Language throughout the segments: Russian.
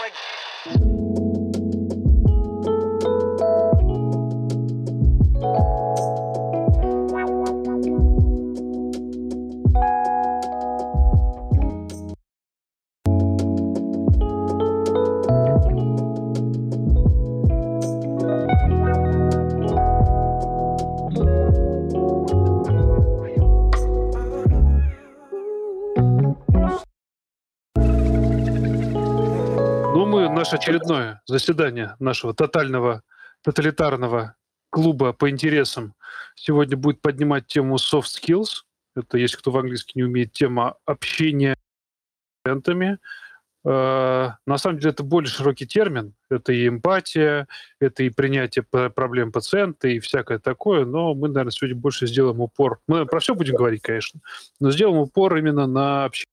like наше очередное заседание нашего тотального, тоталитарного клуба по интересам сегодня будет поднимать тему soft skills. Это, если кто в английский не умеет, тема общения с клиентами. Э, на самом деле это более широкий термин. Это и эмпатия, это и принятие проблем пациента и всякое такое. Но мы, наверное, сегодня больше сделаем упор. Мы про все будем говорить, конечно, но сделаем упор именно на общение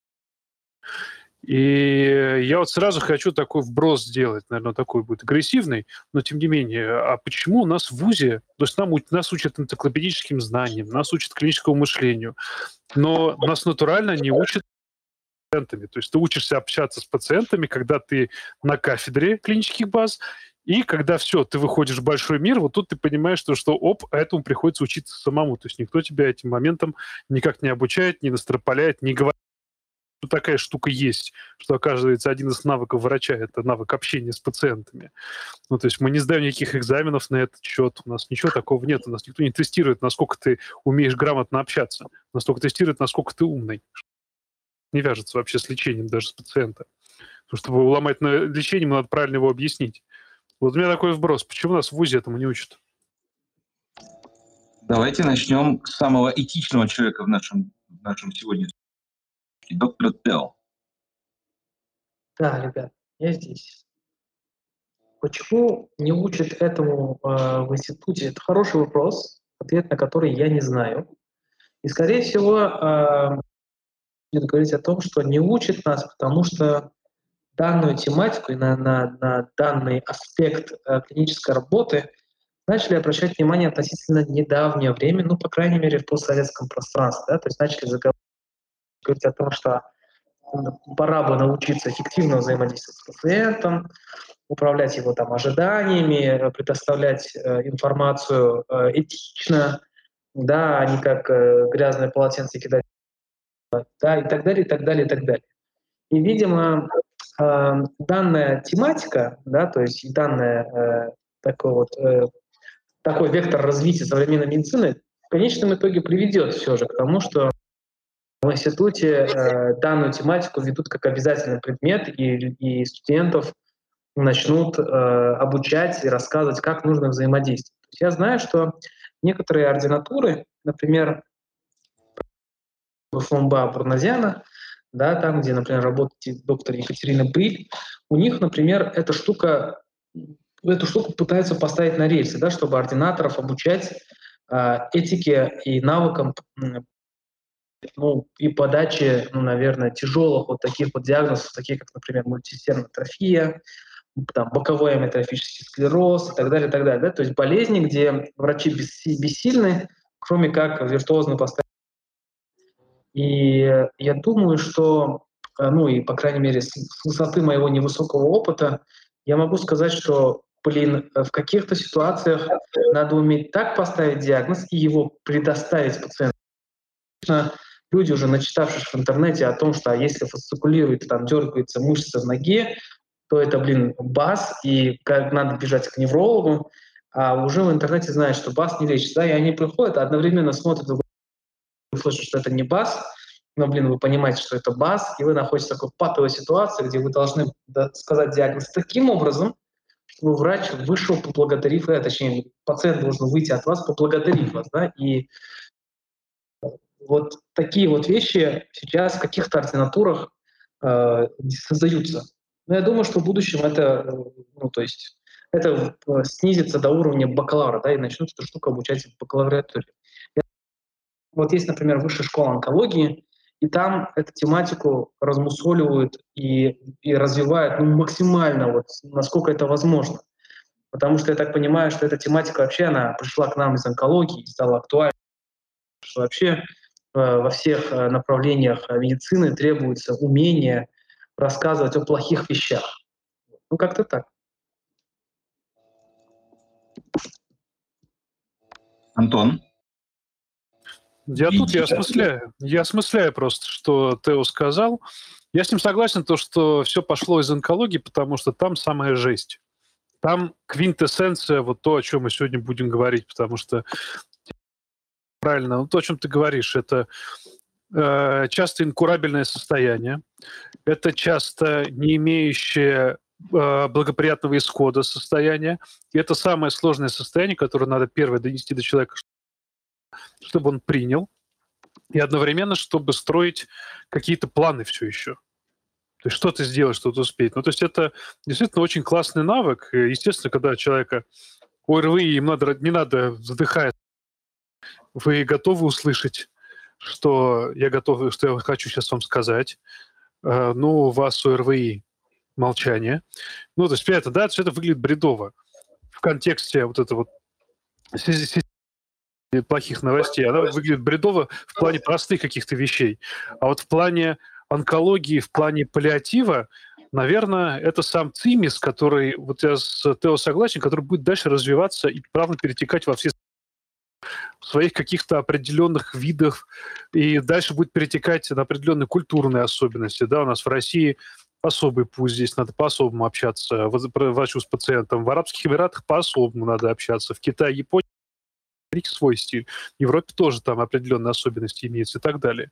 и я вот сразу хочу такой вброс сделать, наверное, такой будет агрессивный, но тем не менее, а почему у нас в ВУЗе, то есть нам, нас учат энциклопедическим знаниям, нас учат клиническому мышлению, но нас натурально не учат пациентами. То есть ты учишься общаться с пациентами, когда ты на кафедре клинических баз, и когда все, ты выходишь в большой мир, вот тут ты понимаешь, что, что оп, этому приходится учиться самому. То есть никто тебя этим моментом никак не обучает, не настропаляет, не говорит такая штука есть, что, оказывается, один из навыков врача — это навык общения с пациентами. Ну, то есть мы не сдаем никаких экзаменов на этот счет, у нас ничего такого нет, у нас никто не тестирует, насколько ты умеешь грамотно общаться, настолько тестирует, насколько ты умный. Не вяжется вообще с лечением даже с пациента. Чтобы уломать на лечение, надо правильно его объяснить. Вот у меня такой вброс. Почему нас в ВУЗе этому не учат? Давайте начнем с самого этичного человека в нашем, в нашем сегодня доктор Тел. Да, ребят, я здесь. Почему не учат этому э, в институте? Это хороший вопрос, ответ на который я не знаю. И, скорее всего, э, будет говорить о том, что не учат нас, потому что данную тематику и на, на, на данный аспект э, клинической работы начали обращать внимание относительно недавнее время, ну, по крайней мере, в постсоветском пространстве. Да? То есть начали заговаривать говорить о том, что пора бы научиться эффективно взаимодействовать с пациентом, управлять его там ожиданиями, предоставлять э, информацию э, этично, да, а не как э, грязное полотенце кидать, да, и так далее, и так далее, и так далее. И, видимо, э, данная тематика, да, то есть данная э, такой вот э, такой вектор развития современной медицины в конечном итоге приведет все же к тому, что в институте э, данную тематику ведут как обязательный предмет, и, и студентов начнут э, обучать и рассказывать, как нужно взаимодействовать. Я знаю, что некоторые ординатуры, например, Фомба Бурназяна, да, там, где, например, работает доктор Екатерина Бриль, у них, например, эта штука, эту штуку пытаются поставить на рельсы, да, чтобы ординаторов обучать э, этике и навыкам ну, и подачи, ну, наверное, тяжелых вот таких вот диагнозов, таких как, например, мультисистемная атрофия, там, боковой амиотрофический склероз и так далее, и так далее. Да? То есть болезни, где врачи бессильны, кроме как виртуозно поставить. И я думаю, что, э, ну и, по крайней мере, с высоты моего невысокого опыта, я могу сказать, что, блин, в каких-то ситуациях надо уметь так поставить диагноз и его предоставить пациенту люди, уже начитавшись в интернете о том, что а если фасцикулирует, там дергается мышца в ноге, то это, блин, БАС, и как надо бежать к неврологу, а уже в интернете знают, что БАС не лечится, да, и они приходят, одновременно смотрят, слышат, что это не БАС, но, блин, вы понимаете, что это БАС, и вы находитесь в такой патовой ситуации, где вы должны сказать диагноз таким образом, чтобы врач вышел, поблагодарив, э, точнее, пациент должен выйти от вас, поблагодарив вас, да, и вот такие вот вещи сейчас в каких-то ординатурах э, создаются. Но я думаю, что в будущем это, ну, то есть это э, снизится до уровня бакалавра, да, и начнут эту штуку обучать в бакалавриатуре. Вот есть, например, высшая школа онкологии, и там эту тематику размусоливают и, и развивают ну, максимально, вот, насколько это возможно. Потому что я так понимаю, что эта тематика вообще, она пришла к нам из онкологии стала актуальной. Что вообще во всех э, направлениях э, медицины требуется умение рассказывать о плохих вещах. Ну, как-то так. Антон? Я тут, я осмысляю. Я осмысляю просто, что Тео сказал. Я с ним согласен, то, что все пошло из онкологии, потому что там самая жесть. Там квинтэссенция, вот то, о чем мы сегодня будем говорить, потому что правильно, ну, то, о чем ты говоришь, это э, часто инкурабельное состояние, это часто не имеющее э, благоприятного исхода состояние, и это самое сложное состояние, которое надо первое донести до человека, чтобы он принял, и одновременно, чтобы строить какие-то планы все еще. То есть что ты сделаешь, что-то успеть. Ну, то есть это действительно очень классный навык. Естественно, когда человека ОРВИ, им надо, не надо задыхать, вы готовы услышать, что я готов, что я хочу сейчас вам сказать. Uh, ну, у вас ОРВИ молчание. Ну, то есть, это, да, все это выглядит бредово. В контексте вот этого вот плохих новостей, она выглядит бредово в плане простых каких-то вещей. А вот в плане онкологии, в плане паллиатива, наверное, это сам цимис, который, вот я с Тео согласен, который будет дальше развиваться и правильно перетекать во все своих каких-то определенных видах, и дальше будет перетекать на определенные культурные особенности. Да, у нас в России особый путь здесь, надо по-особому общаться, врачу с пациентом. В Арабских Эмиратах по-особому надо общаться. В Китае, Японии свой стиль. В Европе тоже там определенные особенности имеются и так далее.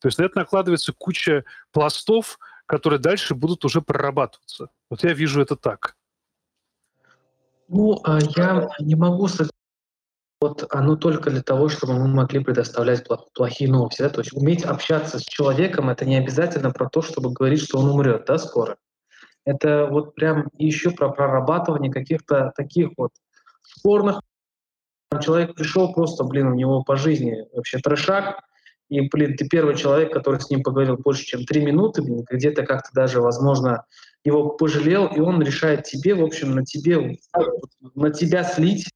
То есть на это накладывается куча пластов, которые дальше будут уже прорабатываться. Вот я вижу это так. Ну, а я не могу вот оно только для того, чтобы мы могли предоставлять плохие новости. Да? То есть уметь общаться с человеком — это не обязательно про то, чтобы говорить, что он умрет да, скоро. Это вот прям еще про прорабатывание каких-то таких вот спорных человек пришел просто, блин, у него по жизни вообще трешак, и, блин, ты первый человек, который с ним поговорил больше, чем три минуты, блин, где-то как-то даже, возможно, его пожалел, и он решает тебе, в общем, на тебе, на тебя слить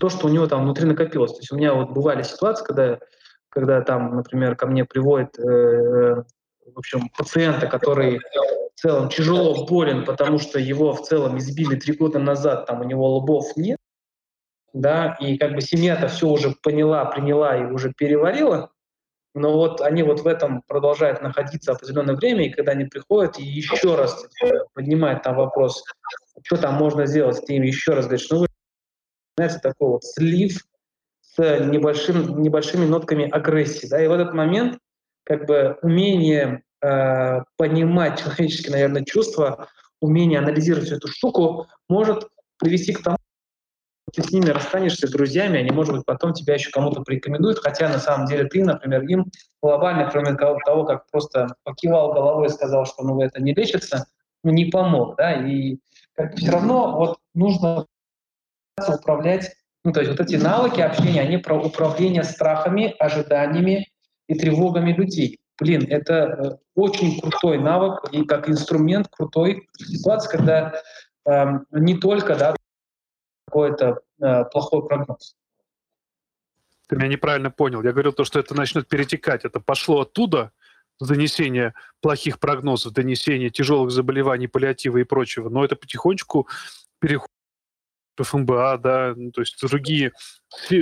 то, что у него там внутри накопилось. То есть у меня вот бывали ситуации, когда, когда там, например, ко мне приводит, э, в общем, пациента, который в целом тяжело болен, потому что его в целом избили три года назад, там у него лбов нет, да, и как бы семья-то все уже поняла, приняла и уже переварила, но вот они вот в этом продолжают находиться определенное время, и когда они приходят и еще раз поднимают там вопрос, что там можно сделать, ты им еще раз говоришь, ну вы знаете, такой вот слив с небольшим, небольшими нотками агрессии, да, и в этот момент как бы умение э, понимать человеческие, наверное, чувства, умение анализировать эту штуку может привести к тому, ты с ними расстанешься друзьями, они, может быть, потом тебя еще кому-то порекомендуют, хотя на самом деле ты, например, им глобально, кроме того, как просто покивал головой и сказал, что ну, это не лечится, не помог, да, и как все равно вот нужно управлять, ну, то есть вот эти навыки общения, они про управление страхами, ожиданиями и тревогами людей. Блин, это э, очень крутой навык и как инструмент крутой ситуации, когда э, не только, да, какой-то э, плохой прогноз. Ты меня неправильно понял. Я говорил то, что это начнет перетекать. Это пошло оттуда, донесение плохих прогнозов, донесение тяжелых заболеваний, паллиатива и прочего. Но это потихонечку переходит ФМБА, да, ну, то есть другие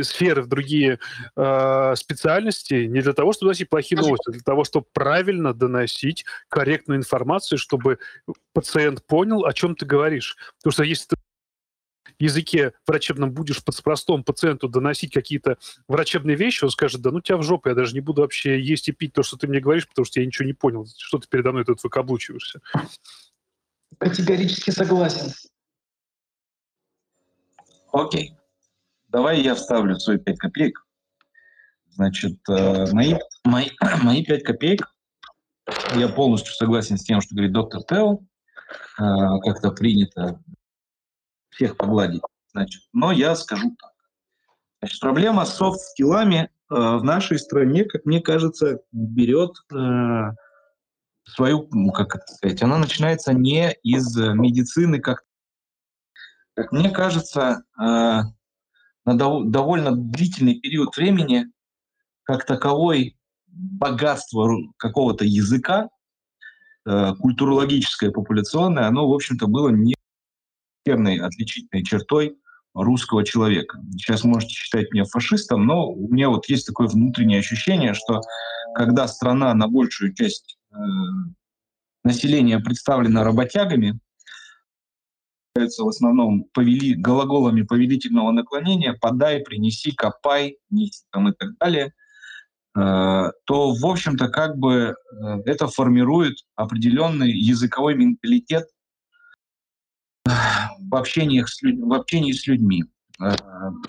сферы, в другие э, специальности не для того, чтобы доносить плохие новости, а для того, чтобы правильно доносить корректную информацию, чтобы пациент понял, о чем ты говоришь. Потому что если ты языке врачебном будешь простому пациенту доносить какие-то врачебные вещи, он скажет, да ну тебя в жопу, я даже не буду вообще есть и пить то, что ты мне говоришь, потому что я ничего не понял, что ты передо мной тут выкаблучиваешься. Категорически согласен. Окей. Давай я вставлю свои пять копеек. Значит, э, мои, мои, мои пять копеек, я полностью согласен с тем, что говорит доктор Тео, э, как-то принято всех погладить. Значит, но я скажу так. Значит, проблема с софт-скиллами э, в нашей стране, как мне кажется, берет свою, ну, как это сказать, она начинается не из медицины, как, как мне кажется, э, на дов- довольно длительный период времени как таковой богатство какого-то языка э, культурологическое, популяционное, оно, в общем-то, было не верной отличительной чертой русского человека. Сейчас можете считать меня фашистом, но у меня вот есть такое внутреннее ощущение, что когда страна на большую часть э, населения представлена работягами, в основном повели, глаголами повелительного наклонения «подай», «принеси», «копай», «неси» там, и так далее, э, то, в общем-то, как бы э, это формирует определенный языковой менталитет в, общениях с, в общении с людьми. Э,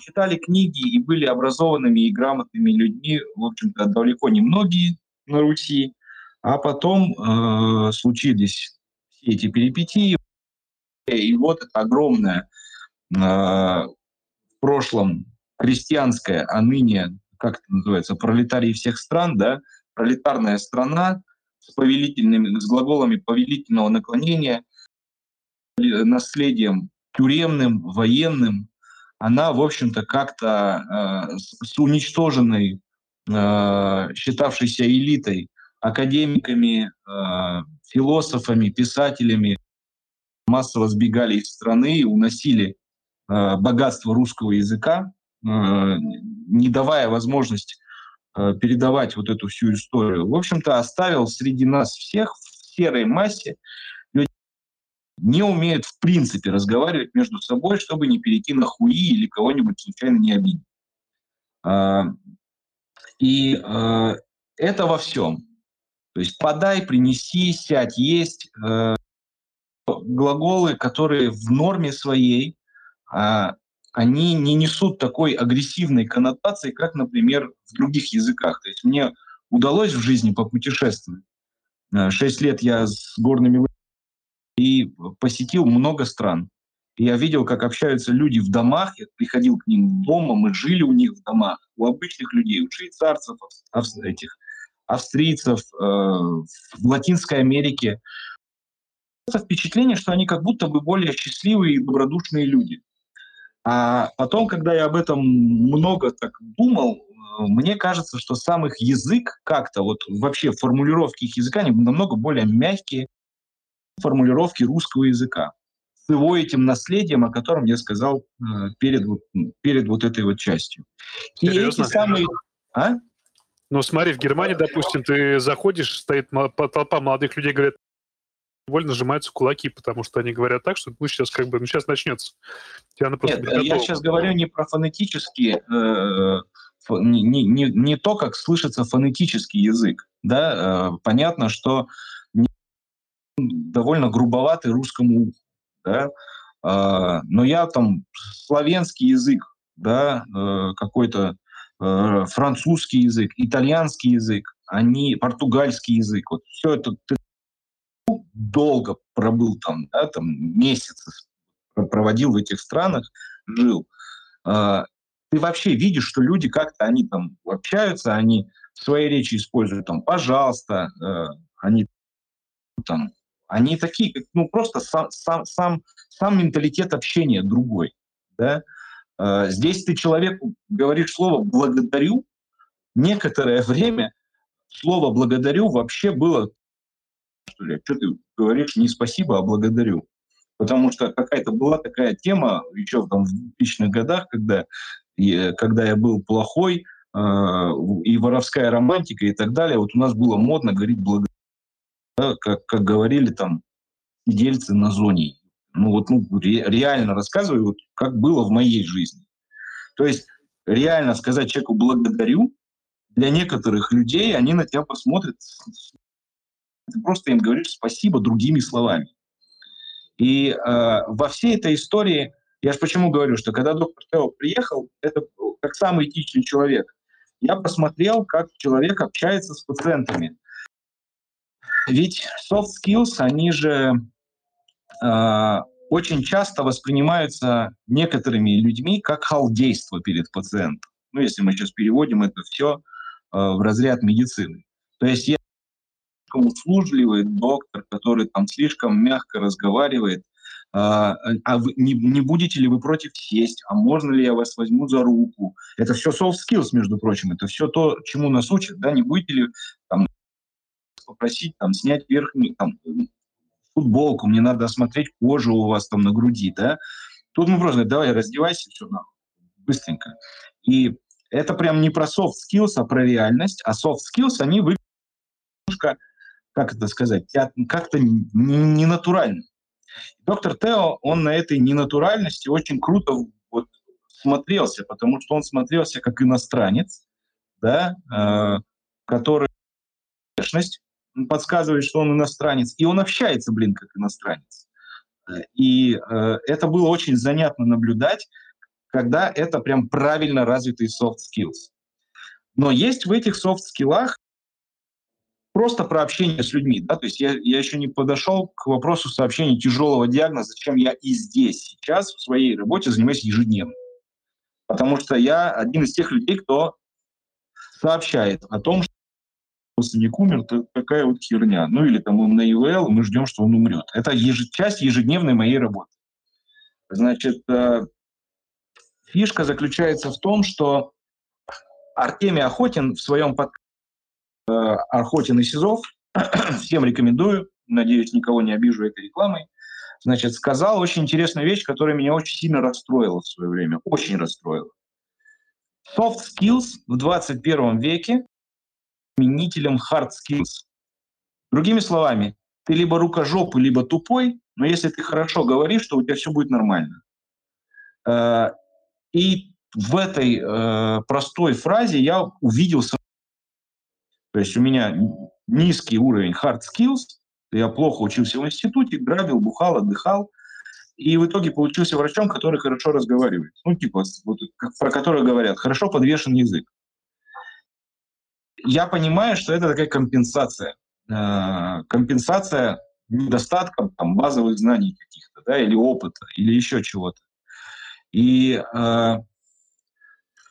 читали книги и были образованными и грамотными людьми, в общем-то, далеко не многие на Руси. А потом случились все эти перипетии, и вот это огромное э, в прошлом крестьянское, а ныне, как это называется, пролетарии всех стран, да, пролетарная страна с повелительными, с глаголами повелительного наклонения, наследием тюремным, военным, она, в общем-то, как-то э, с уничтоженной, э, считавшейся элитой, академиками, э, философами, писателями, массово сбегали из страны и уносили э, богатство русского языка, э, не давая возможность э, передавать вот эту всю историю. В общем-то, оставил среди нас всех в серой массе не умеют в принципе разговаривать между собой, чтобы не перейти на хуи или кого-нибудь случайно не обидеть. А, и а, это во всем. То есть подай, принеси, сядь, есть. А, глаголы, которые в норме своей, они не несут такой агрессивной коннотации, как, например, в других языках. То есть мне удалось в жизни попутешествовать. Шесть лет я с горными и посетил много стран. Я видел, как общаются люди в домах, я приходил к ним дома, мы жили у них в домах, у обычных людей, у швейцарцев, этих, австрийцев, э, в Латинской Америке. Впечатление, что они как будто бы более счастливые и добродушные люди. А потом, когда я об этом много так думал, э, мне кажется, что сам их язык как-то, вот вообще формулировки их языка, они намного более мягкие, формулировки русского языка с его этим наследием, о котором я сказал э, перед, вот, перед вот этой вот частью. Серьезно? И эти самые... А? Ну, смотри, в Германии, допустим, ты заходишь, стоит толпа молодых людей, говорят, больно сжимаются кулаки, потому что они говорят так, что ну, сейчас как бы, ну, сейчас начнется. Тебя Нет, я сейчас говорю не про фонетические, э, не, не, не, то, как слышится фонетический язык. Да? Э, понятно, что довольно грубоватый русскому уху, да, а, но я там славянский язык, да, э, какой-то э, французский язык, итальянский язык, они португальский язык, вот все это ты долго пробыл там, да, там месяцы проводил в этих странах, жил, а, ты вообще видишь, что люди как-то, они там общаются, они в своей речи используют там «пожалуйста», э, они там они такие, как, ну, просто сам, сам, сам, сам менталитет общения другой. Да? А, здесь ты человеку говоришь слово «благодарю», некоторое время слово «благодарю» вообще было, что ли, что ты говоришь не «спасибо», а «благодарю». Потому что какая-то была такая тема еще там, в 2000-х годах, когда, и, когда я был плохой, э, и воровская романтика и так далее, вот у нас было модно говорить благодарю да, как, как говорили там сидельцы на зоне. Ну вот ну, ре, реально рассказываю, вот, как было в моей жизни. То есть реально сказать человеку «благодарю», для некоторых людей они на тебя посмотрят, ты просто им говоришь спасибо другими словами. И э, во всей этой истории, я же почему говорю, что когда доктор Тео приехал, это как самый этичный человек, я посмотрел, как человек общается с пациентами. Ведь soft skills, они же э, очень часто воспринимаются некоторыми людьми как халдейство перед пациентом. Ну, если мы сейчас переводим это все э, в разряд медицины. То есть я услужливый доктор, который там слишком мягко разговаривает, а, а вы, не, не будете ли вы против сесть, а можно ли я вас возьму за руку? Это все soft skills, между прочим, это все то, чему нас учат, да, не будете ли там, попросить там снять верхнюю там, футболку, мне надо осмотреть кожу у вас там на груди, да. Тут мы просто давай раздевайся, все нахуй, быстренько. И это прям не про soft skills, а про реальность. А soft skills, они выглядят немножко, как это сказать, как-то ненатурально. Доктор Тео, он на этой ненатуральности очень круто вот смотрелся, потому что он смотрелся как иностранец, да, э, который внешность подсказывает, что он иностранец, и он общается, блин, как иностранец. И э, это было очень занятно наблюдать, когда это прям правильно развитые soft skills. Но есть в этих soft skills просто про общение с людьми. Да? То есть я, я еще не подошел к вопросу сообщения тяжелого диагноза, чем я и здесь сейчас в своей работе занимаюсь ежедневно. Потому что я один из тех людей, кто сообщает о том, что родственник умер, это такая вот херня. Ну или там он на ИВЛ, мы ждем, что он умрет. Это еж... часть ежедневной моей работы. Значит, э, фишка заключается в том, что Артемий Охотин в своем подкасте э, «Охотин и Сизов», всем рекомендую, надеюсь, никого не обижу этой рекламой, значит, сказал очень интересную вещь, которая меня очень сильно расстроила в свое время, очень расстроила. Soft skills в 21 веке заменителем hard skills. Другими словами, ты либо рукожопый, либо тупой, но если ты хорошо говоришь, то у тебя все будет нормально. Э, и в этой э, простой фразе я увидел... То есть у меня низкий уровень hard skills, я плохо учился в институте, грабил, бухал, отдыхал, и в итоге получился врачом, который хорошо разговаривает. Ну, типа, вот, про который говорят, хорошо подвешен язык я понимаю, что это такая компенсация. Э, компенсация недостатком там, базовых знаний каких-то, да, или опыта, или еще чего-то. И э,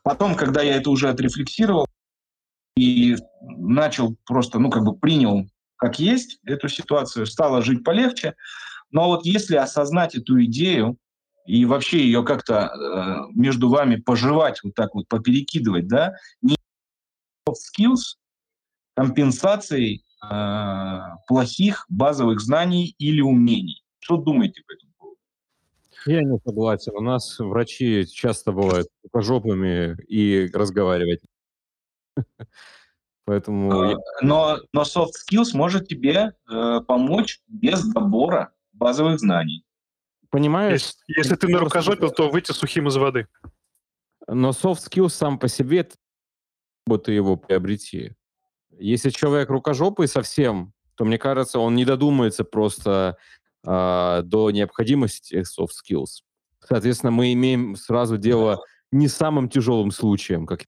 потом, когда я это уже отрефлексировал и начал просто, ну, как бы принял как есть эту ситуацию, стало жить полегче. Но вот если осознать эту идею и вообще ее как-то э, между вами пожевать, вот так вот поперекидывать, да, не skills компенсацией э, плохих базовых знаний или умений. Что думаете по этому поводу? Я не согласен. У нас врачи часто бывают рукожопыми и разговаривать. Поэтому... Э, но, но soft skills может тебе э, помочь без добора базовых знаний. Понимаешь? Если, если ты на рукожопил, то выйти сухим из воды. Но soft skills сам по себе, ты его приобрети. Если человек рукожопый совсем, то, мне кажется, он не додумается просто э, до необходимости soft skills. Соответственно, мы имеем сразу дело не самым тяжелым случаем, как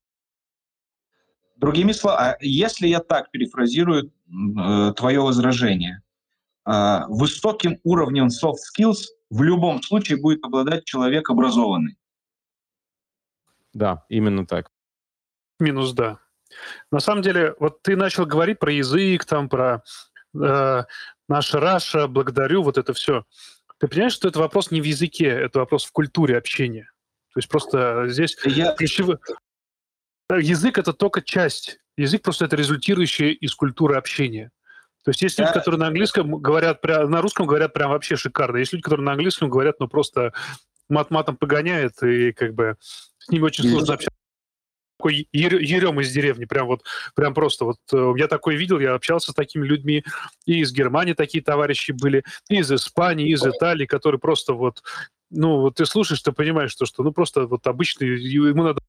Другими словами, а если я так перефразирую э, твое возражение, э, высоким уровнем soft skills в любом случае будет обладать человек образованный. Да, именно так. Минус да. На самом деле, вот ты начал говорить про язык, там, про э, наша Раша, благодарю, вот это все. Ты понимаешь, что это вопрос не в языке, это вопрос в культуре общения. То есть просто здесь Я... ключевой... Язык — это только часть. Язык просто это результирующее из культуры общения. То есть есть люди, которые на английском говорят, на русском говорят прям вообще шикарно. Есть люди, которые на английском говорят, ну просто мат-матом погоняет, и как бы с ними очень сложно общаться такой ерем из деревни, прям вот, прям просто вот э, я такой видел, я общался с такими людьми, и из Германии такие товарищи были, и из Испании, и из Италии, которые просто вот, ну, вот ты слушаешь, ты понимаешь, что, что ну, просто вот обычный, ему надо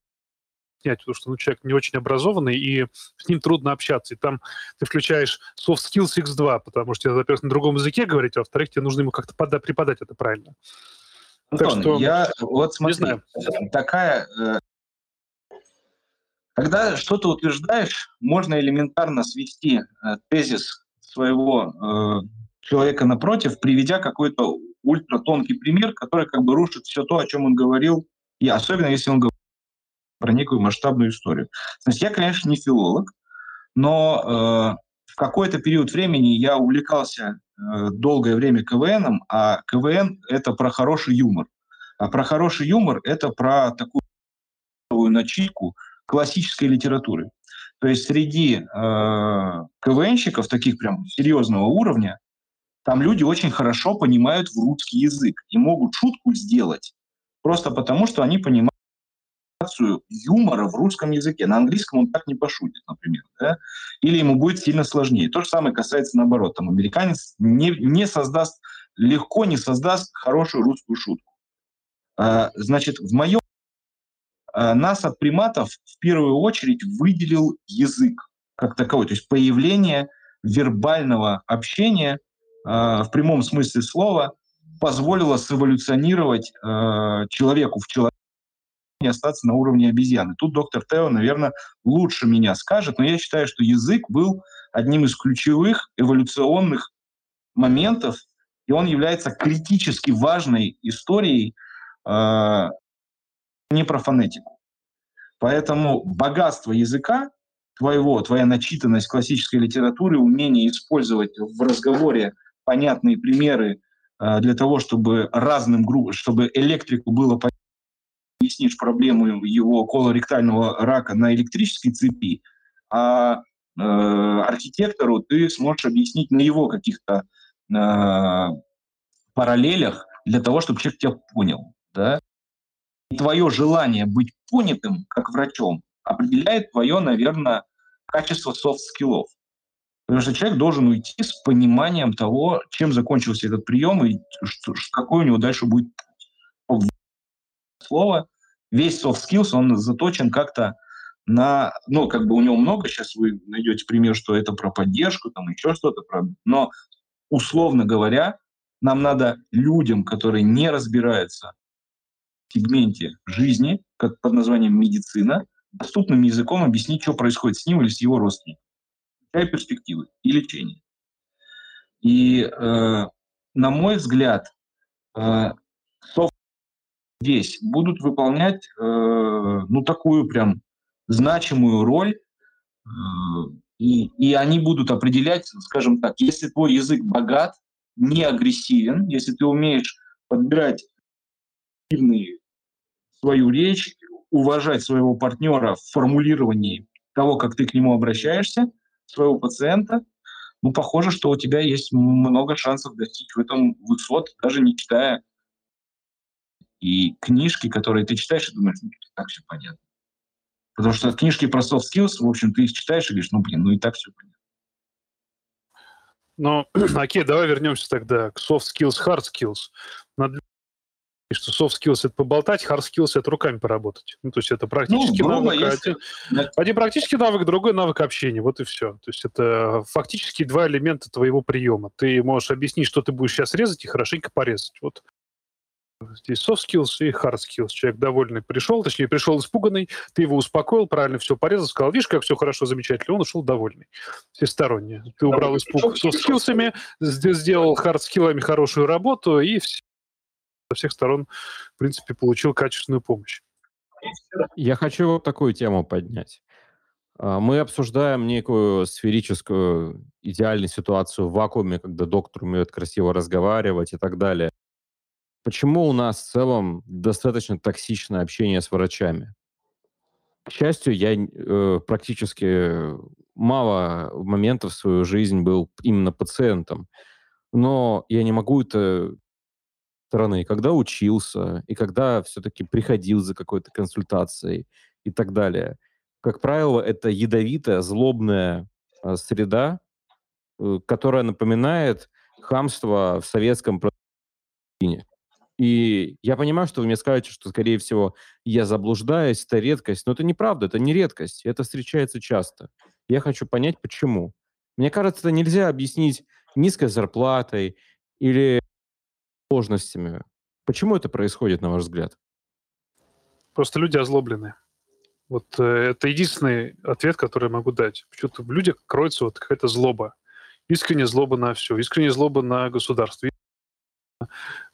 снять, потому что ну, человек не очень образованный, и с ним трудно общаться. И там ты включаешь soft skills X2, потому что, во-первых, на другом языке говорить, а во-вторых, тебе нужно ему как-то пода- преподать это правильно. Антон, так что, я вот смотри, не знаю. такая э, когда что-то утверждаешь, можно элементарно свести э, тезис своего э, человека напротив, приведя какой-то ультратонкий пример, который как бы рушит все то, о чем он говорил, и особенно если он говорит про некую масштабную историю. Значит, я, конечно, не филолог, но э, в какой-то период времени я увлекался э, долгое время КВНом, а КВН — это про хороший юмор. А про хороший юмор — это про такую начитку, классической литературы. То есть среди э, КВНщиков, таких прям серьезного уровня, там люди очень хорошо понимают в русский язык и могут шутку сделать просто потому, что они понимают юмора в русском языке. На английском он так не пошутит, например. Да? Или ему будет сильно сложнее. То же самое касается наоборот. Там американец не, не создаст, легко не создаст хорошую русскую шутку. А, значит, в моем а, нас от приматов в первую очередь выделил язык как таковой, то есть появление вербального общения а, в прямом смысле слова позволило сэволюционировать а, человеку в человеке не остаться на уровне обезьяны. Тут доктор Тео, наверное, лучше меня скажет, но я считаю, что язык был одним из ключевых эволюционных моментов, и он является критически важной историей не про фонетику. Поэтому богатство языка твоего, твоя начитанность классической литературы, умение использовать в разговоре понятные примеры э, для того, чтобы разным группам, чтобы электрику было объяснишь проблему его колоректального рака на электрической цепи, а э, архитектору ты сможешь объяснить на его каких-то э, параллелях для того, чтобы человек тебя понял. Да? твое желание быть понятым как врачом определяет твое, наверное, качество soft skill ов. Потому что человек должен уйти с пониманием того, чем закончился этот прием и что, какой у него дальше будет слово. Весь soft skills, он заточен как-то на, ну, как бы у него много, сейчас вы найдете пример, что это про поддержку, там еще что-то, про, но условно говоря, нам надо людям, которые не разбираются сегменте жизни, как под названием медицина, доступным языком объяснить, что происходит с ним или с его родственником, включая перспективы и лечение. И, э, на мой взгляд, э, здесь будут выполнять э, ну такую прям значимую роль, э, и, и они будут определять, скажем так, если твой язык богат, не агрессивен, если ты умеешь подбирать свою речь, уважать своего партнера в формулировании того, как ты к нему обращаешься, своего пациента, ну, похоже, что у тебя есть много шансов достичь в этом высот, даже не читая и книжки, которые ты читаешь, и думаешь, ну, так все понятно. Потому что книжки про soft skills, в общем, ты их читаешь и говоришь, ну, блин, ну и так все понятно. Ну, окей, давай вернемся тогда к soft skills, hard skills. Надо что soft skills — это поболтать, hard skills — это руками поработать. Ну, то есть это практически ну, навык. Если... Один, один практический навык, другой навык общения. Вот и все. То есть это фактически два элемента твоего приема. Ты можешь объяснить, что ты будешь сейчас резать, и хорошенько порезать. Вот Здесь soft skills и hard skills. Человек довольный пришел, точнее, пришел испуганный, ты его успокоил, правильно все порезал, сказал, видишь, как все хорошо, замечательно, он ушел довольный. Всесторонне. Ты убрал испуг soft skillsами, сделал hard skillами хорошую работу, и все со всех сторон, в принципе, получил качественную помощь. Я хочу вот такую тему поднять. А, мы обсуждаем некую сферическую идеальную ситуацию в вакууме, когда доктор умеет красиво разговаривать и так далее. Почему у нас в целом достаточно токсичное общение с врачами? К счастью, я э, практически мало моментов в свою жизнь был именно пациентом, но я не могу это стороны, когда учился, и когда все-таки приходил за какой-то консультацией и так далее. Как правило, это ядовитая, злобная э, среда, э, которая напоминает хамство в советском и я понимаю, что вы мне скажете, что, скорее всего, я заблуждаюсь, это редкость. Но это неправда, это не редкость. Это встречается часто. Я хочу понять, почему. Мне кажется, это нельзя объяснить низкой зарплатой или сложностями. Почему это происходит, на ваш взгляд? Просто люди озлоблены. Вот э, это единственный ответ, который я могу дать. Почему-то в людях кроется вот какая-то злоба. Искренняя злоба на все. Искренняя злоба на государство.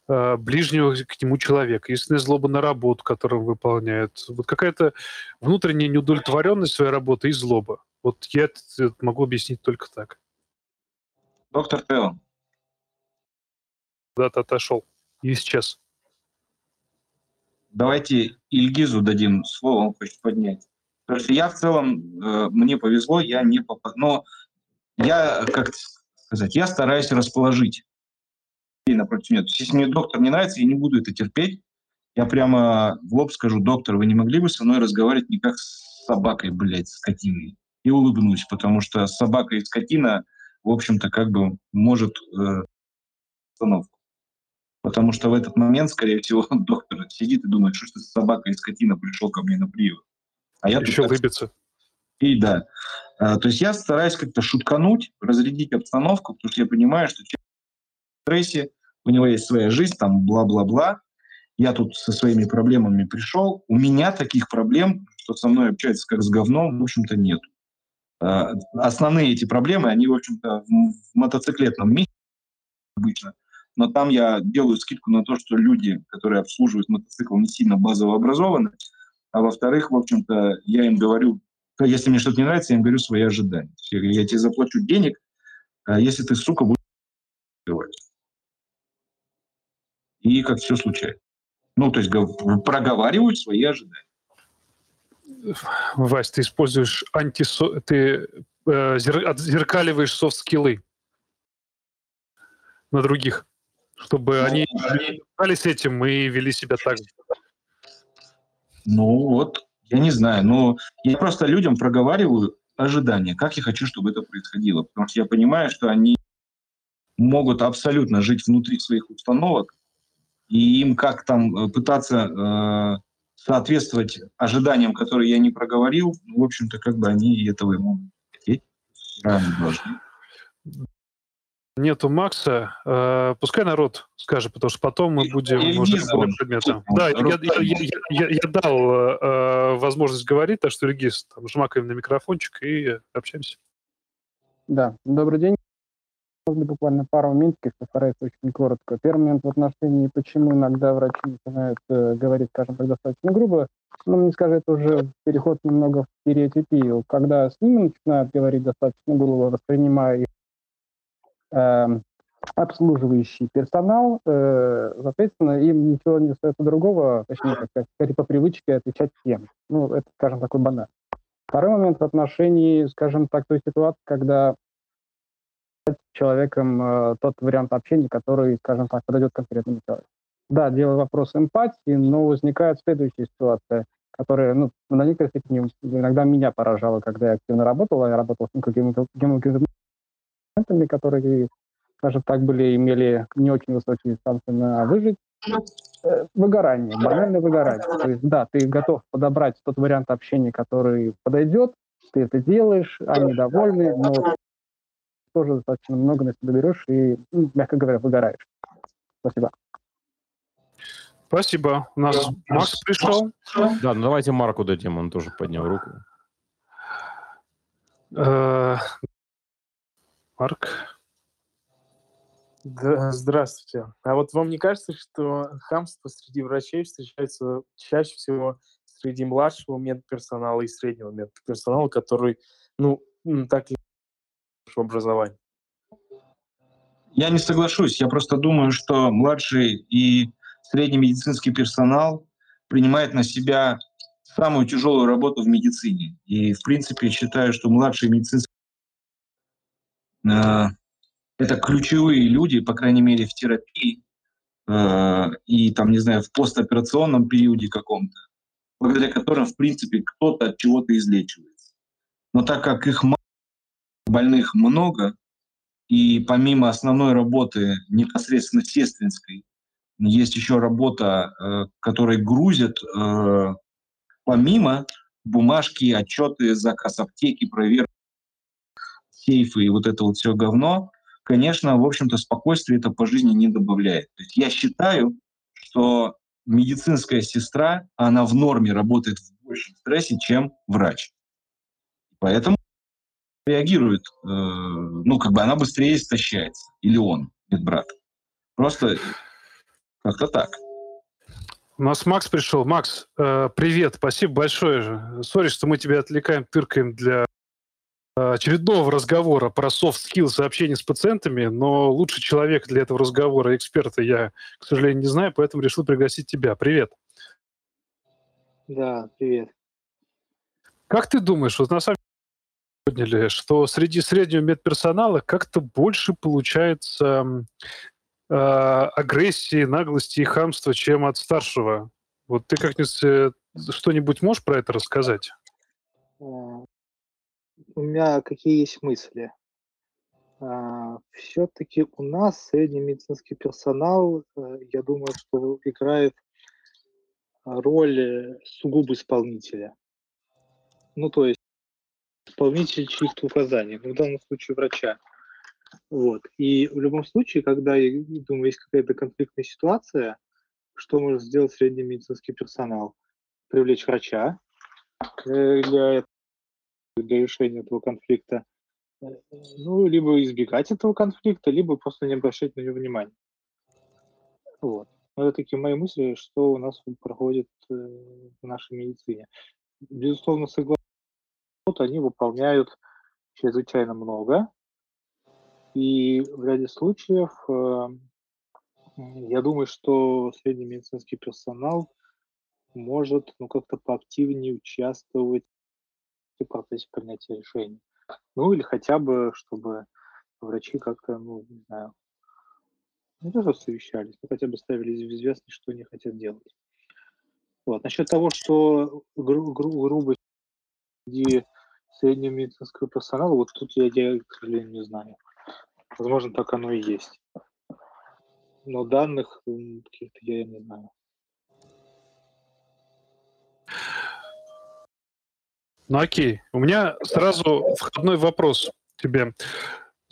Э, ближнего к нему человека. Искренняя злоба на работу, которую он выполняет. Вот какая-то внутренняя неудовлетворенность своей работы и злоба. Вот я это могу объяснить только так. Доктор Тео, куда-то отошел и исчез. Давайте Ильгизу дадим слово, он хочет поднять. Потому что я в целом, э, мне повезло, я не попал. Но я, как сказать, я стараюсь расположить напротив меня. То есть, если мне доктор не нравится, я не буду это терпеть. Я прямо в лоб скажу, доктор, вы не могли бы со мной разговаривать не как с собакой, блядь, скотиной? И улыбнусь, потому что собака и скотина, в общем-то, как бы может э, остановку. Потому что в этот момент, скорее всего, доктор сидит и думает, что, что собака и скотина пришел ко мне на прием. А я Еще улыбится. И да. А, то есть я стараюсь как-то шуткануть, разрядить обстановку, потому что я понимаю, что стрессе, у него есть своя жизнь, там бла-бла-бла. Я тут со своими проблемами пришел. У меня таких проблем, что со мной общается как с говном, в общем-то, нет. А, основные эти проблемы, они, в общем-то, в мотоциклетном мире обычно. Но там я делаю скидку на то, что люди, которые обслуживают мотоцикл, не сильно базово образованы, а во-вторых, в общем-то, я им говорю, если мне что-то не нравится, я им говорю свои ожидания. Я, тебе заплачу денег, а если ты, сука, будешь говорить. И как все случается. Ну, то есть проговаривают свои ожидания. Вась, ты используешь антисо... Ты э, зеркаливаешь софт-скиллы на других, чтобы ну, они с этим и вели себя так же. Ну вот, я не знаю, но я просто людям проговариваю ожидания, как я хочу, чтобы это происходило, потому что я понимаю, что они могут абсолютно жить внутри своих установок, и им как там э, пытаться э, соответствовать ожиданиям, которые я не проговорил, ну, в общем-то, как бы они этого могут хотеть, нету Макса, э, пускай народ скажет, потому что потом мы будем и уже предметом. Да, я, я, я, я, я дал э, возможность говорить, так что, Регис, там, жмакаем на микрофончик и общаемся. Да, добрый день. Буквально пару моментов, постараюсь очень коротко. Первый момент в отношении, почему иногда врачи начинают э, говорить, скажем так, достаточно грубо, ну, мне скажет, уже переход немного в стереотипию. Когда с ними начинают говорить достаточно грубо, воспринимая их Эм, обслуживающий персонал, э, соответственно, им ничего не остается другого, точнее, как сказать, по привычке отвечать всем. Ну, это, скажем, такой банально. Второй момент в отношении, скажем так, той ситуации, когда с человеком э, тот вариант общения, который, скажем так, подойдет конкретному человеку. Да, делаю вопрос эмпатии, но возникает следующая ситуация, которая, ну, на некоторых степени иногда меня поражала, когда я активно работал, я работал с клиентами, которые, скажем так, были, имели не очень высокие шансы на выжить, э, выгорание, банальное выгорание. То есть, да, ты готов подобрать тот вариант общения, который подойдет, ты это делаешь, они довольны, но тоже достаточно много на себя берешь и, ну, мягко говоря, выгораешь. Спасибо. Спасибо. У нас Макс пришел. Да, ну давайте Марку дадим, он тоже поднял руку. Э, Марк. Да, здравствуйте. А вот вам не кажется, что хамство среди врачей встречается чаще всего среди младшего медперсонала и среднего медперсонала, который, ну, так и в образовании? Я не соглашусь. Я просто думаю, что младший и средний медицинский персонал принимает на себя самую тяжелую работу в медицине. И, в принципе, считаю, что младший медицинский Э, это ключевые люди, по крайней мере, в терапии э, и, там, не знаю, в постоперационном периоде каком-то, благодаря которым, в принципе, кто-то от чего-то излечивается. Но так как их больных много, и помимо основной работы непосредственно сестринской, есть еще работа, э, которой грузят помимо бумажки, отчеты, заказ аптеки, проверки сейфы и вот это вот все говно, конечно, в общем-то, спокойствие это по жизни не добавляет. То есть я считаю, что медицинская сестра, она в норме работает в большем стрессе, чем врач. Поэтому реагирует, э, ну, как бы она быстрее истощается. Или он, медбрат. Просто как-то так. У нас Макс пришел. Макс, э, привет, спасибо большое. Сори, что мы тебя отвлекаем, тыркаем для очередного разговора про soft skills и общение с пациентами, но лучший человек для этого разговора, эксперта, я, к сожалению, не знаю, поэтому решил пригласить тебя. Привет. Да, привет. Как ты думаешь, вот на самом деле подняли, что среди среднего медперсонала как-то больше получается э, агрессии, наглости и хамства, чем от старшего? Вот ты как-нибудь э, что-нибудь можешь про это рассказать? А, у меня какие есть мысли? А, Все-таки у нас средний медицинский персонал, э, я думаю, что играет роль э, сугубо исполнителя. Ну, то есть исполнитель чьих-то указаний, ну, в данном случае врача. Вот. И в любом случае, когда, я думаю, есть какая-то конфликтная ситуация, что может сделать средний медицинский персонал? Привлечь врача э, для, для решения этого конфликта, э, ну, либо избегать этого конфликта, либо просто не обращать на него внимания. Вот. Это такие мои мысли, что у нас проходит э, в нашей медицине. Безусловно, согласен, они выполняют чрезвычайно много, и в ряде случаев я думаю, что средний медицинский персонал может ну, как-то поактивнее участвовать в процессе принятия решений. Ну или хотя бы, чтобы врачи как-то, ну, не знаю, не то, совещались, но хотя бы ставили в известность, что они хотят делать. Вот. Насчет того, что гру- гру- грубость среди среднего медицинского персонала, вот тут я, я, к сожалению, не знаю. Возможно, так оно и есть но данных каких-то я не знаю. Ну окей, у меня сразу входной вопрос тебе.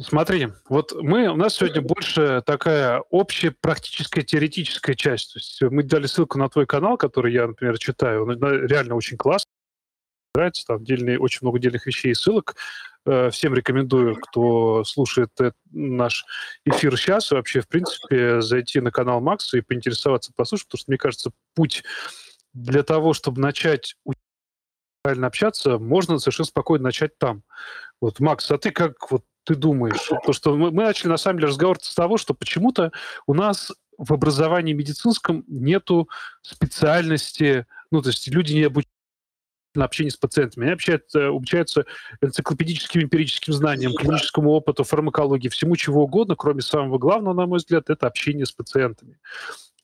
Смотри, вот мы, у нас сегодня больше такая общая практическая теоретическая часть. То есть мы дали ссылку на твой канал, который я, например, читаю. Он реально очень классный. Нравится, там отдельные, очень много отдельных вещей и ссылок. Э, всем рекомендую, кто слушает наш эфир сейчас, вообще, в принципе, зайти на канал Макса и поинтересоваться, послушать, потому что, мне кажется, путь для того, чтобы начать правильно общаться, можно совершенно спокойно начать там. Вот, Макс, а ты как вот ты думаешь? Потому что мы, мы начали, на самом деле, разговор с того, что почему-то у нас в образовании медицинском нету специальности, ну, то есть люди не обучаются на общение с пациентами. Они общаются, обучаются энциклопедическим эмпирическим знаниям, клиническому опыту, фармакологии, всему чего угодно, кроме самого главного, на мой взгляд, это общение с пациентами.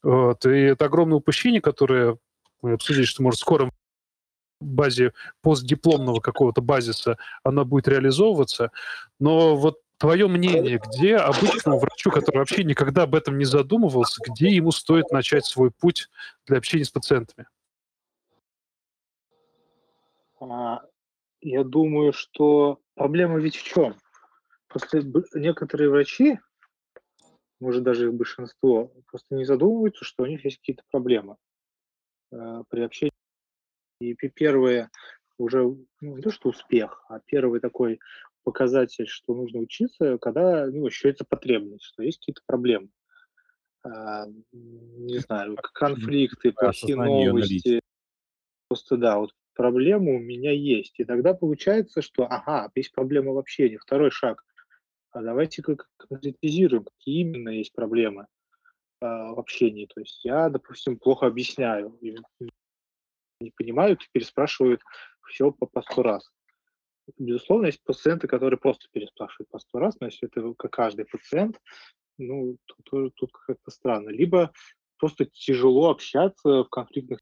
Вот. И это огромное упущение, которое мы обсудили, что может в скором базе постдипломного какого-то базиса она будет реализовываться. Но вот твое мнение, где обычному врачу, который вообще никогда об этом не задумывался, где ему стоит начать свой путь для общения с пациентами? А, я думаю, что проблема ведь в чем? Просто некоторые врачи, может даже их большинство, просто не задумываются, что у них есть какие-то проблемы э, при общении. И первое уже ну, не то, что успех, а первый такой показатель, что нужно учиться, когда ну, ощущается потребность, что есть какие-то проблемы. А, не знаю, конфликты, плохие новости. Просто да, вот проблема у меня есть. И тогда получается, что, ага, есть проблема в общении. Второй шаг. А давайте как конкретизируем, какие именно есть проблемы э, в общении. То есть я, допустим, плохо объясняю, не понимают и переспрашивают все по, по сто раз. Безусловно, есть пациенты, которые просто переспрашивают по сто раз, но если это как каждый пациент, ну, тут, тут как-то странно. Либо просто тяжело общаться в конфликтных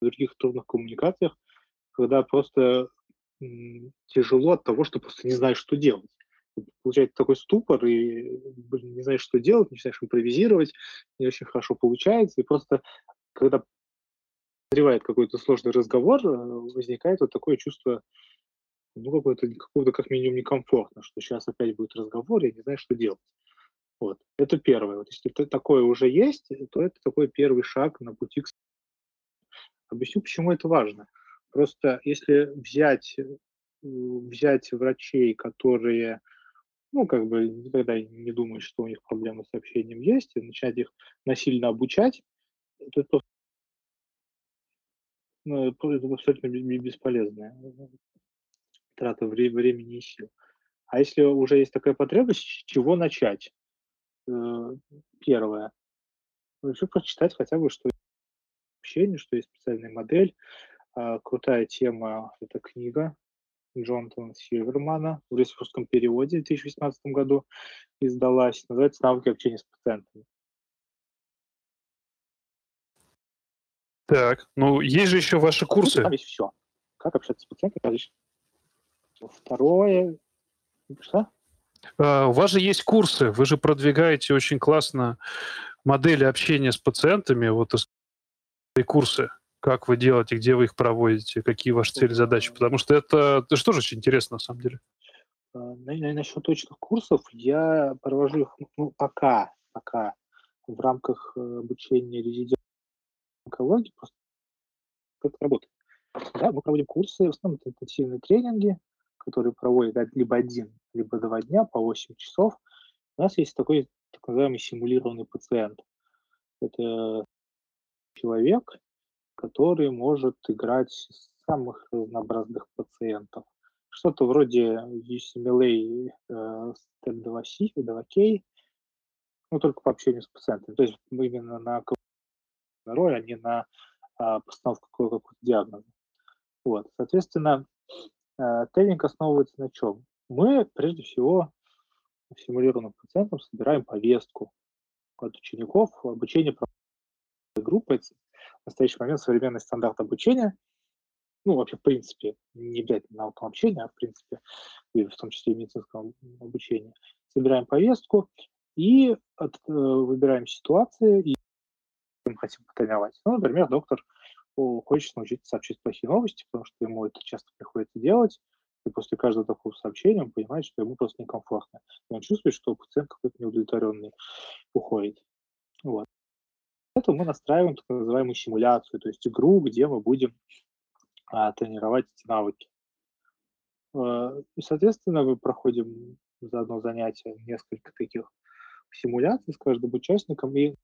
других трудных коммуникациях, когда просто тяжело от того, что просто не знаешь, что делать. Получается такой ступор, и блин, не знаешь, что делать, начинаешь импровизировать, не очень хорошо получается, и просто когда назревает какой-то сложный разговор, э, возникает вот такое чувство, ну, какое-то, какого-то как минимум некомфортно, что сейчас опять будет разговор, я не знаю, что делать. Вот. Это первое. Вот если такое уже есть, то это такой первый шаг на пути к Объясню, почему это важно. Просто если взять, взять врачей, которые, ну, как бы никогда не думают, что у них проблемы с общением есть, и начать их насильно обучать, то это, ну, это абсолютно бесполезная трата времени и сил. А если уже есть такая потребность, с чего начать? Э, первое. Еще прочитать хотя бы, что общения, что есть специальная модель э, крутая тема – это книга Джонатана Сильвермана в русском переводе в 2018 году издалась. Называется «Навыки общения с пациентами». Так, ну есть же еще ваши курсы. Там есть все. Как общаться с пациентами. Второе. Что? Uh, у вас же есть курсы, вы же продвигаете очень классно модели общения с пациентами, вот курсы, как вы делаете, где вы их проводите, какие ваши цели, задачи, потому что это, это же тоже очень интересно на самом деле. Uh, насчет точных курсов я провожу их ну, пока, пока в рамках э, обучения резидентов онкологии, просто как это работает. Да, мы проводим курсы, в основном это интенсивные тренинги, которые проводят либо один, либо два дня по 8 часов. У нас есть такой так называемый симулированный пациент. Это человек, который может играть самых разнообразных пациентов. Что-то вроде UCMLA э, Step 2C, 2K, ну, только по общению с пациентом. То есть именно на роль, а не на а, постановку какого-то диагноза. Вот, соответственно, э, тренинг основывается на чем? Мы, прежде всего, симулированным пациентам собираем повестку от учеников, обучение группы, это в настоящий момент современный стандарт обучения, ну, вообще, в принципе, не обязательно наукам обучения, а в принципе, и в том числе и медицинском обучении. Собираем повестку и от, э, выбираем ситуации и мы хотим потренировать. Ну, например, доктор хочет научиться сообщить плохие новости, потому что ему это часто приходится делать, и после каждого такого сообщения он понимает, что ему просто некомфортно. И он чувствует, что пациент какой-то неудовлетворенный уходит. Вот. Это мы настраиваем так называемую симуляцию, то есть игру, где мы будем а, тренировать эти навыки. А, и, соответственно, мы проходим за одно занятие несколько таких симуляций с каждым участником, и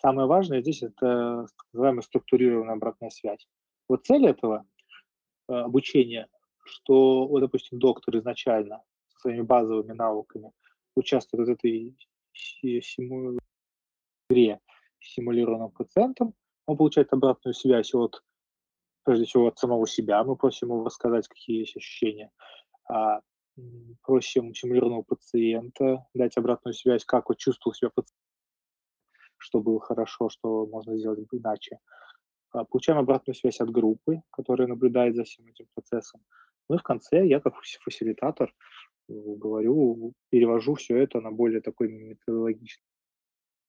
Самое важное здесь это так называемая структурированная обратная связь. Вот цель этого э, обучения, что, вот, допустим, доктор изначально со своими базовыми навыками участвует в этой симу... игре с симулированным пациентом, он получает обратную связь от, прежде всего, от самого себя. Мы просим его рассказать, какие есть ощущения. А, просим симулированного пациента дать обратную связь, как он чувствовал себя пациент что было хорошо, что можно сделать иначе. А, получаем обратную связь от группы, которая наблюдает за всем этим процессом. Ну и в конце я, как фасилитатор, говорю, перевожу все это на более такой методологичный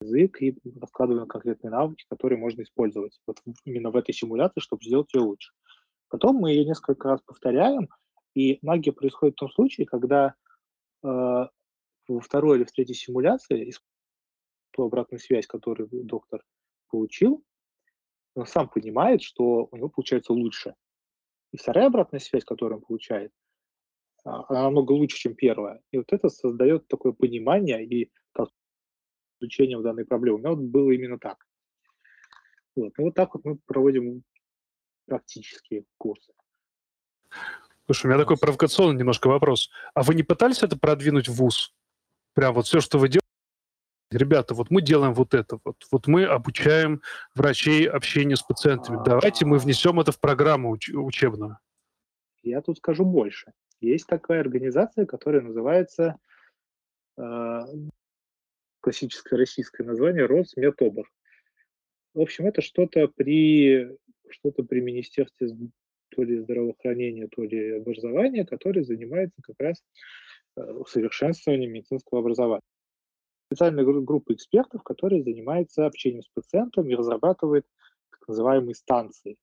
язык и раскладываю на конкретные навыки, которые можно использовать вот именно в этой симуляции, чтобы сделать ее лучше. Потом мы ее несколько раз повторяем, и магия происходит в том случае, когда э, во второй или в третьей симуляции ту обратную связь, которую доктор получил, он сам понимает, что у него получается лучше. И вторая обратная связь, которую он получает, а, она намного лучше, чем первая. И вот это создает такое понимание и изучение в данной проблеме. У меня вот было именно так. Вот. И вот так вот мы проводим практические курсы. Слушай, у меня такой провокационный немножко вопрос. А вы не пытались это продвинуть в ВУЗ? Прям вот все, что вы делаете, ребята, вот мы делаем вот это, вот, вот мы обучаем врачей общению с пациентами, давайте мы внесем это в программу уч- учебную. Я тут скажу больше. Есть такая организация, которая называется э, классическое российское название Росметобор. В общем, это что-то при что-то при Министерстве то ли здравоохранения, то ли образования, которое занимается как раз э, усовершенствованием медицинского образования специальная группа экспертов, которая занимается общением с пациентом и разрабатывает так называемые станции.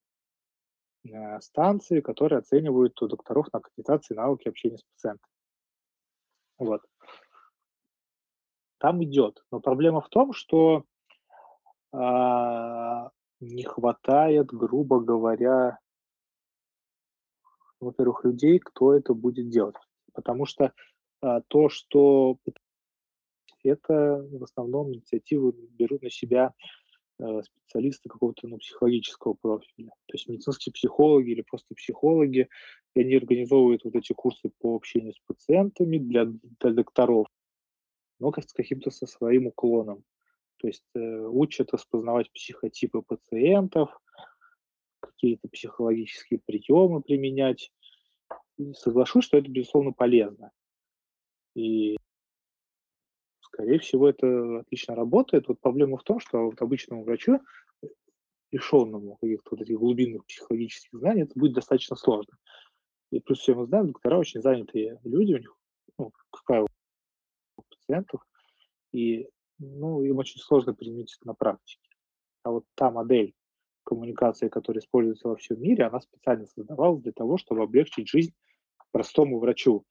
Э, станции, которые оценивают у докторов на аккредитации навыки общения с пациентом. Вот. Там идет. Но проблема в том, что э, не хватает, грубо говоря, во-первых, людей, кто это будет делать. Потому что э, то, что это в основном инициативу берут на себя э, специалисты какого-то ну, психологического профиля. То есть медицинские психологи или просто психологи, и они организовывают вот эти курсы по общению с пациентами для, для докторов, но с каким-то со своим уклоном. То есть э, учат распознавать психотипы пациентов, какие-то психологические приемы применять. И соглашусь, что это, безусловно, полезно. И, скорее всего, это отлично работает. Вот проблема в том, что вот обычному врачу, лишенному каких-то вот этих глубинных психологических знаний, это будет достаточно сложно. И плюс все мы знаем, доктора очень занятые люди, у них, ну, как правило, пациентов, и ну, им очень сложно применить это на практике. А вот та модель коммуникации, которая используется во всем мире, она специально создавалась для того, чтобы облегчить жизнь простому врачу,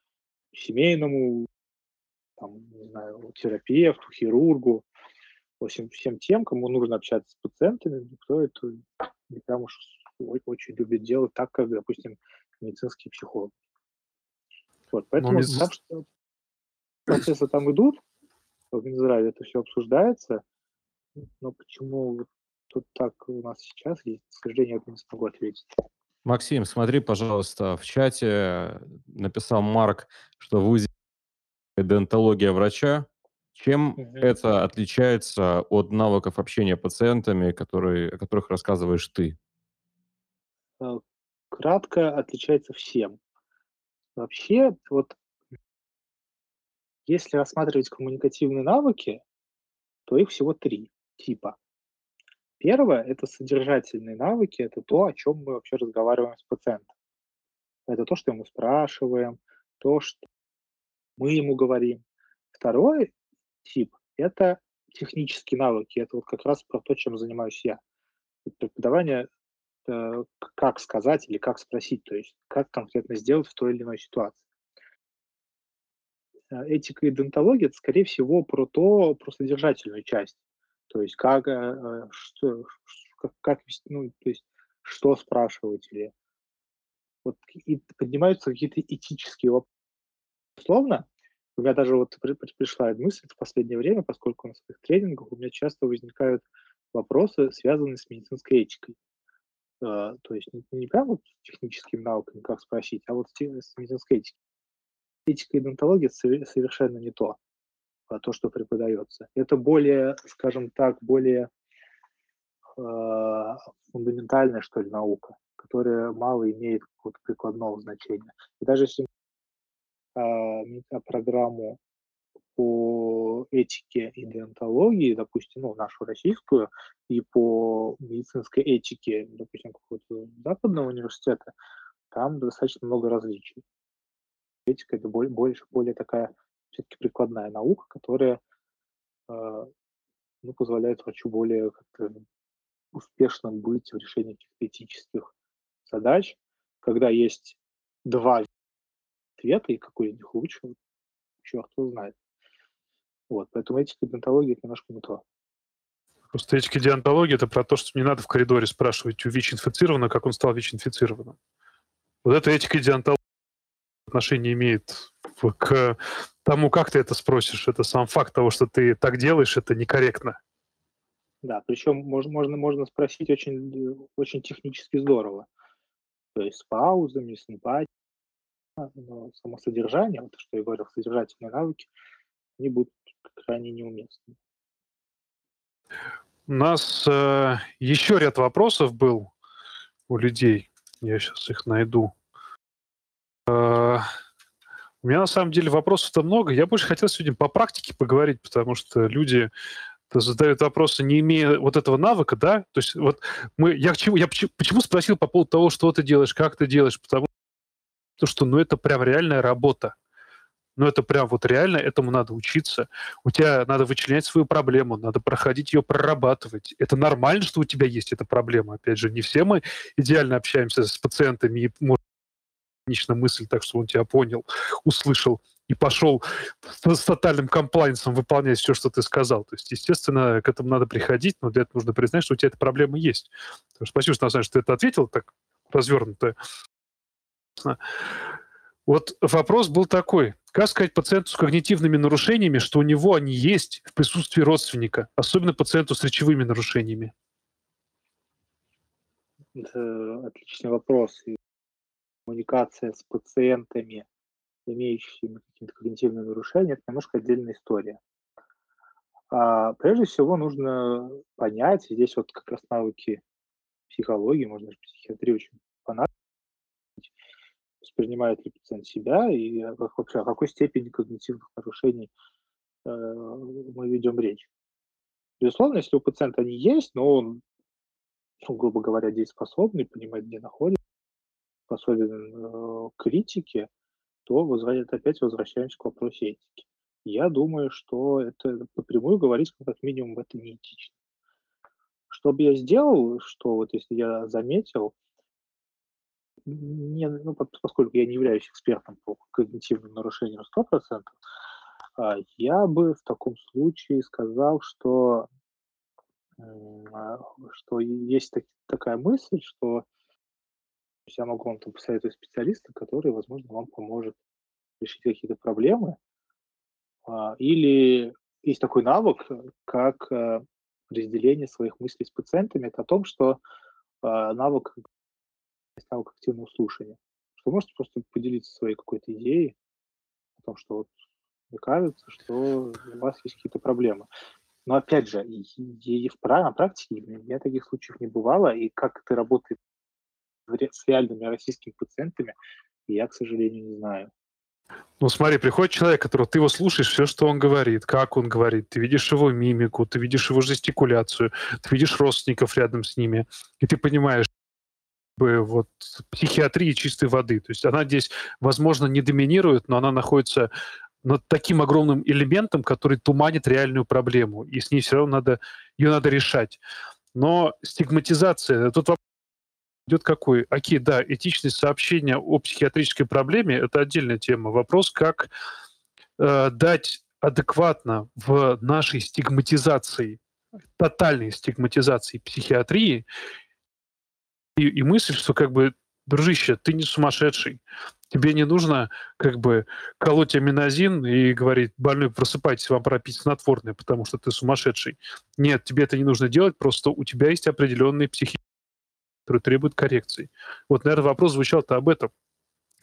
семейному, там, не знаю, терапевту, хирургу, в общем, всем тем, кому нужно общаться с пациентами, никто это не прям уж очень любит делать так, как, допустим, медицинский психолог. Вот, Ну, поэтому медици- там, что процессы там идут, в Минздраве это все обсуждается, но почему тут так у нас сейчас, я, к сожалению, это не смогу ответить. Максим, смотри, пожалуйста, в чате написал Марк, что в УЗИ дентология врача. Чем Мгм. это отличается от навыков общения пациентами, которые, о которых рассказываешь ты? Э, Кратко отличается всем. Вообще, вот если рассматривать коммуникативные навыки, то их всего три типа. Первое– это содержательные навыки, это то, о чем мы вообще разговариваем с пациентом. Это то, что ему спрашиваем, то, что мы ему говорим. Второй тип – это технические навыки. Это вот как раз про то, чем занимаюсь я. Преподавание, э, как сказать или как спросить, то есть как конкретно сделать в той или иной ситуации. Э, Этика и дентология– это, скорее всего, про то, про содержательную часть. То есть как, э, э, что, как, ну, то есть что спрашивать или вот и поднимаются какие-то этические вопросы. Условно, у меня даже вот при- при- пришла мысль в последнее время, поскольку на своих тренингах у меня часто возникают вопросы, связанные с медицинской этикой. То есть не, прям вот техническими навыками, как спросить, а вот с медицинской этикой. Этика и дентология сове- совершенно не то, а то, что преподается. Это более, скажем так, более э, фундаментальная, что ли, наука, которая мало имеет какого-то прикладного значения. И даже если а, ми- а, программу по этике и деонтологии, допустим, ну, нашу российскую, и по медицинской этике, допустим, какого-то западного университета, там достаточно много различий. Этика это более, больше, более такая все-таки прикладная наука, которая э, ну, позволяет врачу более как-то успешным быть в решении каких-то этических задач, когда есть два ответа, и какой из них лучше, черт его знает. Вот, поэтому этика и дентология это немножко не то. Просто этика и деонтология это про то, что не надо в коридоре спрашивать у ВИЧ-инфицированного, как он стал ВИЧ-инфицированным. Вот эта этика и деонтология отношение имеет к тому, как ты это спросишь. Это сам факт того, что ты так делаешь, это некорректно. Да, причем можно, можно, можно спросить очень, очень технически здорово. То есть с паузами, с эмпатией. Но само содержание, вот что я говорил, содержательные навыки, они будут крайне неуместны. У нас э, еще ряд вопросов был у людей. Я сейчас их найду. Э, у меня на самом деле вопросов-то много. Я больше хотел сегодня по практике поговорить, потому что люди задают вопросы, не имея вот этого навыка, да? То есть вот мы, я, к чему, я почему, спросил по поводу того, что ты делаешь, как ты делаешь, потому что, ну, это прям реальная работа. Ну, это прям вот реально, этому надо учиться. У тебя надо вычленять свою проблему, надо проходить ее, прорабатывать. Это нормально, что у тебя есть эта проблема. Опять же, не все мы идеально общаемся с пациентами и можем лично мысль так, что он тебя понял, услышал и пошел с, тотальным комплайнсом выполнять все, что ты сказал. То есть, естественно, к этому надо приходить, но для этого нужно признать, что у тебя эта проблема есть. Спасибо, что, на самом ты это ответил так развернуто. Вот вопрос был такой. Как сказать пациенту с когнитивными нарушениями, что у него они есть в присутствии родственника, особенно пациенту с речевыми нарушениями? Это отличный вопрос. Коммуникация с пациентами, имеющими какие-то когнитивные нарушения, это немножко отдельная история. А, прежде всего нужно понять, здесь вот как раз навыки психологии, можно даже психиатрии очень понадобится, воспринимает ли пациент себя и вообще о какой степени когнитивных нарушений э, мы ведем речь. Безусловно, если у пациента они есть, но он, ну, грубо говоря, дееспособный, понимает, где находится, способен э, критике, то возвращает, опять возвращаемся к вопросу этики. Я думаю, что это напрямую говорить, как минимум, это неэтично. Что бы я сделал, что вот если я заметил, не, ну, поскольку я не являюсь экспертом по когнитивным нарушениям 100%, а, я бы в таком случае сказал, что, а, что есть так, такая мысль, что я могу вам там посоветовать специалиста, который, возможно, вам поможет решить какие-то проблемы. А, или есть такой навык, как э, разделение своих мыслей с пациентами. Это о том, что навык навык активного слушания. Что можете просто поделиться своей какой-то идеей о том, что вот мне кажется, что у вас есть какие-то проблемы. Но опять же, и, и в на практике у меня таких случаев не бывало, и как это работает с реальными российскими пациентами, я, к сожалению, не знаю. Ну, смотри, приходит человек, которого ты его слушаешь, все, что он говорит, как он говорит, ты видишь его мимику, ты видишь его жестикуляцию, ты видишь родственников рядом с ними, и ты понимаешь, бы вот психиатрии чистой воды. То есть она здесь, возможно, не доминирует, но она находится над таким огромным элементом, который туманит реальную проблему, и с ней все равно надо, ее надо решать. Но стигматизация, тут вопрос идет какой? Окей, да, этичность сообщения о психиатрической проблеме – это отдельная тема. Вопрос, как э, дать адекватно в нашей стигматизации, тотальной стигматизации психиатрии и, и мысль, что как бы, дружище, ты не сумасшедший. Тебе не нужно как бы колоть аминозин и говорить, больной, просыпайтесь, вам пропить снотворное, потому что ты сумасшедший. Нет, тебе это не нужно делать, просто у тебя есть определенные психи, которые требуют коррекции. Вот, наверное, вопрос звучал-то об этом.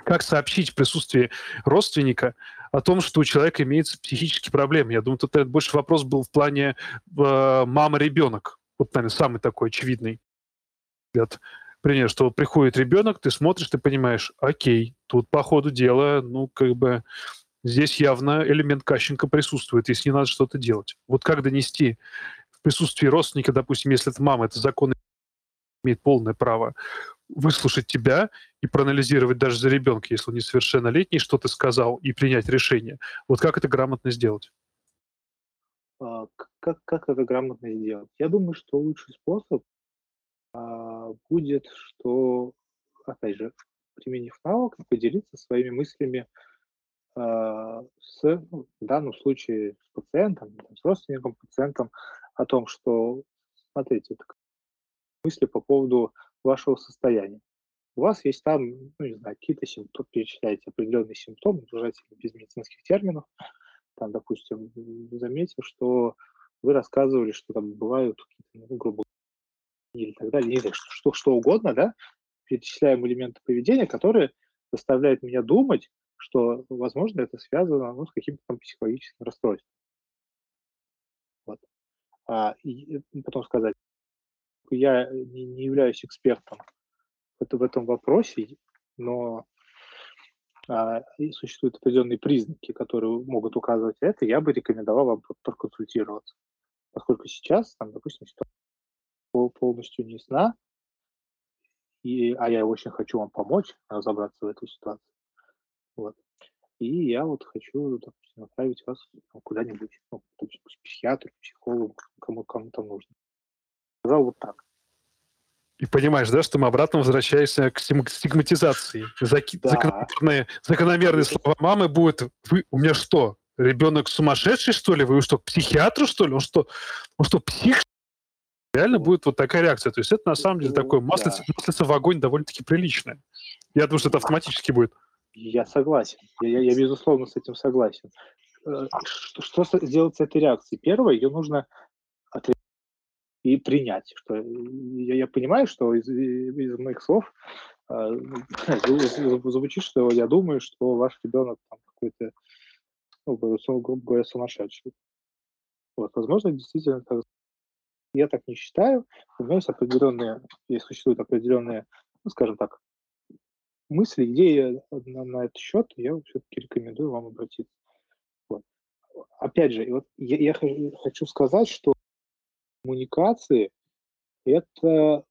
Как сообщить в присутствии родственника о том, что у человека имеется психические проблемы? Я думаю, тут больше вопрос был в плане э, мама-ребенок. Вот, наверное, самый такой очевидный пример, что вот приходит ребенок, ты смотришь, ты понимаешь, окей, тут по ходу дела, ну, как бы здесь явно элемент Кащенко присутствует, если не надо что-то делать. Вот как донести в присутствии родственника, допустим, если это мама, это закон имеет полное право выслушать тебя и проанализировать даже за ребенка, если он несовершеннолетний, что ты сказал, и принять решение. Вот как это грамотно сделать? А, как, как это грамотно сделать? Я думаю, что лучший способ а, будет, что, опять же, применив навык, поделиться своими мыслями а, с, ну, в данном случае, с пациентом, с родственником, пациентом о том, что, смотрите, мысли по поводу вашего состояния. У вас есть там, ну, не знаю, какие-то симптомы, перечисляете определенные симптомы, желательно без медицинских терминов. Там, допустим, заметил, что вы рассказывали, что там бывают какие-то, ну, грубо или так далее, не знаю, что, что угодно, да, перечисляем элементы поведения, которые заставляют меня думать, что, возможно, это связано ну, с каким-то там психологическим расстройством. Вот. А, и потом сказать, я не, не являюсь экспертом в, в этом вопросе, но а, существуют определенные признаки, которые могут указывать это, я бы рекомендовал вам проконсультироваться. Поскольку сейчас, там, допустим, ситуация полностью не ясна, и, а я очень хочу вам помочь разобраться в этой ситуации. Вот. И я вот хочу, допустим, направить вас ну, куда-нибудь, ну, к психиатру, психологу, кому, кому там нужно. Сказал вот так. И понимаешь, да, что мы обратно возвращаемся к стигматизации. Заки... Да. Закономерные, закономерные слова мамы будут, вы, у меня что, ребенок сумасшедший, что ли? Вы что, к психиатру, что ли? Он что, он что, псих, реально будет вот такая реакция. То есть это на самом деле ну такое маслице, да. маслице в огонь довольно-таки приличное. Я думаю, что это автоматически будет. Я согласен. Я, я безусловно с этим согласен. Э, что, что сделать с этой реакцией? Первое, ее нужно и принять. Что я, я понимаю, что из, из моих слов э, звучит, что я думаю, что ваш ребенок там какой-то, ну, грубо говоря, сумасшедший. Вот, возможно, действительно так я так не считаю. У меня есть определенные, есть существуют определенные, ну, скажем так, мысли, идеи на, на этот счет, я все-таки рекомендую вам обратиться. Вот. Опять же, вот я, я хочу сказать, что коммуникации это,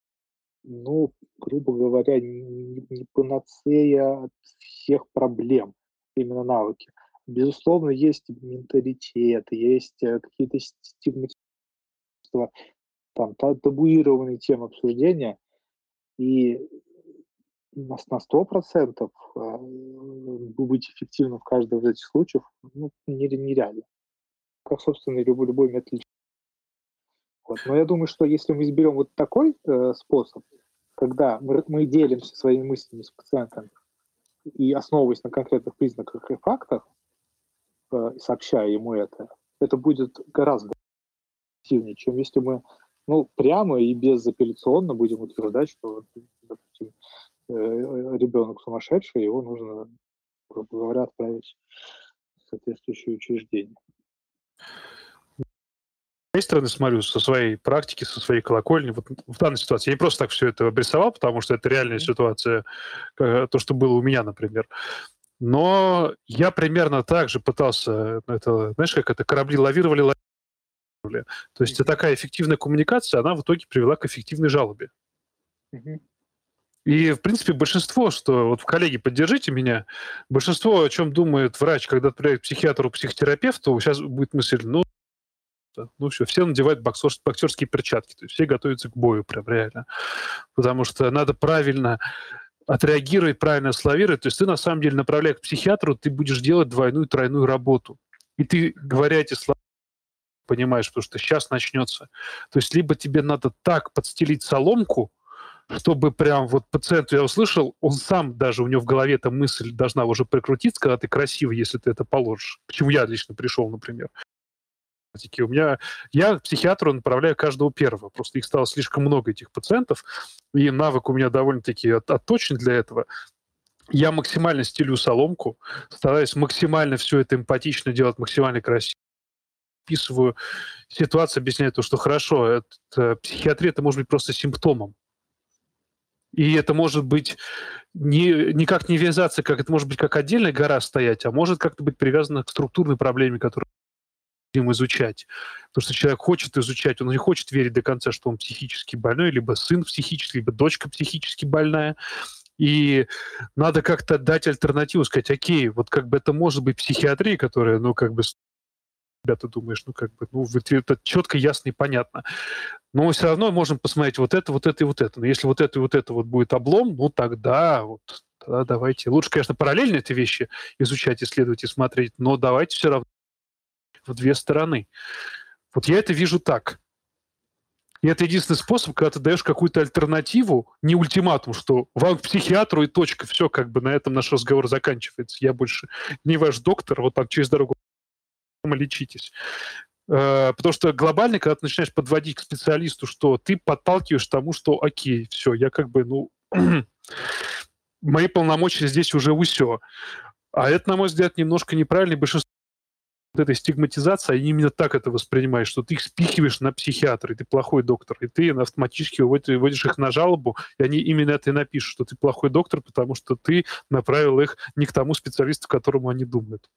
ну, грубо говоря, не, не панацея от всех проблем, именно навыки. Безусловно, есть менталитет, есть э, какие-то стигматизации, там, табуированные темы обсуждения, и на, на 100% а, быть эффективным в каждом из этих случаев ну, нереально. Как, собственно, любой, любой метод вот. Но я думаю, что если мы изберем вот такой э, способ, когда мы, мы делимся своими мыслями с пациентом и основываясь на конкретных признаках и фактах, э, сообщая ему это, это будет гораздо эффективнее, чем если мы ну, прямо и безапелляционно будем утверждать, что, допустим, э, ребенок сумасшедший, его нужно, грубо говоря, отправить в соответствующее учреждение своей стороны смотрю, со своей практики, со своей колокольни, вот в данной ситуации. Я не просто так все это обрисовал, потому что это реальная ситуация, то, что было у меня, например. Но я примерно так же пытался, это, знаешь, как это, корабли лавировали, лавировали. То есть mm-hmm. такая эффективная коммуникация, она в итоге привела к эффективной жалобе. Mm-hmm. И, в принципе, большинство, что... Вот, коллеги, поддержите меня. Большинство, о чем думает врач, когда отправляет к психиатру, психотерапевту, сейчас будет мысль, ну, ну все, все надевают боксер, боксерские перчатки, то есть все готовятся к бою прям реально. Потому что надо правильно отреагировать, правильно словировать. То есть ты на самом деле, направляя к психиатру, ты будешь делать двойную, тройную работу. И ты, говоря эти слова, понимаешь, потому что сейчас начнется. То есть либо тебе надо так подстелить соломку, чтобы прям вот пациент, я услышал, он сам даже, у него в голове эта мысль должна уже прикрутиться, когда ты красивый, если ты это положишь. Почему я лично пришел, например у меня я к психиатру направляю каждого первого. Просто их стало слишком много, этих пациентов, и навык у меня довольно-таки отточен для этого. Я максимально стелю соломку, стараюсь максимально все это эмпатично делать, максимально красиво описываю ситуацию, объясняю то, что хорошо, это, психиатрия это может быть просто симптомом. И это может быть не, никак не вязаться, как это может быть как отдельная гора стоять, а может как-то быть привязано к структурной проблеме, которая им изучать. Потому что человек хочет изучать, он не хочет верить до конца, что он психически больной, либо сын психически, либо дочка психически больная. И надо как-то дать альтернативу, сказать, окей, вот как бы это может быть психиатрия, которая, ну, как бы тебя ты думаешь, ну, как бы, ну, это четко, ясно и понятно. Но все равно можем посмотреть вот это, вот это и вот это. Но если вот это и вот это вот будет облом, ну, тогда вот тогда давайте. Лучше, конечно, параллельно эти вещи изучать, исследовать и смотреть, но давайте все равно в две стороны. Вот я это вижу так. И это единственный способ, когда ты даешь какую-то альтернативу, не ультиматум, что вам к психиатру и точка, все, как бы на этом наш разговор заканчивается. Я больше не ваш доктор, вот так через дорогу лечитесь. Э, потому что глобально, когда ты начинаешь подводить к специалисту, что ты подталкиваешь тому, что окей, все, я как бы, ну, мои полномочия здесь уже все. А это, на мой взгляд, немножко неправильно. Большинство вот этой стигматизации, они именно так это воспринимают, что ты их спихиваешь на психиатра, и ты плохой доктор, и ты автоматически вводишь их на жалобу, и они именно это и напишут, что ты плохой доктор, потому что ты направил их не к тому специалисту, к которому они думают.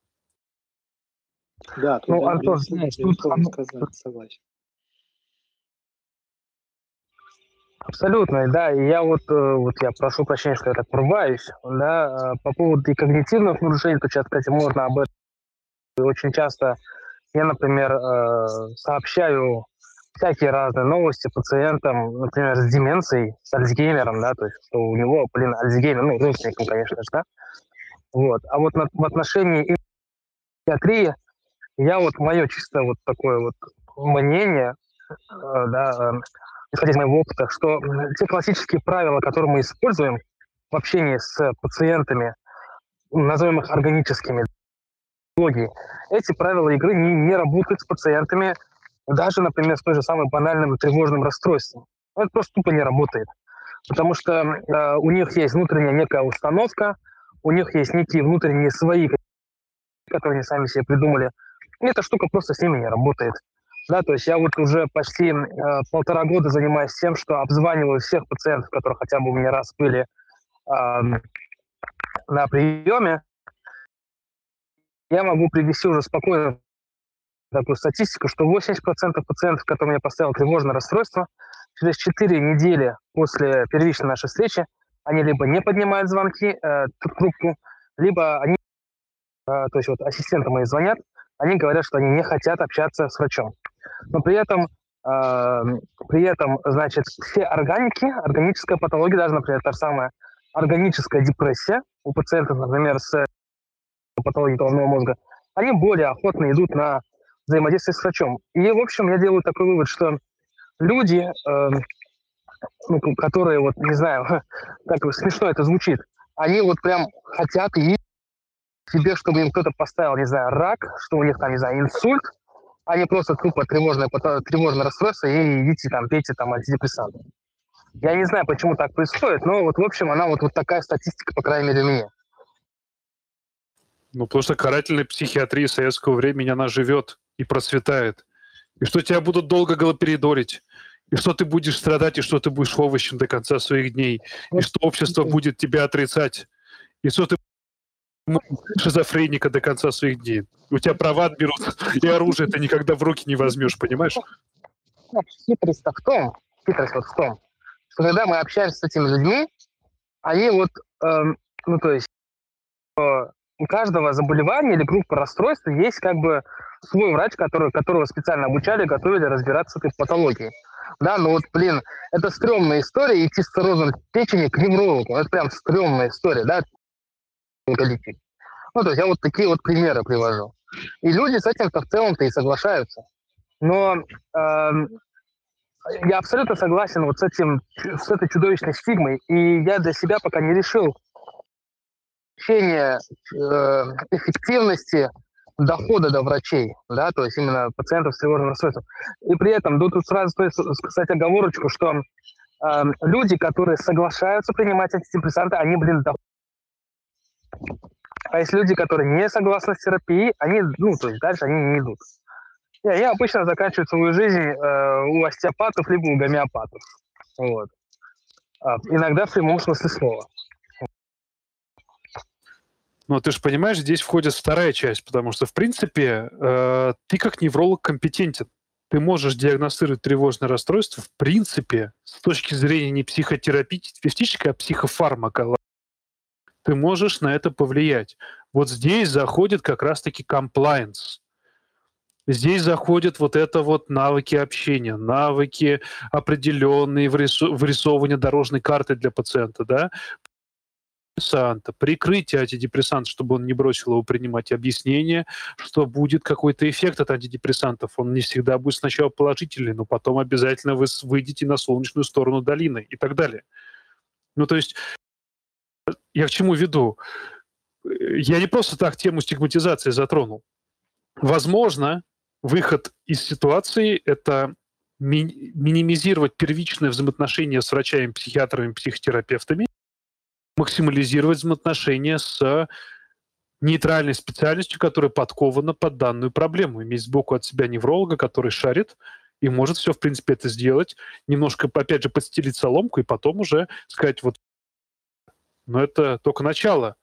Да, ну, Антон, знаешь, тут... согласен. Абсолютно, да. И я вот, э, вот я прошу прощения, что я так врубаюсь, да, э, по поводу и когнитивных нарушений, то сейчас, кстати, можно об этом очень часто я, например, э, сообщаю всякие разные новости пациентам, например, с деменцией, с Альцгеймером, да, то есть, что у него, блин, Альцгеймер, ну, родственником, конечно же, да. Вот. А вот на, в отношении психиатрии я вот мое чисто вот такое вот мнение, э, да, э, исходя из моего опыта, что те классические правила, которые мы используем в общении с пациентами, назовем их органическими, технологии. Эти правила игры не, не работают с пациентами, даже, например, с той же самой банальным тревожным расстройством. Это просто тупо не работает. Потому что э, у них есть внутренняя некая установка, у них есть некие внутренние свои, которые они сами себе придумали. И эта штука просто с ними не работает. Да, то есть я вот уже почти э, полтора года занимаюсь тем, что обзваниваю всех пациентов, которые хотя бы у меня раз были э, на приеме. Я могу привести уже спокойно такую статистику, что 80% пациентов, которым я поставил тревожное расстройство, через 4 недели после первичной нашей встречи они либо не поднимают звонки, э, трубку, либо они, э, то есть вот ассистенты мои звонят, они говорят, что они не хотят общаться с врачом. Но при этом, э, при этом, значит, все органики, органическая патология, даже, например, та же самая органическая депрессия у пациентов, например, с патологией головного мозга, они более охотно идут на взаимодействие с врачом. И, в общем, я делаю такой вывод, что люди, э, которые, вот, не знаю, как смешно это звучит, они вот прям хотят и себе, чтобы им кто-то поставил, не знаю, рак, что у них там, не знаю, инсульт, а не просто тупо тревожное, тревожное расстройство, и идите там, пейте там антидепрессанты. Я не знаю, почему так происходит, но вот, в общем, она вот, вот такая статистика, по крайней мере, у меня. Ну, потому что карательная психиатрия советского времени, она живет и процветает. И что тебя будут долго галоперидорить. И что ты будешь страдать, и что ты будешь овощем до конца своих дней. И что общество будет тебя отрицать. И что ты шизофреника до конца своих дней. У тебя права отберут, и оружие ты никогда в руки не возьмешь, понимаешь? Хитрость в том, хитрость вот в том, что когда мы общаемся с этими людьми, они вот, эм, ну то есть, э, у каждого заболевания или группы расстройств есть как бы свой врач, который, которого специально обучали, готовили разбираться с этой патологией. Да, ну вот, блин, это стрёмная история идти с циррозом печени к неврологу. Это прям стрёмная история, да. Ну, то есть я вот такие вот примеры привожу. И люди с этим-то в целом-то и соглашаются. Но э, я абсолютно согласен вот с этим, с этой чудовищной стигмой, и я для себя пока не решил э, эффективности дохода до врачей, да, то есть именно пациентов с тревожным расстройством. И при этом, тут, сразу стоит сказать оговорочку, что э, люди, которые соглашаются принимать антидепрессанты, они, блин, доход а есть люди, которые не согласны с терапией, они, ну, то есть дальше они не идут. Я, я обычно заканчиваю свою жизнь э, у остеопатов либо у гомеопатов. Вот. А, иногда в прямом смысле слова. Ну, ты же понимаешь, здесь входит вторая часть, потому что, в принципе, э, ты как невролог компетентен. Ты можешь диагностировать тревожное расстройство, в принципе, с точки зрения не психотерапевтической, а психофармакологии ты можешь на это повлиять. Вот здесь заходит как раз-таки compliance. Здесь заходят вот это вот навыки общения, навыки определенные вырисовывания дорожной карты для пациента, да, антидепрессанта, прикрытие антидепрессанта, чтобы он не бросил его принимать, объяснение, что будет какой-то эффект от антидепрессантов. Он не всегда будет сначала положительный, но потом обязательно вы выйдете на солнечную сторону долины и так далее. Ну, то есть я к чему веду? Я не просто так тему стигматизации затронул. Возможно, выход из ситуации – это ми- минимизировать первичное взаимоотношение с врачами, психиатрами, психотерапевтами, максимализировать взаимоотношения с нейтральной специальностью, которая подкована под данную проблему. Иметь сбоку от себя невролога, который шарит и может все, в принципе, это сделать, немножко, опять же, подстелить соломку и потом уже сказать, вот но это только начало.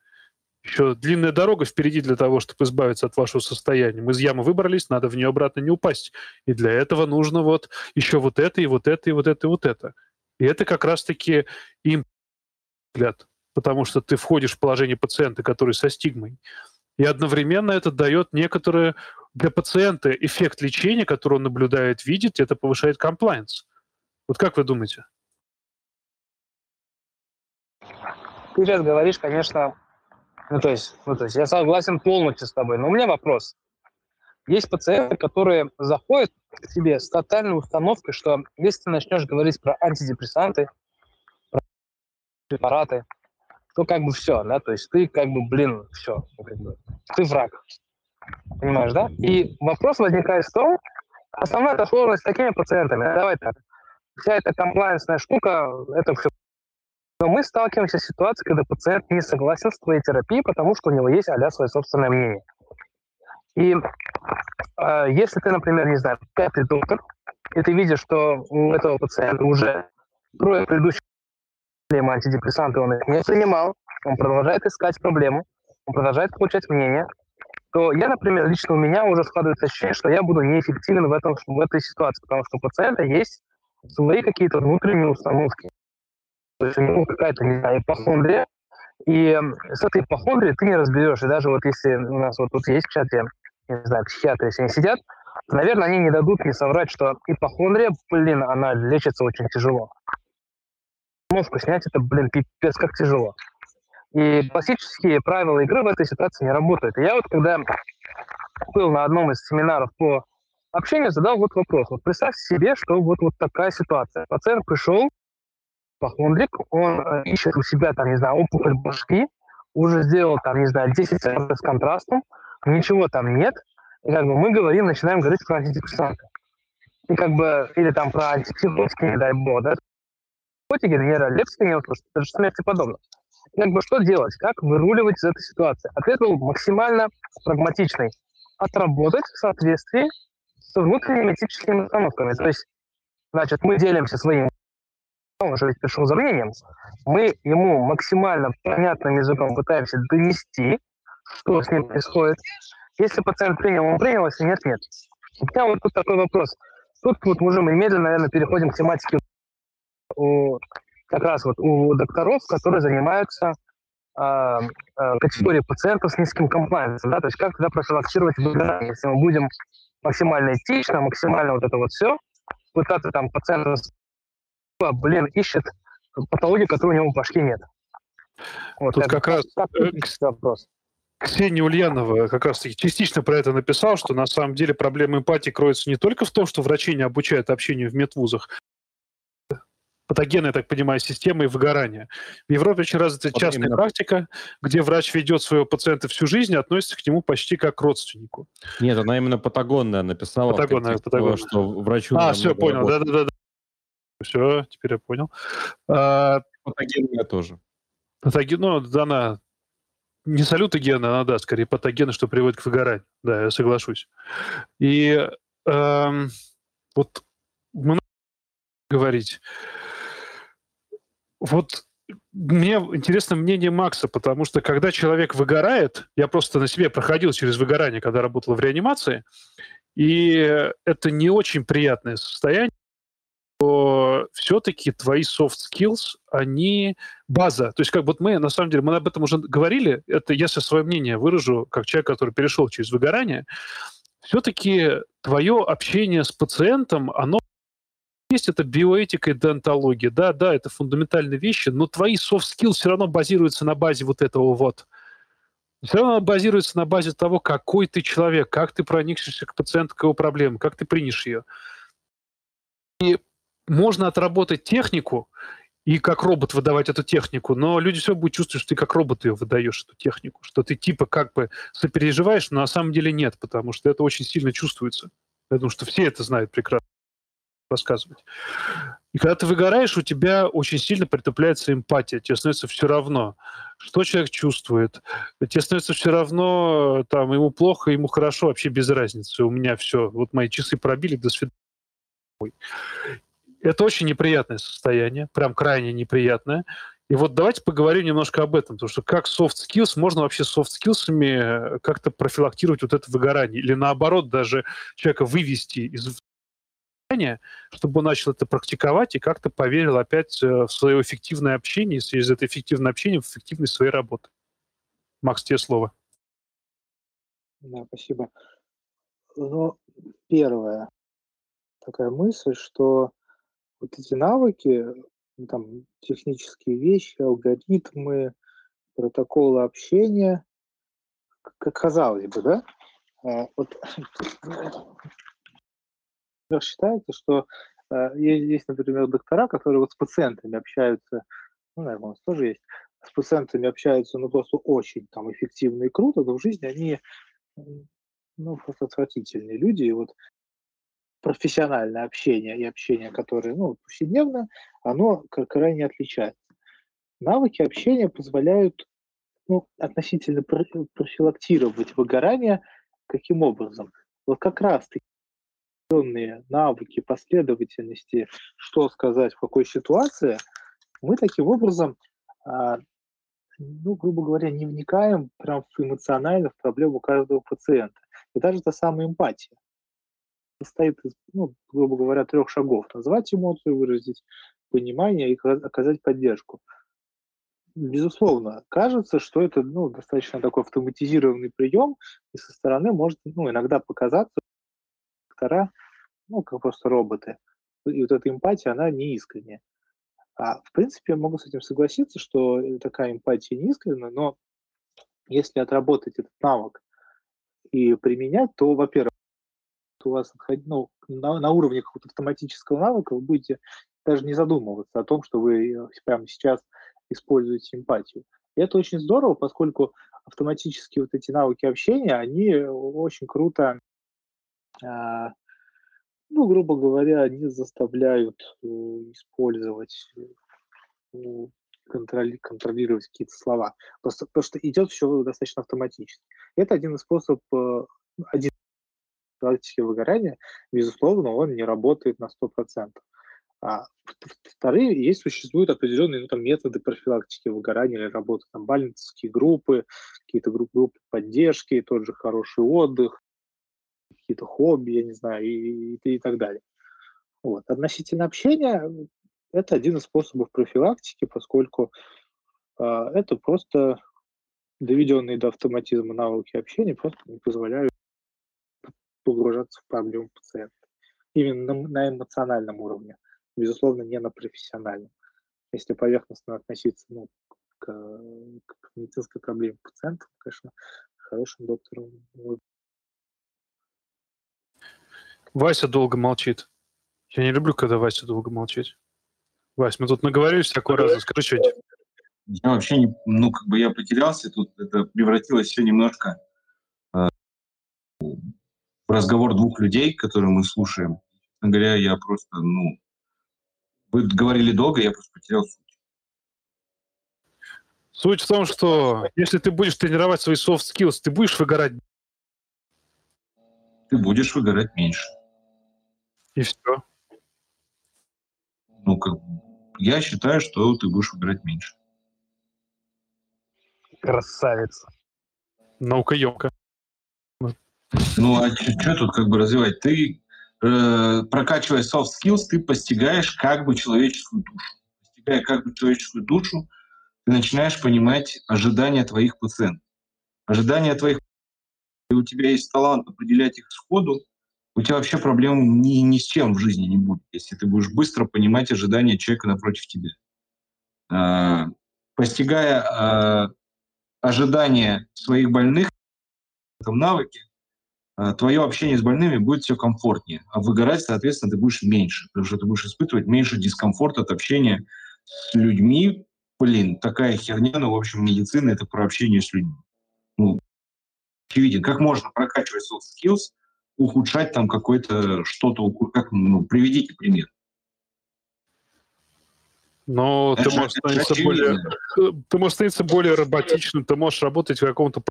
Еще длинная дорога впереди для того, чтобы избавиться от вашего состояния. Мы из ямы выбрались, надо в нее обратно не упасть. И для этого нужно вот еще вот это, и вот это, и вот это, и вот это. И это как раз-таки им взгляд, потому что ты входишь в положение пациента, который со стигмой. И одновременно это дает некоторое для пациента эффект лечения, который он наблюдает, видит, это повышает комплайенс. Вот как вы думаете? ты сейчас говоришь, конечно, ну то есть, ну то есть я согласен полностью с тобой, но у меня вопрос. Есть пациенты, которые заходят к тебе с тотальной установкой, что если ты начнешь говорить про антидепрессанты, про препараты, то как бы все, да, то есть ты как бы, блин, все, ну, как бы, ты враг, понимаешь, да? И вопрос возникает в том, основная сложность с такими пациентами, давай так, вся эта комплайенсная штука, это все но мы сталкиваемся с ситуацией, когда пациент не согласен с твоей терапией, потому что у него есть а свое собственное мнение. И а, если ты, например, не знаю, пятый доктор, и ты видишь, что у этого пациента уже трое предыдущих проблемы антидепрессанты, он их не принимал, он продолжает искать проблему, он продолжает получать мнение, то я, например, лично у меня уже складывается ощущение, что я буду неэффективен в, этом, в этой ситуации, потому что у пациента есть свои какие-то внутренние установки. То есть у него какая-то, не знаю, ипохондрия, и с этой ипохондрией ты не разберешь. И даже вот если у нас вот тут есть в чате, не знаю, психиатры, если они сидят, то, наверное, они не дадут мне соврать, что ипохондрия, блин, она лечится очень тяжело. Мозг снять это, блин, пипец, как тяжело. И классические правила игры в этой ситуации не работают. И я вот когда был на одном из семинаров по общению, задал вот вопрос. Вот представь себе, что вот, вот такая ситуация. Пациент пришел, похондрик, он э, ищет у себя, там, не знаю, опухоль башки, уже сделал, там, не знаю, 10 с контрастом, ничего там нет. И как бы мы говорим, начинаем говорить про антидепрессанты. И как бы, или там про антипсихотики, не дай бог, да, наркотики, нейролепсики, не то, что смерти подобное как бы что делать, как выруливать из этой ситуации. Ответ был максимально прагматичный. Отработать в соответствии с внутренними этическими установками. То есть, значит, мы делимся своим он уже ведь пришел за мнением, мы ему максимально понятным языком пытаемся донести, что с ним происходит. Если пациент принял, он принял, если нет, нет. У меня вот тут такой вопрос. Тут вот уже мы медленно, наверное, переходим к тематике как раз вот у докторов, которые занимаются э, категорией пациентов с низким комплайнсом, да, то есть как тогда профилактировать выгорание, если мы будем максимально этично, максимально вот это вот все, пытаться там пациента, блин, ищет патологию, которой у него в башке нет. Вот, Тут как раз как, э, вопрос. Ксения Ульянова как раз таки частично про это написал, что на самом деле проблема эмпатии кроется не только в том, что врачи не обучают общению в медвузах, патогенная, я так понимаю, система и выгорания. В Европе очень развита вот частная именно. практика, где врач ведет своего пациента всю жизнь и относится к нему почти как к родственнику. Нет, она именно патагонная написала. Патагонная, патагонная. Что врачу... А, все, понял, да-да-да. Все, теперь я понял. А, патогенная тоже. Патоген, ну, она не салютогенная, она, да, скорее патогенная, что приводит к выгоранию. Да, я соглашусь. И эм, вот много говорить вот мне интересно мнение Макса, потому что когда человек выгорает, я просто на себе проходил через выгорание, когда работал в реанимации, и это не очень приятное состояние, то все-таки твои soft skills, они база. То есть как вот мы, на самом деле, мы об этом уже говорили, это я со свое мнение выражу, как человек, который перешел через выгорание, все-таки твое общение с пациентом, оно есть это биоэтика и дентология. Да, да, это фундаментальные вещи, но твои soft skills все равно базируются на базе вот этого вот. Все равно базируется на базе того, какой ты человек, как ты проникнешься к пациенту, к его проблемам, как ты принешь ее. И можно отработать технику и как робот выдавать эту технику, но люди все будут чувствовать, что ты как робот ее выдаешь, эту технику, что ты типа как бы сопереживаешь, но на самом деле нет, потому что это очень сильно чувствуется. Потому что все это знают прекрасно рассказывать. И когда ты выгораешь, у тебя очень сильно притупляется эмпатия. Тебе становится все равно, что человек чувствует. Тебе становится все равно, там, ему плохо, ему хорошо, вообще без разницы. У меня все, вот мои часы пробили, до свидания. Это очень неприятное состояние, прям крайне неприятное. И вот давайте поговорим немножко об этом, потому что как soft skills, можно вообще soft skills как-то профилактировать вот это выгорание, или наоборот даже человека вывести из чтобы он начал это практиковать и как-то поверил опять э, в свое эффективное общение, и через это эффективное общение в эффективность своей работы. Макс, тебе слово. Да, спасибо. Ну, первое, такая мысль, что вот эти навыки, ну, там, технические вещи, алгоритмы, протоколы общения, как казалось бы, да, а, вот считается, что э, есть, например, доктора, которые вот с пациентами общаются, ну, наверное, у нас тоже есть, с пациентами общаются, ну, просто очень там эффективно и круто, но в жизни они, ну, просто отвратительные люди, и вот профессиональное общение и общение, которое, ну, повседневно, оно крайне отличается. Навыки общения позволяют ну, относительно профилактировать выгорание. Каким образом? вот как раз таки навыки последовательности, что сказать в какой ситуации, мы таким образом, а, ну, грубо говоря, не вникаем прям эмоционально в проблему каждого пациента. И даже та самая эмпатия состоит из, ну, грубо говоря, трех шагов. Назвать эмоцию, выразить понимание и оказать поддержку. Безусловно, кажется, что это ну, достаточно такой автоматизированный прием, и со стороны может ну, иногда показаться, что доктора, ну, как просто роботы. И вот эта эмпатия, она не искренняя. А, в принципе, я могу с этим согласиться, что такая эмпатия не искренняя, но если отработать этот навык и применять, то, во-первых, у вас ну, на, на уровне какого-то автоматического навыка вы будете даже не задумываться о том, что вы э, прямо сейчас используете эмпатию. И это очень здорово, поскольку автоматически вот эти навыки общения, они очень круто, э, ну, грубо говоря, они заставляют э, использовать, э, контроли, контролировать какие-то слова. Просто потому что идет все достаточно автоматически. Это один из способов, э, один практики выгорания, безусловно, он не работает на 100%. А вторые, есть, существуют определенные ну, там, методы профилактики выгорания или работы, там, бальницкие группы, какие-то группы поддержки, тот же хороший отдых, какие-то хобби, я не знаю, и, и, и так далее. Вот. Относительно общения, это один из способов профилактики, поскольку э, это просто доведенные до автоматизма навыки общения просто не позволяют погружаться в проблему пациента. Именно на, на эмоциональном уровне безусловно, не на профессиональном. Если поверхностно относиться ну, к, к медицинской проблеме пациента, конечно, хорошим доктором. Вася долго молчит. Я не люблю, когда Вася долго молчит. Вась, мы тут наговорились всякого раза. Скажи что-нибудь. Я вообще не, ну, как бы я потерялся, тут это превратилось все немножко э, в разговор двух людей, которые мы слушаем. Говоря, я просто, ну, вы говорили долго, я просто потерял суть. Суть в том, что если ты будешь тренировать свои soft skills, ты будешь выгорать. Ты будешь выгорать меньше. И все. Ну, как, я считаю, что ты будешь выгорать меньше. Красавица. Наукоемко. Ну, а что тут как бы развивать? Ты э, прокачивая soft skills, ты постигаешь как бы человеческую душу. Постигая как бы человеческую душу, ты начинаешь понимать ожидания твоих пациентов. Ожидания твоих и у тебя есть талант определять их сходу, у тебя вообще проблем ни, ни с чем в жизни не будет, если ты будешь быстро понимать ожидания человека напротив тебя. Э, постигая э, ожидания своих больных в этом навыке, Э, твое общение с больными будет все комфортнее, а выгорать, соответственно, ты будешь меньше, потому что ты будешь испытывать меньше дискомфорта от общения с людьми. Блин, такая херня, ну, в общем, медицина — это про общение с людьми. Ну, очевиден. Как можно прокачивать soft skills, ухудшать там какое-то что-то, как, ну, приведите пример. Но ты можешь, становиться более, ты можешь становиться более роботичным, ты можешь работать в каком-то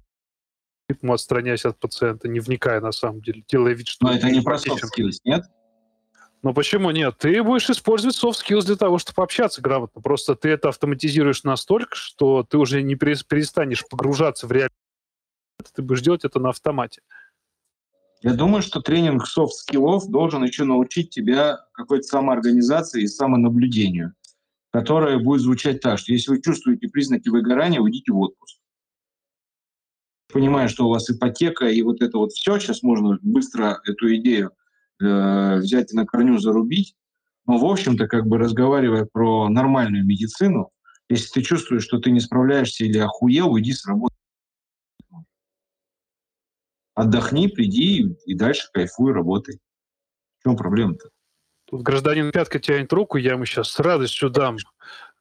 ритму, отстраняясь от пациента, не вникая на самом деле, делая вид, что... Но это не про soft skills, нет? Ну почему нет? Ты будешь использовать soft skills для того, чтобы общаться грамотно. Просто ты это автоматизируешь настолько, что ты уже не перестанешь погружаться в реальность. Ты будешь делать это на автомате. Я думаю, что тренинг skills должен еще научить тебя какой-то самоорганизации и самонаблюдению, которое будет звучать так, что если вы чувствуете признаки выгорания, уйдите в отпуск понимаю, что у вас ипотека и вот это вот все, сейчас можно быстро эту идею э, взять и на корню зарубить. Но, в общем-то, как бы разговаривая про нормальную медицину, если ты чувствуешь, что ты не справляешься или охуел, уйди с работы. Отдохни, приди и дальше кайфуй, работай. В чем проблема-то? Тут гражданин Пятка тянет руку, я ему сейчас с радостью дам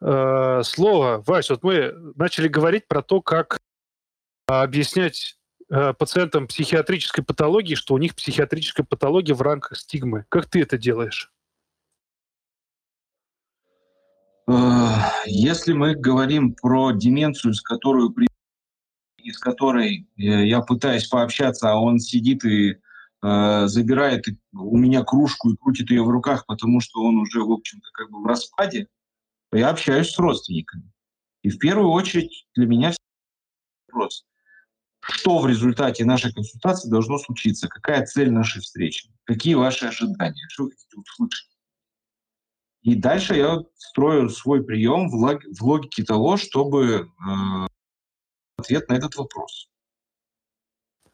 э, слово. Вась, вот мы начали говорить про то, как а, объяснять э, пациентам психиатрической патологии, что у них психиатрическая патология в рамках стигмы. Как ты это делаешь? Если мы говорим про деменцию, с которой, из которой э, я пытаюсь пообщаться, а он сидит и э, забирает у меня кружку и крутит ее в руках, потому что он уже, в общем-то, как бы в распаде, я общаюсь с родственниками. И в первую очередь для меня вопрос, что в результате нашей консультации должно случиться, какая цель нашей встречи, какие ваши ожидания, что вы хотите услышать. И дальше я строю свой прием в логике того, чтобы э, ответ на этот вопрос.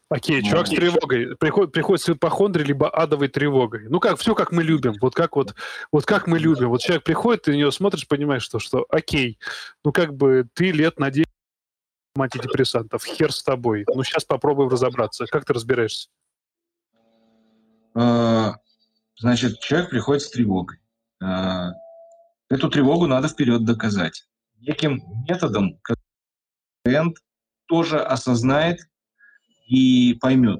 Окей, чувак с тревогой. Приходит, приходит с ипохондрией, либо адовой тревогой. Ну как, все как мы любим. Вот как вот, вот как мы любим. Вот человек приходит, ты на него смотришь, понимаешь, что, что окей, ну как бы ты лет на 10 антидепрессантов, хер с тобой. Ну сейчас попробуем разобраться. Как ты разбираешься? А, значит, человек приходит с тревогой. А, эту тревогу надо вперед доказать. Неким методом клиент тоже осознает и поймет.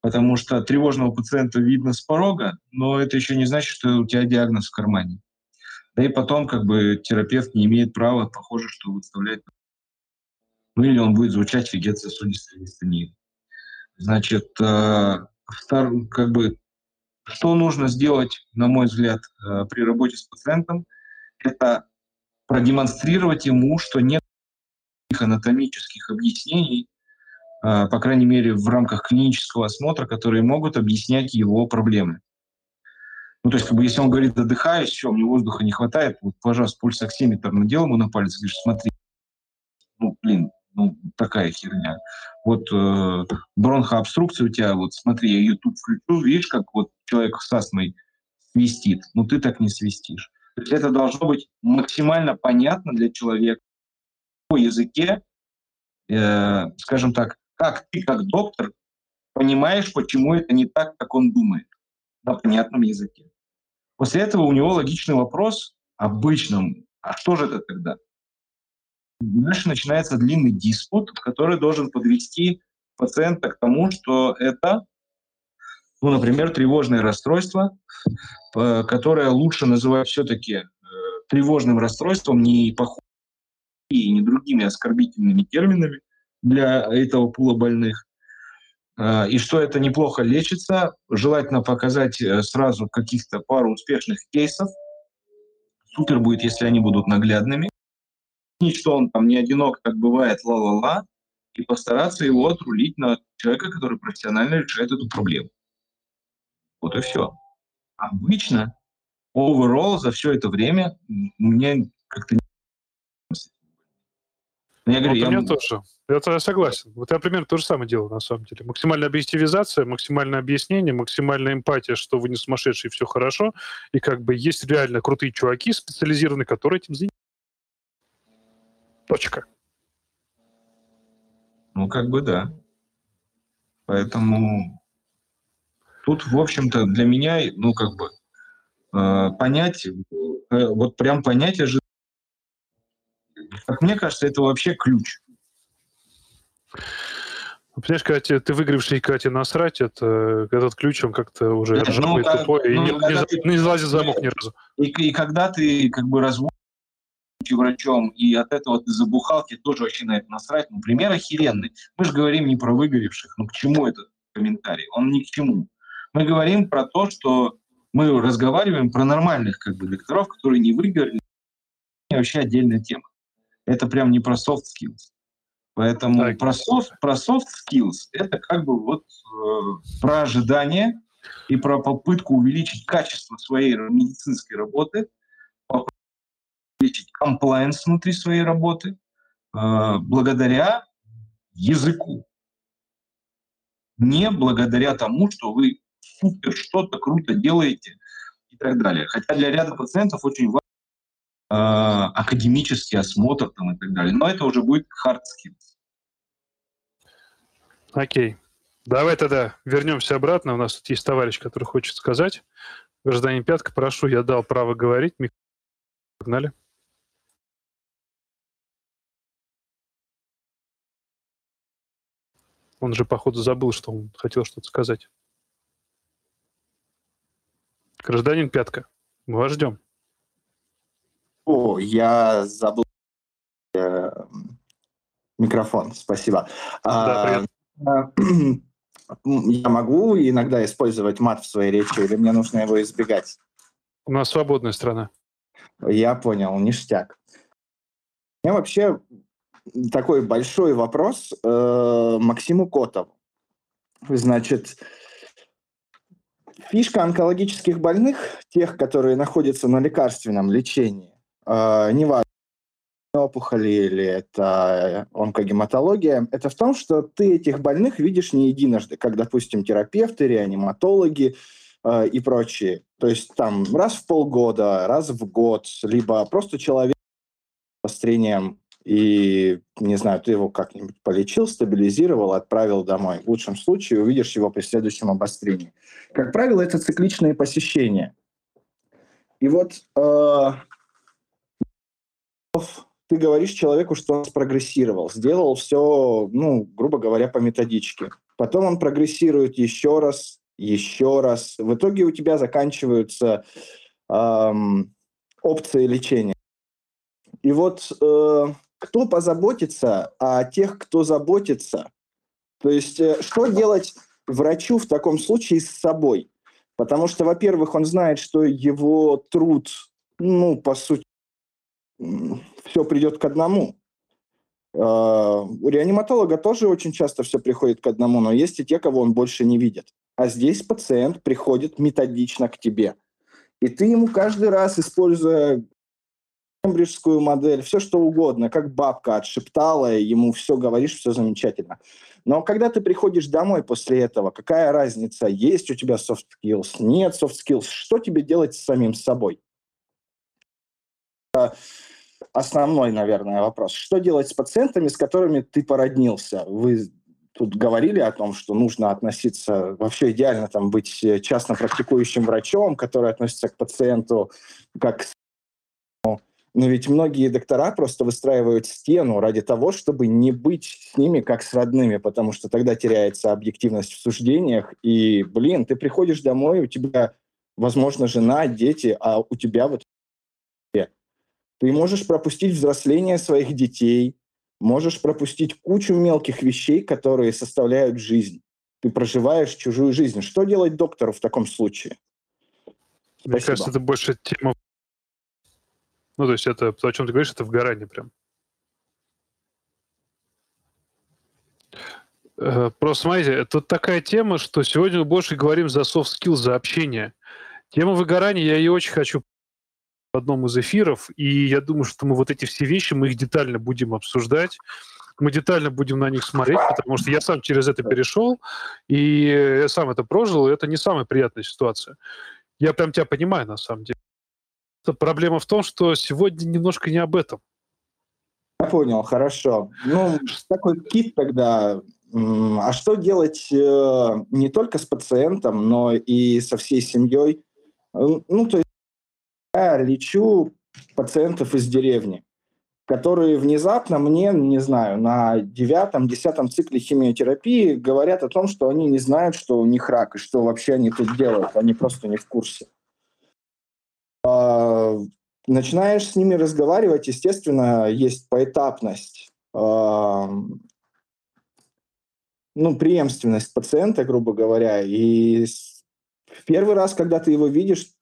Потому что тревожного пациента видно с порога, но это еще не значит, что у тебя диагноз в кармане. Да и потом как бы терапевт не имеет права, похоже, что выставлять ну или он будет звучать фигет сосудистой дистонии. Значит, э, втор, как бы, что нужно сделать, на мой взгляд, э, при работе с пациентом, это продемонстрировать ему, что нет анатомических объяснений, э, по крайней мере, в рамках клинического осмотра, которые могут объяснять его проблемы. Ну, то есть, как бы, если он говорит, отдыхаюсь, все, мне воздуха не хватает, вот, пожалуйста, пульсоксиметр надел ему на палец, говоришь, смотри, ну, блин, ну, такая херня. Вот э, бронхообструкция у тебя, вот смотри, я YouTube включу, видишь, как вот человек с астмой свистит, но ты так не свистишь. То есть это должно быть максимально понятно для человека по языке, э, скажем так, как ты, как доктор, понимаешь, почему это не так, как он думает, на понятном языке. После этого у него логичный вопрос обычным, а что же это тогда? дальше начинается длинный диспут, который должен подвести пациента к тому, что это, ну, например, тревожное расстройство, которое лучше называть все-таки э, тревожным расстройством не по и не другими оскорбительными терминами для этого пула больных. Э, и что это неплохо лечится. Желательно показать э, сразу каких-то пару успешных кейсов. Супер будет, если они будут наглядными объяснить, что он там не одинок, как бывает, ла-ла-ла, и постараться его отрулить на человека, который профессионально решает эту проблему. Вот и все. Обычно, overall, за все это время мне как-то я говорю, вот я... у меня тоже. Это я согласен. Вот я примерно то же самое делаю, на самом деле. Максимальная объективизация, максимальное объяснение, максимальная эмпатия, что вы не сумасшедший, все хорошо. И как бы есть реально крутые чуваки специализированные, которые этим занимаются. Точка. Ну, как бы да. Поэтому тут, в общем-то, для меня, ну, как бы, э, понять, э, вот прям понять ожидания. Как мне кажется, это вообще ключ. Ну, понимаешь, когда ты, выигравший, тебе насрать, это, этот ключ, он как-то уже да, ржавый, ну, тупой, ну, и не, не, ты, не залазит замок ни разу. И, и когда ты как бы разводишь врачом, и от этого ты забухал, тебе тоже вообще на это насрать. Ну, пример охеренный. Мы же говорим не про выгоревших. Ну, к чему этот комментарий? Он ни к чему. Мы говорим про то, что мы разговариваем про нормальных как бы докторов, которые не выгорели. Это вообще отдельная тема. Это прям не про soft skills. Поэтому так. про soft, про soft skills это как бы вот э, про ожидание и про попытку увеличить качество своей медицинской работы, обеспечить комплайенс внутри своей работы э, благодаря языку. Не благодаря тому, что вы супер что-то круто делаете и так далее. Хотя для ряда пациентов очень важно академический осмотр там, и так далее. Но это уже будет hard skills. Окей. Давай тогда вернемся обратно. У нас тут есть товарищ, который хочет сказать. Гражданин Пятка, прошу, я дал право говорить. Погнали. Он же, походу, забыл, что он хотел что-то сказать. Гражданин Пятка, мы вас ждем. О, я забыл э, микрофон, спасибо. Да, а, я могу иногда использовать мат в своей речи, или мне нужно его избегать? У нас свободная страна. Я понял, ништяк. У меня вообще такой большой вопрос э, Максиму Котову. Значит, фишка онкологических больных, тех, которые находятся на лекарственном лечении, э, неважно, опухоли или это онкогематология, это в том, что ты этих больных видишь не единожды, как, допустим, терапевты, реаниматологи э, и прочие. То есть там раз в полгода, раз в год, либо просто человек с обострением и, не знаю, ты его как-нибудь полечил, стабилизировал, отправил домой. В лучшем случае увидишь его при следующем обострении. Как правило, это цикличные посещения. И вот э, ты говоришь человеку, что он спрогрессировал, сделал все, ну, грубо говоря, по методичке. Потом он прогрессирует еще раз, еще раз. В итоге у тебя заканчиваются эм, опции лечения. И вот э, кто позаботится о тех, кто заботится? То есть э, что делать врачу в таком случае с собой? Потому что, во-первых, он знает, что его труд, ну, по сути, все придет к одному. А, у реаниматолога тоже очень часто все приходит к одному, но есть и те, кого он больше не видит. А здесь пациент приходит методично к тебе. И ты ему каждый раз, используя кембриджскую модель, все что угодно, как бабка отшептала, ему все говоришь, все замечательно. Но когда ты приходишь домой после этого, какая разница, есть у тебя soft skills, нет soft skills, что тебе делать с самим собой? Основной, наверное, вопрос. Что делать с пациентами, с которыми ты породнился? Вы тут говорили о том, что нужно относиться, вообще идеально там быть частно практикующим врачом, который относится к пациенту как к но ведь многие доктора просто выстраивают стену ради того, чтобы не быть с ними как с родными, потому что тогда теряется объективность в суждениях. И, блин, ты приходишь домой, у тебя, возможно, жена, дети, а у тебя вот ты можешь пропустить взросление своих детей, можешь пропустить кучу мелких вещей, которые составляют жизнь. Ты проживаешь чужую жизнь. Что делать доктору в таком случае? Мне Спасибо. кажется, это больше тема... Ну, то есть это, то, о чем ты говоришь, это в вгорание прям. Э, просто смотрите, тут такая тема, что сегодня мы больше говорим за soft skills, за общение. Тема выгорания, я ее очень хочу в одном из эфиров, и я думаю, что мы вот эти все вещи, мы их детально будем обсуждать, мы детально будем на них смотреть, потому что я сам через это перешел, и я сам это прожил, и это не самая приятная ситуация. Я прям тебя понимаю, на самом деле. Проблема в том, что сегодня немножко не об этом. Я понял, хорошо. Ну, такой кит тогда. А что делать э, не только с пациентом, но и со всей семьей? Ну, то есть я лечу пациентов из деревни, которые внезапно мне, не знаю, на девятом-десятом цикле химиотерапии говорят о том, что они не знают, что у них рак, и что вообще они тут делают, они просто не в курсе. А, начинаешь с ними разговаривать, естественно, есть поэтапность, а, ну, преемственность пациента, грубо говоря, и в первый раз, когда ты его видишь,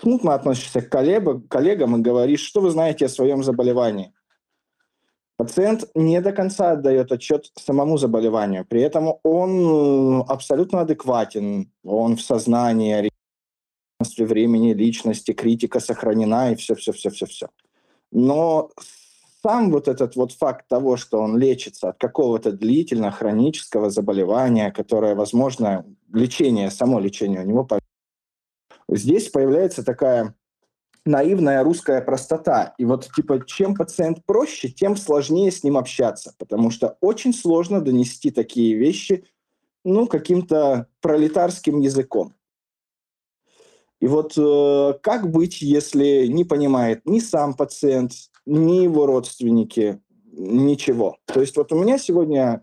смутно относишься к коллегам, коллегам и говоришь, что вы знаете о своем заболевании. Пациент не до конца отдает отчет самому заболеванию, при этом он э, абсолютно адекватен, он в сознании, времени, личности, критика сохранена и все-все-все-все-все. Но сам вот этот вот факт того, что он лечится от какого-то длительно хронического заболевания, которое, возможно, лечение, само лечение у него Здесь появляется такая наивная русская простота. И вот типа чем пациент проще, тем сложнее с ним общаться, потому что очень сложно донести такие вещи ну, каким-то пролетарским языком. И вот э, как быть, если не понимает ни сам пациент, ни его родственники, ничего. То есть вот у меня сегодня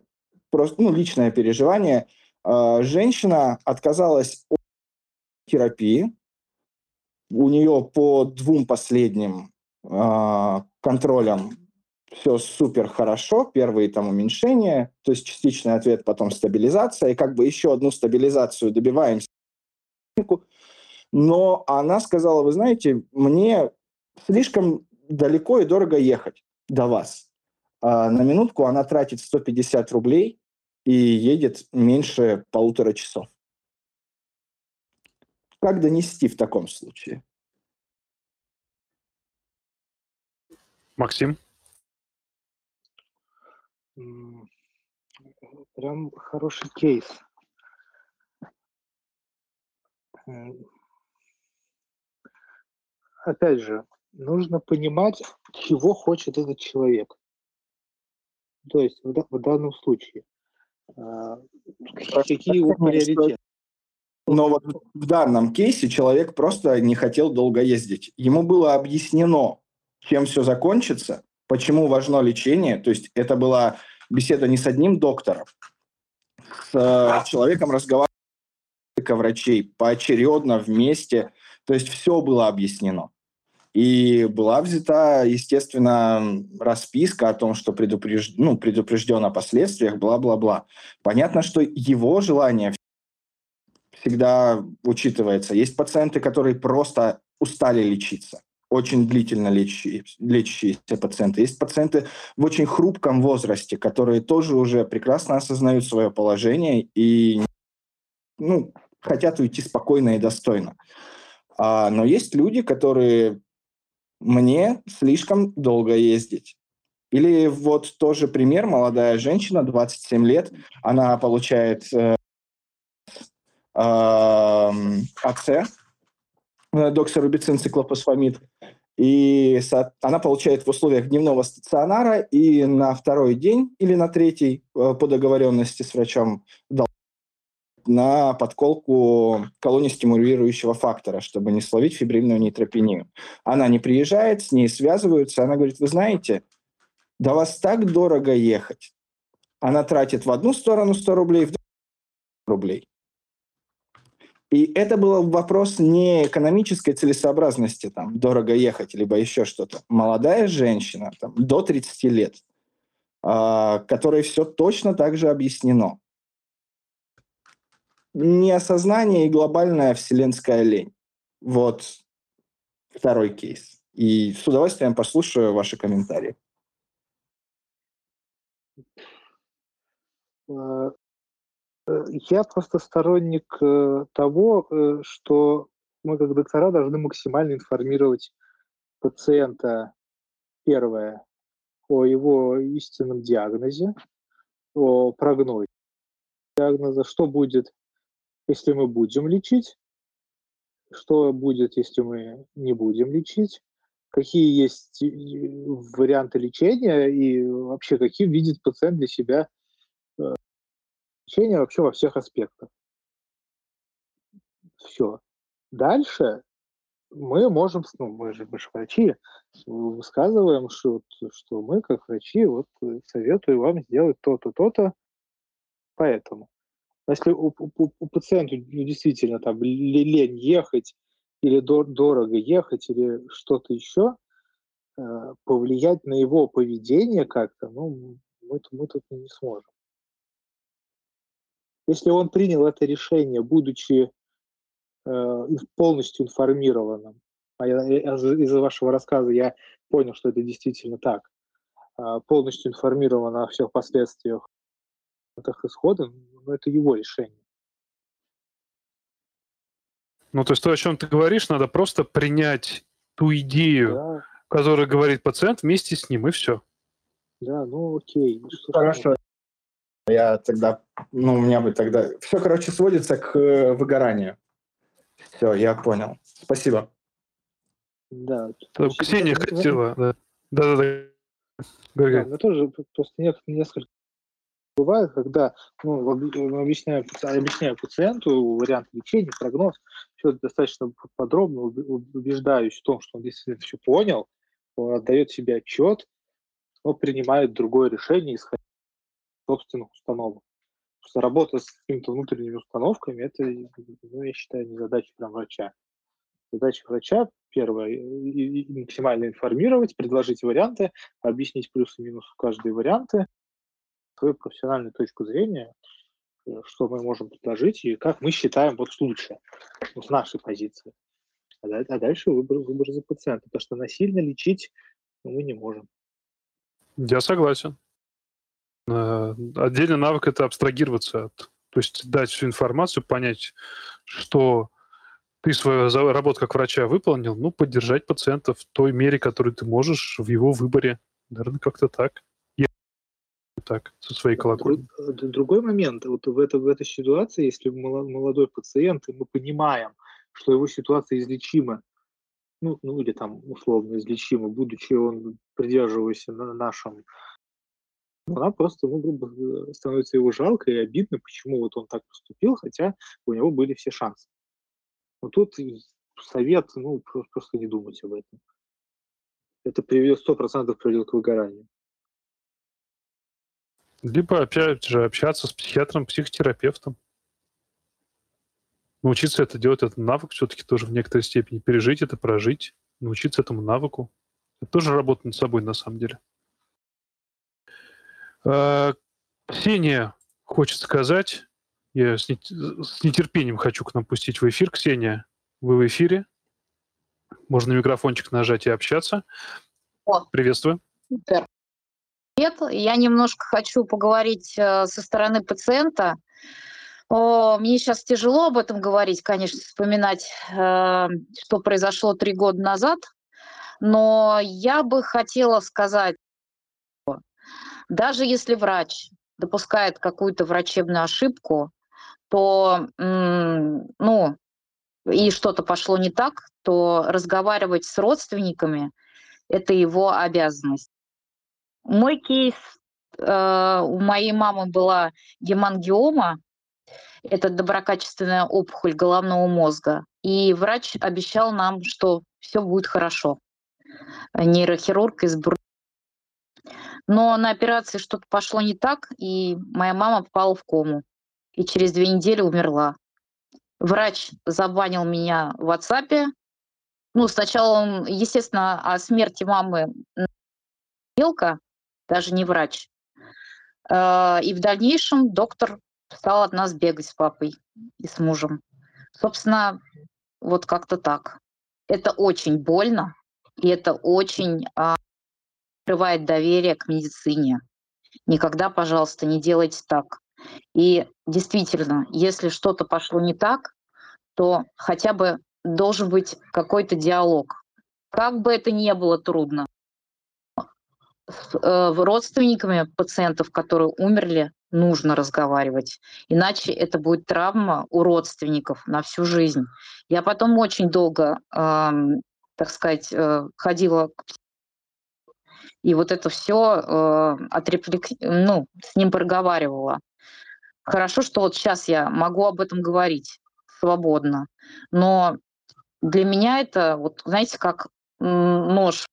просто ну, личное переживание. Э, женщина отказалась от терапии, у нее по двум последним э, контролям все супер хорошо, первые там уменьшения, то есть частичный ответ, потом стабилизация, и как бы еще одну стабилизацию добиваемся. Но она сказала, вы знаете, мне слишком далеко и дорого ехать до вас. А на минутку она тратит 150 рублей и едет меньше полутора часов. Как донести в таком случае? Максим? Прям хороший кейс. Опять же, нужно понимать, чего хочет этот человек. То есть в, в данном случае, а, какие его приоритеты. Но вот в данном кейсе человек просто не хотел долго ездить. Ему было объяснено, чем все закончится, почему важно лечение. То есть это была беседа не с одним доктором, с э, человеком разговаривали врачей поочередно, вместе. То есть все было объяснено. И была взята, естественно, расписка о том, что предупреж... ну, предупрежден о последствиях, бла-бла-бла. Понятно, что его желание всегда учитывается. Есть пациенты, которые просто устали лечиться очень длительно лечащиеся пациенты. Есть пациенты в очень хрупком возрасте, которые тоже уже прекрасно осознают свое положение и ну, хотят уйти спокойно и достойно. А, но есть люди, которые мне слишком долго ездить. Или вот тоже пример, молодая женщина, 27 лет, она получает э, АЦ, э, доксорубицин циклофосфамид, и она получает в условиях дневного стационара и на второй день или на третий э, по договоренности с врачом на подколку колонии стимулирующего фактора, чтобы не словить фибрильную нейтропению. Она не приезжает, с ней связываются, она говорит, вы знаете, да вас так дорого ехать. Она тратит в одну сторону 100 рублей, в другую рублей. И это был вопрос не экономической целесообразности, там, дорого ехать, либо еще что-то. Молодая женщина, там, до 30 лет, э, которой все точно так же объяснено. Неосознание и глобальная вселенская лень. Вот второй кейс. И с удовольствием послушаю ваши комментарии. Э, я просто сторонник э, того, э, что мы как доктора должны максимально информировать пациента, первое, о его истинном диагнозе, о прогнозе диагноза, что будет, если мы будем лечить, что будет, если мы не будем лечить, какие есть варианты лечения и вообще каким видит пациент для себя лечения вообще во всех аспектах. Все. Дальше мы можем, ну, мы же, мы же врачи, высказываем, что, что мы, как врачи, вот советую вам сделать то-то, то-то, поэтому. Если у, у, у пациента ну, действительно там лень ехать, или дор- дорого ехать, или что-то еще, э, повлиять на его поведение как-то, ну, мы, мы тут не сможем. Если он принял это решение, будучи э, полностью информированным, а я, из вашего рассказа я понял, что это действительно так, э, полностью информирован о всех последствиях этих исходов, но это его решение. Ну, то есть то, о чем ты говоришь, надо просто принять ту идею, да. которую говорит пациент, вместе с ним, и все. Да, ну окей. Хорошо. Я тогда, ну, у меня бы тогда... Все, короче, сводится к э, выгоранию. Все, я понял. Спасибо. Да. Ксения хотела, да. Да-да-да. Да, мы тоже просто несколько бывает, когда ну, объясняю, объясняю пациенту вариант лечения, прогноз, все достаточно подробно убеждаюсь в том, что он действительно все понял, он отдает себе отчет, но принимает другое решение, исходя собственных установок. Потому работа с какими-то внутренними установками, это, ну, я считаю, не задача прям врача. Задача врача первое максимально информировать, предложить варианты, объяснить плюсы и минусы каждой варианты, свою профессиональную точку зрения, э, что мы можем предложить и как мы считаем вот лучше, ну, с нашей позиции. А, а дальше выбор, выбор за пациента, потому что насильно лечить мы не можем. Я согласен. Э, Отдельный навык это абстрагироваться от, то есть дать всю информацию, понять, что ты свою работу как врача выполнил, ну, поддержать пациента в той мере, которую ты можешь в его выборе. Наверное, как-то так. Я так, со своей колокольни. Дру- д- Другой момент, вот в, это, в этой ситуации, если моло- молодой пациент, и мы понимаем, что его ситуация излечима, ну, ну или там условно излечима, будучи он придерживаясь на нашем, она просто, ну, грубо говоря, становится его жалко и обидно, почему вот он так поступил, хотя у него были все шансы. Но тут совет, ну, про- просто не думать об этом. Это приведет, сто процентов приведет к выгоранию. Либо, опять же, общаться с психиатром, психотерапевтом. Научиться это делать, это навык все-таки тоже в некоторой степени. Пережить это, прожить, научиться этому навыку. Это тоже работа над собой, на самом деле. Э, Ксения хочет сказать, я с нет- с нетерпением хочу к нам пустить в эфир. Ксения, вы в эфире. Можно микрофончик нажать и общаться. О. Приветствую. Супер. Привет. Я немножко хочу поговорить э, со стороны пациента. О, мне сейчас тяжело об этом говорить, конечно, вспоминать, э, что произошло три года назад, но я бы хотела сказать, даже если врач допускает какую-то врачебную ошибку, то, ну, и что-то пошло не так, то разговаривать с родственниками – это его обязанность. Мой кейс, э, у моей мамы была гемангиома, это доброкачественная опухоль головного мозга, и врач обещал нам, что все будет хорошо. Нейрохирург из Бру- Но на операции что-то пошло не так, и моя мама попала в кому. И через две недели умерла. Врач забанил меня в WhatsApp. Ну, сначала он, естественно, о смерти мамы мелко, даже не врач. Э, И в дальнейшем доктор стал от нас бегать с папой и с мужем. Собственно, вот как-то так. Это очень больно, и это очень а, открывает доверие к медицине. Никогда, пожалуйста, не делайте так. И действительно, если что-то пошло не так, то хотя бы должен быть какой-то диалог. Как бы это ни было трудно, с э, родственниками пациентов, которые умерли, нужно разговаривать. Иначе это будет травма у родственников на всю жизнь. Я потом очень долго, эм, так сказать, э, ходила к и вот это все э, отрефлек... ну, с ним проговаривала. Хорошо, что вот сейчас я могу об этом говорить свободно, но для меня это, вот знаете, как нож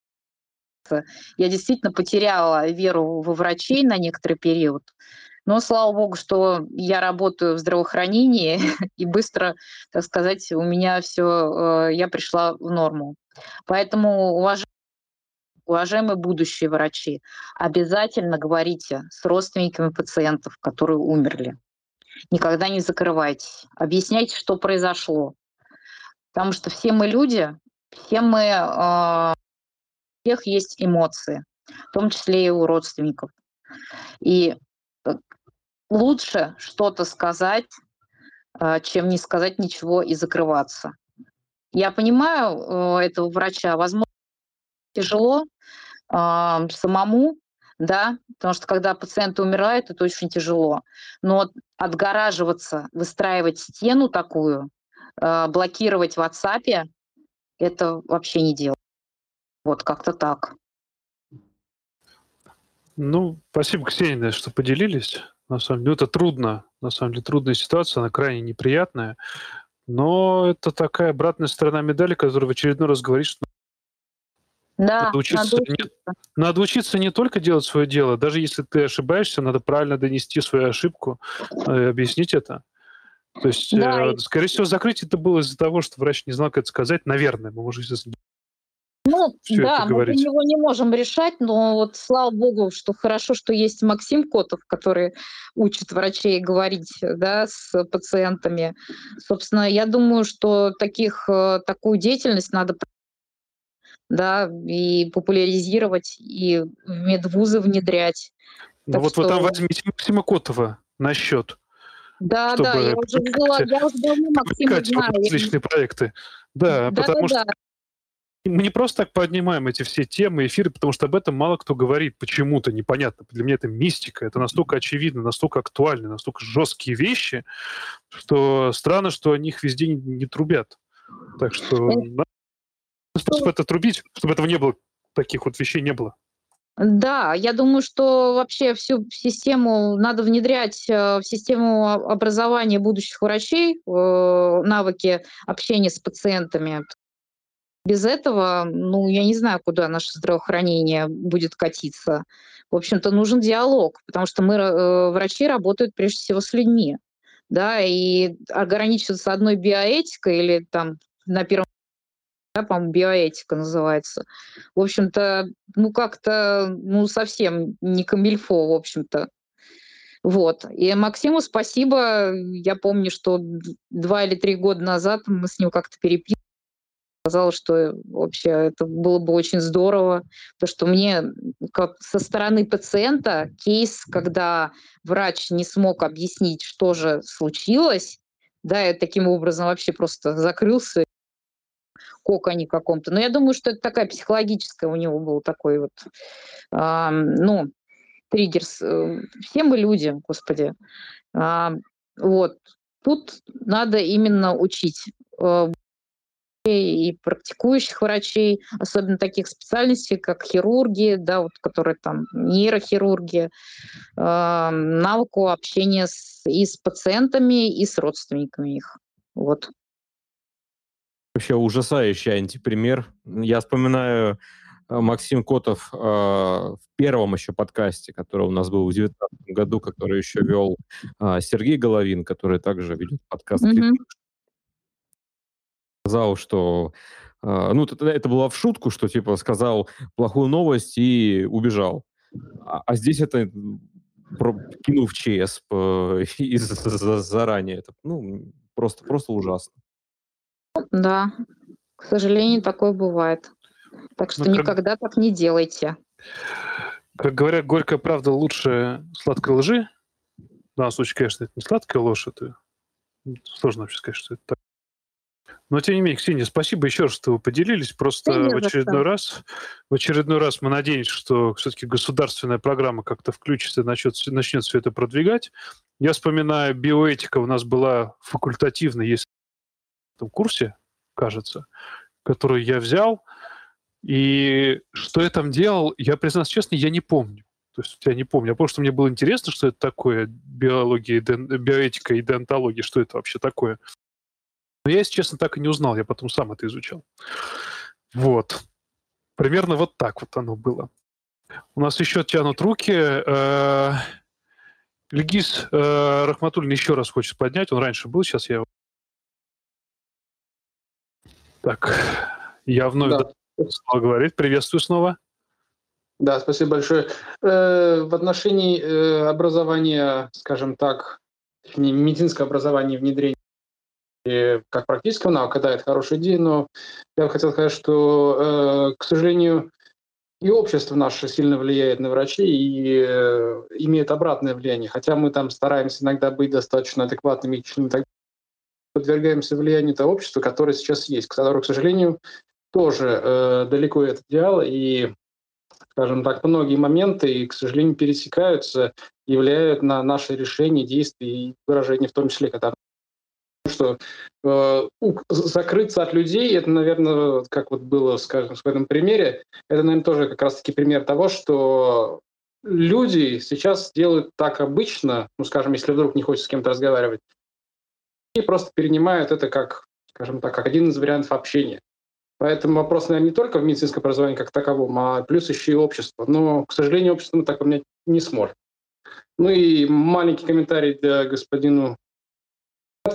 я действительно потеряла веру во врачей на некоторый период. Но слава богу, что я работаю в здравоохранении, и быстро, так сказать, у меня все, я пришла в норму. Поэтому, уважаемые, уважаемые будущие врачи, обязательно говорите с родственниками пациентов, которые умерли. Никогда не закрывайтесь. Объясняйте, что произошло. Потому что все мы люди, все мы э, у всех есть эмоции, в том числе и у родственников. И э, лучше что-то сказать, э, чем не сказать ничего и закрываться. Я понимаю э, этого врача, возможно, тяжело э, самому, да, потому что когда пациент умирает, это очень тяжело. Но отгораживаться, выстраивать стену такую, э, блокировать в WhatsApp, это вообще не дело. Вот как-то так. Ну, спасибо, Ксения, что поделились. На самом деле, это трудно. На самом деле, трудная ситуация, она крайне неприятная. Но это такая обратная сторона медали, которая в очередной раз говорит, что Да, надо учиться, надо не, учиться. надо учиться не только делать свое дело, даже если ты ошибаешься, надо правильно донести свою ошибку, э, объяснить это. То есть, Да, э, и- скорее всего, закрытие это было из-за того, что врач не знал, как это сказать. Наверное, мы можем сейчас Ну, всё да, мы говорить. его не можем решать, но вот слава богу, что хорошо, что есть Максим Котов, который учит врачей говорить да, с пациентами. Собственно, я думаю, что таких, э, такую деятельность надо да, и популяризировать, и в медвузы внедрять. Ну Так вот вы там что- возьмите Максима Котова на счет. Да, да, я уже взяла, я уже давно Максима знаю. различные проекты. Да, Да, потому да, что мы не просто так поднимаем эти все темы, эфиры, потому что об этом мало кто говорит почему-то, непонятно. Для меня это мистика, это настолько очевидно, настолько актуально, настолько жесткие вещи, что странно, что о них везде не, не трубят. Так что надо способ это трубить, чтобы этого не было, таких вот вещей не было. Да, я думаю, что вообще всю систему надо внедрять э, в систему образования будущих врачей, э, навыки общения с пациентами. Без этого, ну, я не знаю, куда наше здравоохранение будет катиться. В общем-то, нужен диалог, потому что мы, э, врачи, работают прежде всего с людьми. Да, и ограничиваться одной биоэтикой или там на первом да, по-моему, биоэтика называется. В общем-то, ну как-то, ну совсем не камильфо, в общем-то. Вот. И Максиму спасибо. Я помню, что два или три года назад мы с ним как-то переписывались. Сказала, что вообще это было бы очень здорово, то что мне как со стороны пациента кейс, когда врач не смог объяснить, что же случилось, да, и таким образом вообще просто закрылся коконе каком-то. Но я думаю, что это такая психологическая у него был такой вот, а, ну, триггер. э, Все мы люди, господи. А, вот. Тут надо именно учить э, и практикующих врачей, особенно таких специальностей, как хирурги, да, вот, которые там нейрохирурги, а, навыку общения с, и с пациентами, и с родственниками их. Вот. Вообще ужасающий антипример. Я вспоминаю э, Максим Котов э, в первом еще подкасте, который у нас был в 2019 году, который еще вел э, Сергей Головин, который также ведет подкаст Мгм. сказал, что э, ну это, это было в шутку, что типа сказал плохую новость и убежал. А, а здесь это про- кинул в ЧС э, и заранее. Это, ну, просто, просто ужасно. Да, к сожалению, такое бывает. Так что Ну, как- никогда так не делайте. Как говорят, горькая правда лучше сладкой лжи. В данном случае, конечно, это не сладкая ложь, это сложно вообще сказать, что это так. Но, тем не менее, Ксения, спасибо еще раз, что вы поделились. Просто Да в очередной раз, в очередной раз мы надеемся, что все-таки государственная программа как-то включится и начнет, начнет все это продвигать. Я вспоминаю, биоэтика у нас была факультативной, в этом курсе, кажется, который я взял. И что я там делал, я, признаться честно, я не помню. То есть я не помню. Я помню, что мне было интересно, что это такое, биология, ден- биоэтика и деонтология, что это вообще такое. Но я, если честно, так и не узнал. Я потом сам это изучал. Вот. Примерно вот так вот оно было. У нас еще тянут руки. Э, э, Рахматуллин еще раз хочет поднять. Он раньше был, сейчас я... его- Так, я вновь Да. даю слово говорит. Приветствую снова. Да, спасибо большое. Э, В отношении э, образования, скажем так, точнее, медицинского образования и внедрения э, как практического навыка, да, это хорошая идея, но я бы хотел сказать, что, э, к сожалению, и общество наше сильно влияет на врачей и э, имеет обратное влияние. Хотя мы там стараемся иногда быть достаточно адекватными, и так подвергаемся влиянию того общества, которое сейчас есть, которое, к сожалению, тоже э, далеко от идеала, и скажем так, многие моменты, и, к сожалению, пересекаются и влияют на наши решения, действия и выражения, в том числе, когда что э, закрыться от людей, это, наверное, как вот было, скажем, в этом примере, это, наверное, тоже как раз-таки пример того, что люди сейчас делают так обычно, ну, скажем, если вдруг не хочется с кем-то разговаривать, и просто перенимают это как, скажем так, как один из вариантов общения. Поэтому вопрос, наверное, не только в медицинском образовании как таковом, а плюс еще и общество. Но, к сожалению, общество мы так поменять не сможем. Ну и маленький комментарий для господину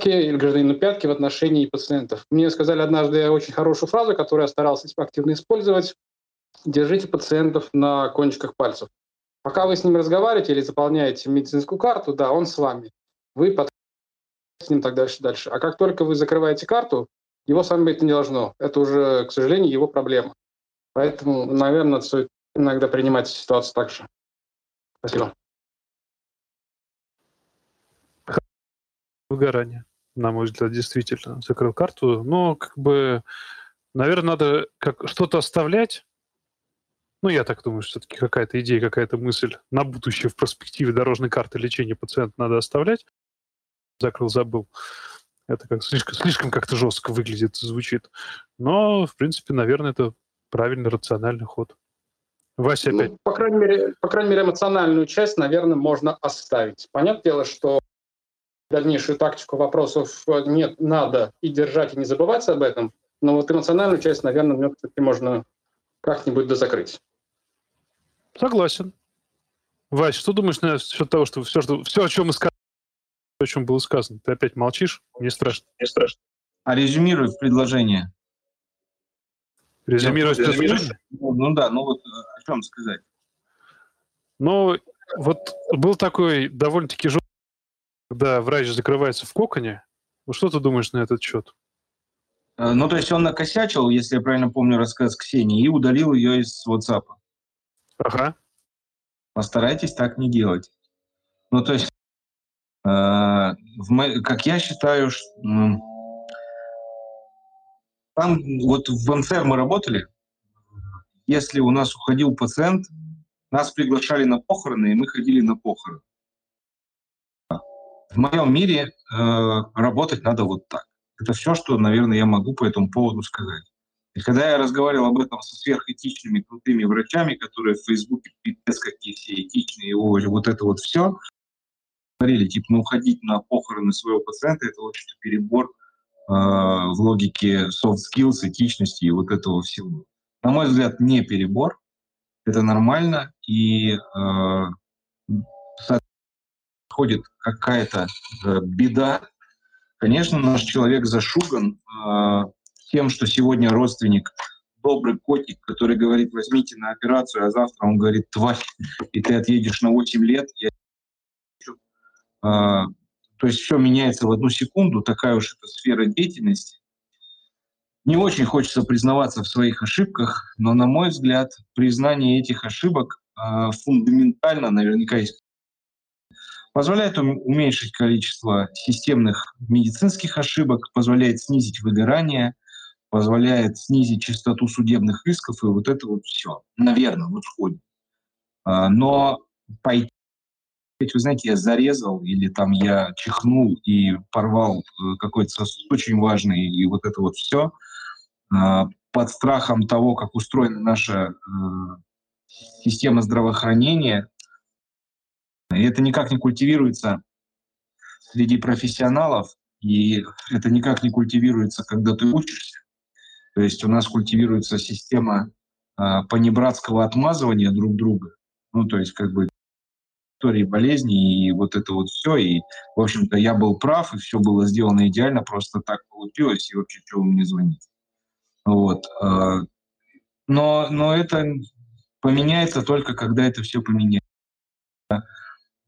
или гражданину пятки в отношении пациентов. Мне сказали однажды очень хорошую фразу, которую я старался активно использовать. Держите пациентов на кончиках пальцев. Пока вы с ним разговариваете или заполняете медицинскую карту, да, он с вами. Вы под с ним так дальше, дальше. А как только вы закрываете карту, его с вами быть не должно. Это уже, к сожалению, его проблема. Поэтому, наверное, стоит иногда принимать ситуацию так же. Спасибо. Выгорание, на мой взгляд, действительно. Закрыл карту, но как бы, наверное, надо как что-то оставлять. Ну, я так думаю, что все-таки какая-то идея, какая-то мысль на будущее в перспективе дорожной карты лечения пациента надо оставлять. Закрыл, забыл. Это как слишком, слишком как-то жестко выглядит, звучит. Но, в принципе, наверное, это правильный, рациональный ход. Вася опять. Ну, по, крайней мере, по крайней мере, эмоциональную часть, наверное, можно оставить. Понятное дело, что дальнейшую тактику вопросов э, нет, надо и держать, и не забывать об этом. Но вот эмоциональную часть, наверное, все-таки можно как-нибудь дозакрыть. Согласен. Вась, что думаешь насчет того, что все, что, все, о чем мы сказали, о чем было сказано? Ты опять молчишь? Не страшно. Не страшно. А резюмируй предложение. Резюмировать предложение? Ну, ну да, ну вот э, о чем сказать? Ну, вот был такой довольно-таки жесткий когда врач закрывается в коконе. Ну, что ты думаешь на этот счет? Э, ну, то есть он накосячил, если я правильно помню рассказ Ксении, и удалил ее из WhatsApp. Ага. Постарайтесь так не делать. Ну, то есть, как я считаю, что, э, там вот в МЦР мы работали, если у нас уходил пациент, нас приглашали на похороны, и мы ходили на похороны. В моем мире э, работать надо вот так. Это все, что, наверное, я могу по этому поводу сказать. И когда я разговаривал об этом со сверхэтичными, крутыми врачами, которые в Фейсбуке пипец какие все этичные, о, вот это вот все, говорили, типа, ну, уходить на похороны своего пациента, это очень перебор э, в логике soft skills, этичности и вот этого всего. На мой взгляд, не перебор, это нормально, и э, происходит какая-то э, беда, конечно, наш человек зашуган э, тем, что сегодня родственник добрый котик, который говорит, возьмите на операцию, а завтра он говорит, тварь, и ты отъедешь на 8 лет. Я... Э, то есть все меняется в одну секунду, такая уж эта сфера деятельности. Не очень хочется признаваться в своих ошибках, но, на мой взгляд, признание этих ошибок э, фундаментально, наверняка позволяет уменьшить количество системных медицинских ошибок, позволяет снизить выгорание, позволяет снизить частоту судебных исков, и вот это вот все, наверное, в исходе. А, но пойти, вы знаете, я зарезал или там я чихнул и порвал э, какой-то сосуд очень важный, и вот это вот все а, под страхом того, как устроена наша э, система здравоохранения, и это никак не культивируется среди профессионалов, и это никак не культивируется, когда ты учишься. То есть у нас культивируется система э, понебратского отмазывания друг друга. Ну, то есть как бы истории болезни и вот это вот все. И, в общем-то, я был прав, и все было сделано идеально, просто так получилось, и вообще, вы мне звоните. Вот. Э, но, но это поменяется только, когда это все поменяется.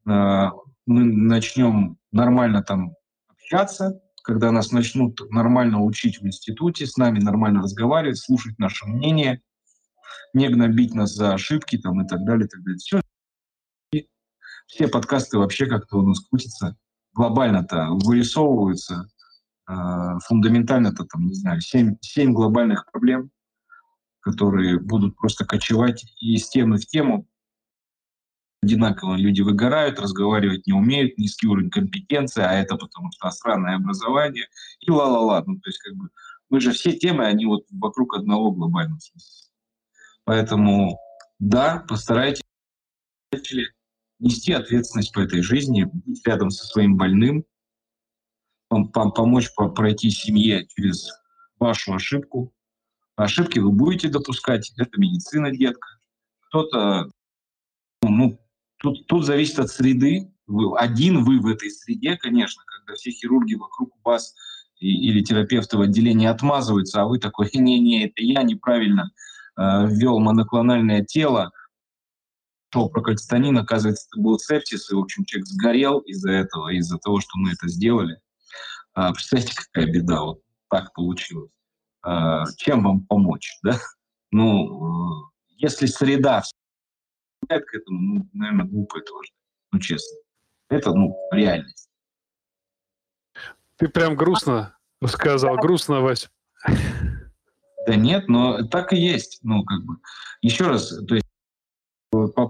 Э, мы начнем нормально там общаться, когда нас начнут нормально учить в институте, с нами нормально разговаривать, слушать наше мнение, не гнобить нас за ошибки там, и так далее, и так далее. Все. Все подкасты вообще как-то у нас крутятся, глобально-то вырисовываются, э, фундаментально-то там, не знаю, семь, семь глобальных проблем, которые будут просто кочевать из темы в тему, одинаково люди выгорают, разговаривать не умеют, низкий уровень компетенции, а это потому что странное образование, и ла-ла-ла. Ну, то есть как бы мы же все темы, они вот вокруг одного глобального смысла. Поэтому да, постарайтесь нести ответственность по этой жизни, быть рядом со своим больным, помочь пройти семье через вашу ошибку. Ошибки вы будете допускать, это медицина, детка. Кто-то ну, Тут, тут зависит от среды. Вы, один вы в этой среде, конечно, когда все хирурги вокруг вас и, или терапевты в отделении отмазываются, а вы такой, не-не, это я неправильно э, ввел моноклональное тело, шел прокальцитонин, оказывается, это был септис, и, в общем, человек сгорел из-за этого, из-за того, что мы это сделали. А, представьте, какая беда, вот так получилось. А, чем вам помочь, да? Ну, э, если среда к этому, ну, наверное, глупо ждать, ну, честно. Это, ну, реальность. Ты прям грустно сказал, грустно, Вась. Да нет, но так и есть. Ну, как бы. Еще раз, то есть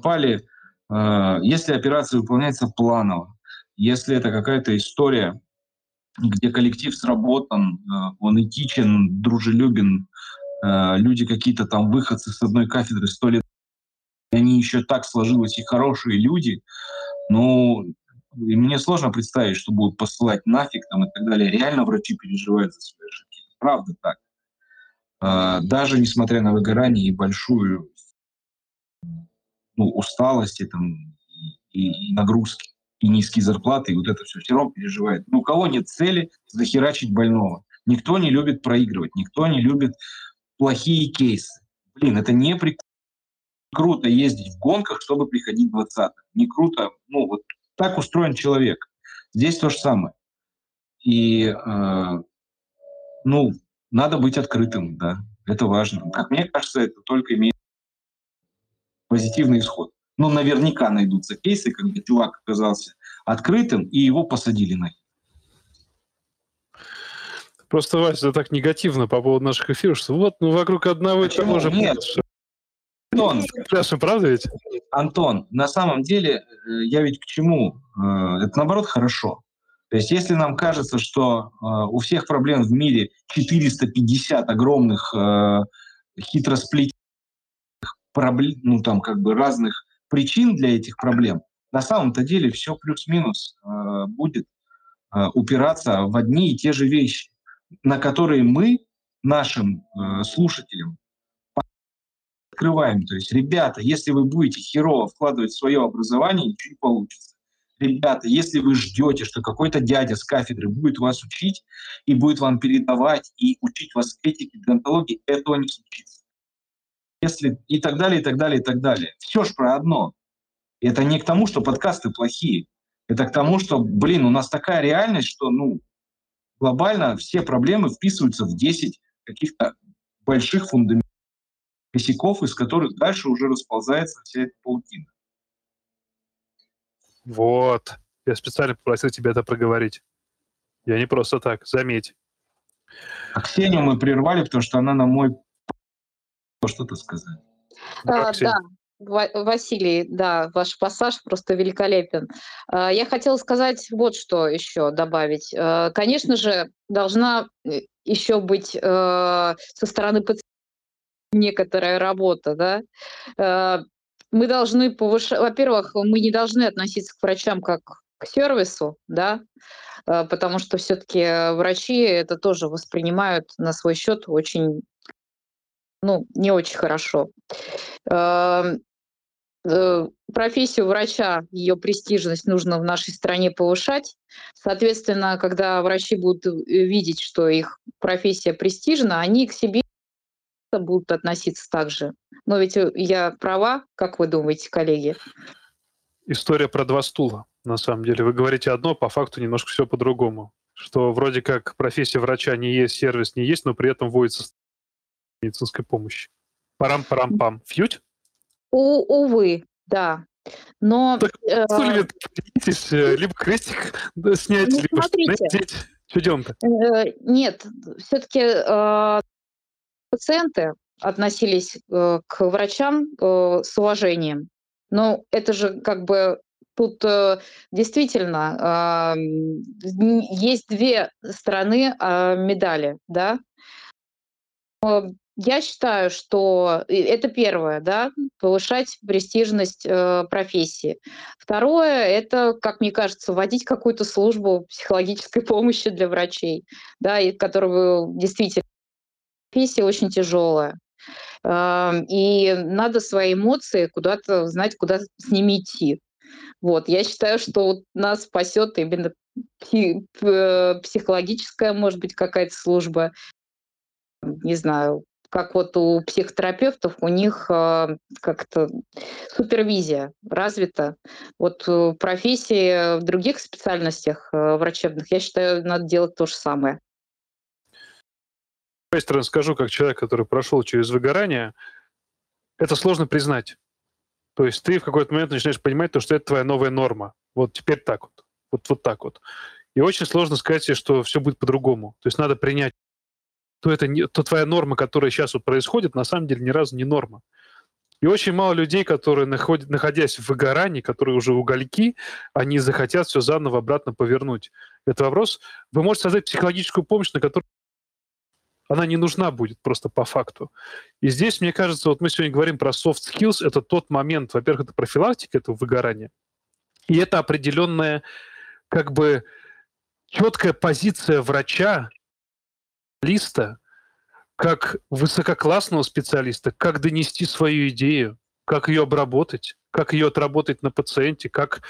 попали, э, если операция выполняется планово, если это какая-то история, где коллектив сработан, э, он этичен, дружелюбен, э, люди какие-то там выходцы с одной кафедры сто лет, они еще так сложилось и хорошие люди, ну, и мне сложно представить, что будут посылать нафиг там и так далее. Реально врачи переживают за свои ошибки. Правда так. Даже несмотря на выгорание и большую ну, усталости там, и, и нагрузки, и низкие зарплаты, и вот это все, все равно переживает. Ну, у кого нет цели захерачить больного? Никто не любит проигрывать, никто не любит плохие кейсы. Блин, это не при... круто ездить в гонках, чтобы приходить 20 Не круто, ну, вот так устроен человек. Здесь то же самое. И, э, ну, надо быть открытым, да, это важно. Как мне кажется, это только имеет позитивный исход. Но наверняка найдутся кейсы, когда чувак оказался открытым, и его посадили на Просто, Вася, это так негативно по поводу наших эфиров, что вот, ну, вокруг одного и того же... Нет, Антон, Пляшем, правда ведь? Антон, на самом деле, э, я ведь к чему? Э, это, наоборот, хорошо. То есть если нам кажется, что э, у всех проблем в мире 450 огромных хитросплетений, проблем, ну там как бы разных причин для этих проблем, на самом-то деле все плюс-минус э, будет э, упираться в одни и те же вещи, на которые мы нашим э, слушателям открываем. То есть, ребята, если вы будете херово вкладывать в свое образование, ничего не получится. Ребята, если вы ждете, что какой-то дядя с кафедры будет вас учить и будет вам передавать и учить вас этике, донтологии, этого не случится если и так далее, и так далее, и так далее. Все ж про одно. И это не к тому, что подкасты плохие. Это к тому, что, блин, у нас такая реальность, что, ну, глобально все проблемы вписываются в 10 каких-то больших фундаментов, косяков, из которых дальше уже расползается вся эта паутина. Вот. Я специально попросил тебя это проговорить. Я не просто так, заметь. А Ксению мы прервали, потому что она на мой что-то сказать. А, да, Василий, да, ваш пассаж просто великолепен. А, я хотела сказать вот что еще добавить. А, конечно же, должна э, еще быть э, со стороны пациента некоторая работа, да. А, мы должны повышать, во-первых, мы не должны относиться к врачам как к сервису, да, потому что все-таки врачи это тоже воспринимают на свой счет очень ну, не очень хорошо. Эм, э, профессию врача, ее престижность нужно в нашей стране повышать. Соответственно, когда врачи будут э, видеть, что их профессия престижна, они к себе будут относиться так же. Но ведь э, я права, как вы думаете, коллеги? История про два стула, на самом деле. Вы говорите одно, по факту немножко все по-другому. Что вроде как профессия врача не есть, сервис не есть, но при этом вводится медицинской помощи. Парам-парам-пам. Фьють? У, увы, да. Но... Так, э, э, либо крестик снять, ну, либо надеть. Что делаем-то? Э, нет, все-таки э, пациенты относились э, к врачам э, с уважением. Но это же как бы тут э, действительно э, есть две стороны э, медали, да. Я считаю, что это первое, да, повышать престижность э, профессии. Второе, это, как мне кажется, вводить какую-то службу психологической помощи для врачей, да, и которую действительно профессия очень тяжелая. Э, и надо свои эмоции куда-то знать, куда с ними идти. Вот, я считаю, что вот нас спасет именно психологическая, может быть, какая-то служба, не знаю, как вот у психотерапевтов, у них э, как-то супервизия развита. Вот э, профессии в других специальностях э, врачебных, я считаю, надо делать то же самое. своей стороны скажу, как человек, который прошел через выгорание, это сложно признать. То есть ты в какой-то момент начинаешь понимать, то, что это твоя новая норма. Вот теперь так вот. Вот, вот так вот. И очень сложно сказать себе, что все будет по-другому. То есть надо принять, то это не, то твоя норма, которая сейчас вот происходит, на самом деле ни разу не норма. И очень мало людей, которые, находят, находясь в выгорании, которые уже угольки, они захотят все заново обратно повернуть. Это вопрос. Вы можете создать психологическую помощь, на которую она не нужна будет просто по факту. И здесь, мне кажется, вот мы сегодня говорим про soft skills, это тот момент, во-первых, это профилактика этого выгорания, и это определенная как бы четкая позиция врача, специалиста, как высококлассного специалиста, как донести свою идею, как ее обработать, как ее отработать на пациенте, как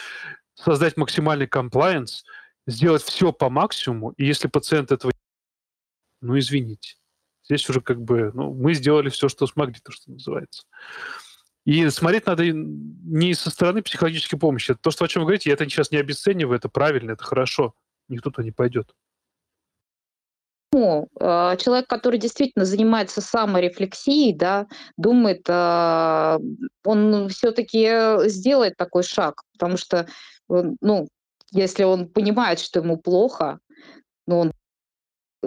создать максимальный комплайенс, сделать все по максимуму, и если пациент этого ну, извините. Здесь уже как бы, ну, мы сделали все, что смогли, то, что называется. И смотреть надо не со стороны психологической помощи. То, что о чем вы говорите, я это сейчас не обесцениваю, это правильно, это хорошо. Никто туда не пойдет. Ну, э, человек, который действительно занимается саморефлексией, да, думает, э, он все-таки сделает такой шаг, потому что, ну, если он понимает, что ему плохо, ну, он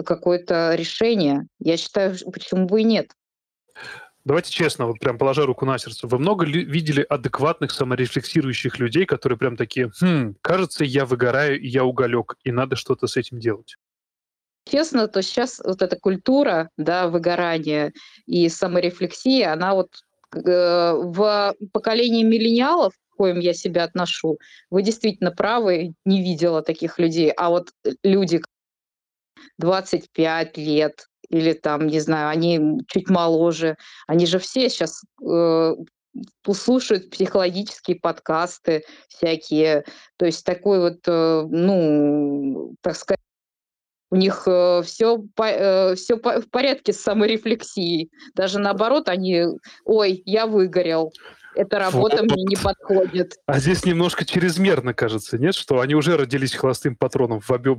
какое-то решение. Я считаю, почему бы и нет. Давайте честно, вот прям положа руку на сердце. Вы много ли видели адекватных саморефлексирующих людей, которые прям такие, хм, кажется, я выгораю, и я уголек, и надо что-то с этим делать? Честно, то сейчас вот эта культура, да, выгорания и саморефлексии, она вот э, в поколении миллениалов, к коим я себя отношу, вы действительно правы, не видела таких людей. А вот люди, 25 лет, или там, не знаю, они чуть моложе, они же все сейчас э, слушают психологические подкасты всякие, то есть такой вот, э, ну, так сказать, у них э, все, э, все по, в порядке с саморефлексией. Даже наоборот, они, ой, я выгорел, эта работа вот. мне не подходит. А здесь немножко чрезмерно, кажется, нет? Что они уже родились холостым патроном в, обе,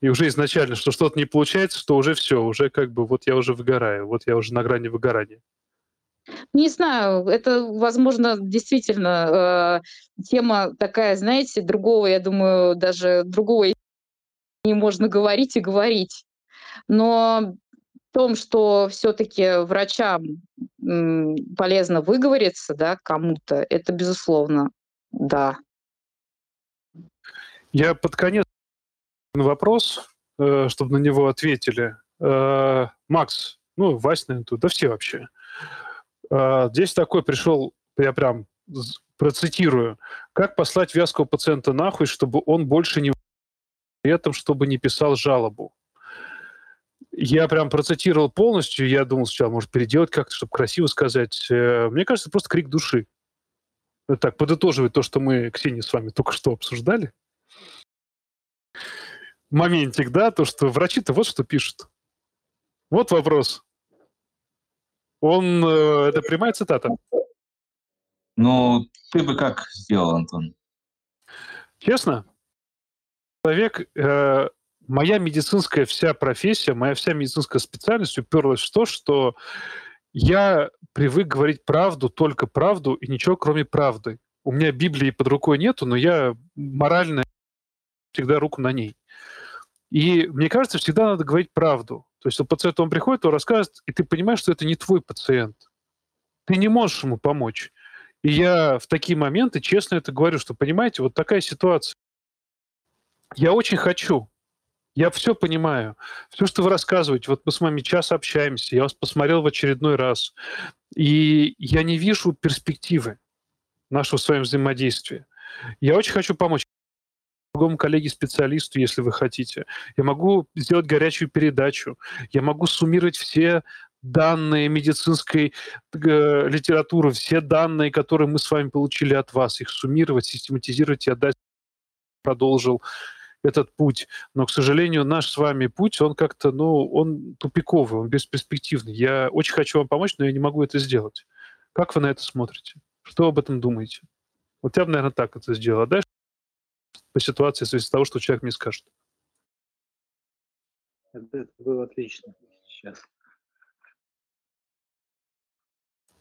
и уже изначально, что что-то не получается, что уже все, уже как бы вот я уже выгораю, вот я уже на грани выгорания. Не знаю, это, возможно, действительно э, тема такая, знаете, другого, я думаю, даже другого не можно говорить и говорить. Но в том, что все-таки врачам полезно выговориться, да, кому-то, это безусловно, да. Я под конец вопрос, э, чтобы на него ответили. Э, Макс, ну, Вась, наверное, тут, да все вообще. Э, здесь такой пришел, я прям процитирую, как послать вязкого пациента нахуй, чтобы он больше не при этом, чтобы не писал жалобу. Я прям процитировал полностью, я думал сначала, может, переделать как-то, чтобы красиво сказать. Мне кажется, просто крик души. Так, подытоживать то, что мы, Ксения, с вами только что обсуждали моментик, да, то, что врачи-то вот что пишут. Вот вопрос. Он, э, это прямая цитата. Ну, ты бы как сделал, Антон? Честно? Человек, э, моя медицинская вся профессия, моя вся медицинская специальность уперлась в то, что я привык говорить правду, только правду и ничего кроме правды. У меня Библии под рукой нету, но я морально всегда руку на ней. И мне кажется, всегда надо говорить правду. То есть, если пациент он приходит, он рассказывает, и ты понимаешь, что это не твой пациент. Ты не можешь ему помочь. И я в такие моменты честно это говорю, что, понимаете, вот такая ситуация. Я очень хочу, я все понимаю. Все, что вы рассказываете, вот мы с вами час общаемся, я вас посмотрел в очередной раз, и я не вижу перспективы нашего с вами взаимодействия. Я очень хочу помочь другому коллеге-специалисту, если вы хотите. Я могу сделать горячую передачу. Я могу суммировать все данные медицинской э, литературы, все данные, которые мы с вами получили от вас, их суммировать, систематизировать и отдать, продолжил этот путь. Но, к сожалению, наш с вами путь, он как-то, ну, он тупиковый, он бесперспективный. Я очень хочу вам помочь, но я не могу это сделать. Как вы на это смотрите? Что об этом думаете? Вот я бы, наверное, так это сделал. А дальше по ситуации, в связи с того, что человек мне скажет. Это, было отлично сейчас.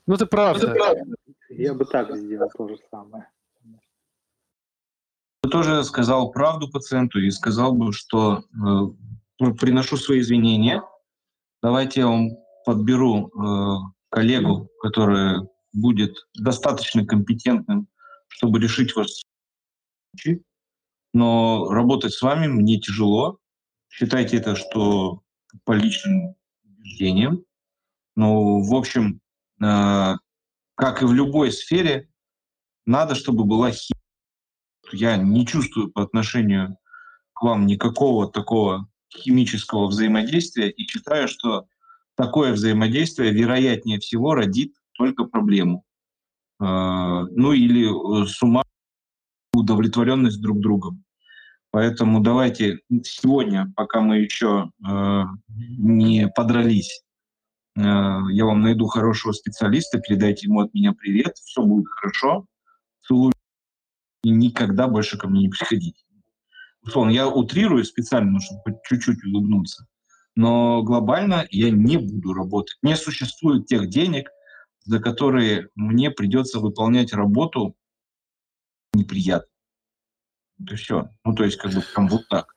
Ну, это правда. Я бы так сделал то же самое. Тоже сказал правду пациенту и сказал бы, что э, приношу свои извинения. Давайте я вам подберу э, коллегу, который будет достаточно компетентным, чтобы решить случай. Но работать с вами мне тяжело. Считайте это, что по личным убеждениям. Но, в общем, э, как и в любой сфере, надо, чтобы была химия. Я не чувствую по отношению к вам никакого такого химического взаимодействия и считаю, что такое взаимодействие, вероятнее всего, родит только проблему. Э, ну или э, с ума удовлетворенность друг другом. Поэтому давайте сегодня, пока мы еще э, не подрались, э, я вам найду хорошего специалиста, передайте ему от меня привет, все будет хорошо, целую и никогда больше ко мне не приходите. Условно, я утрирую специально, чтобы чуть-чуть улыбнуться, но глобально я не буду работать. Не существует тех денег, за которые мне придется выполнять работу неприятно. Это все. Ну, то есть, как бы прям вот так.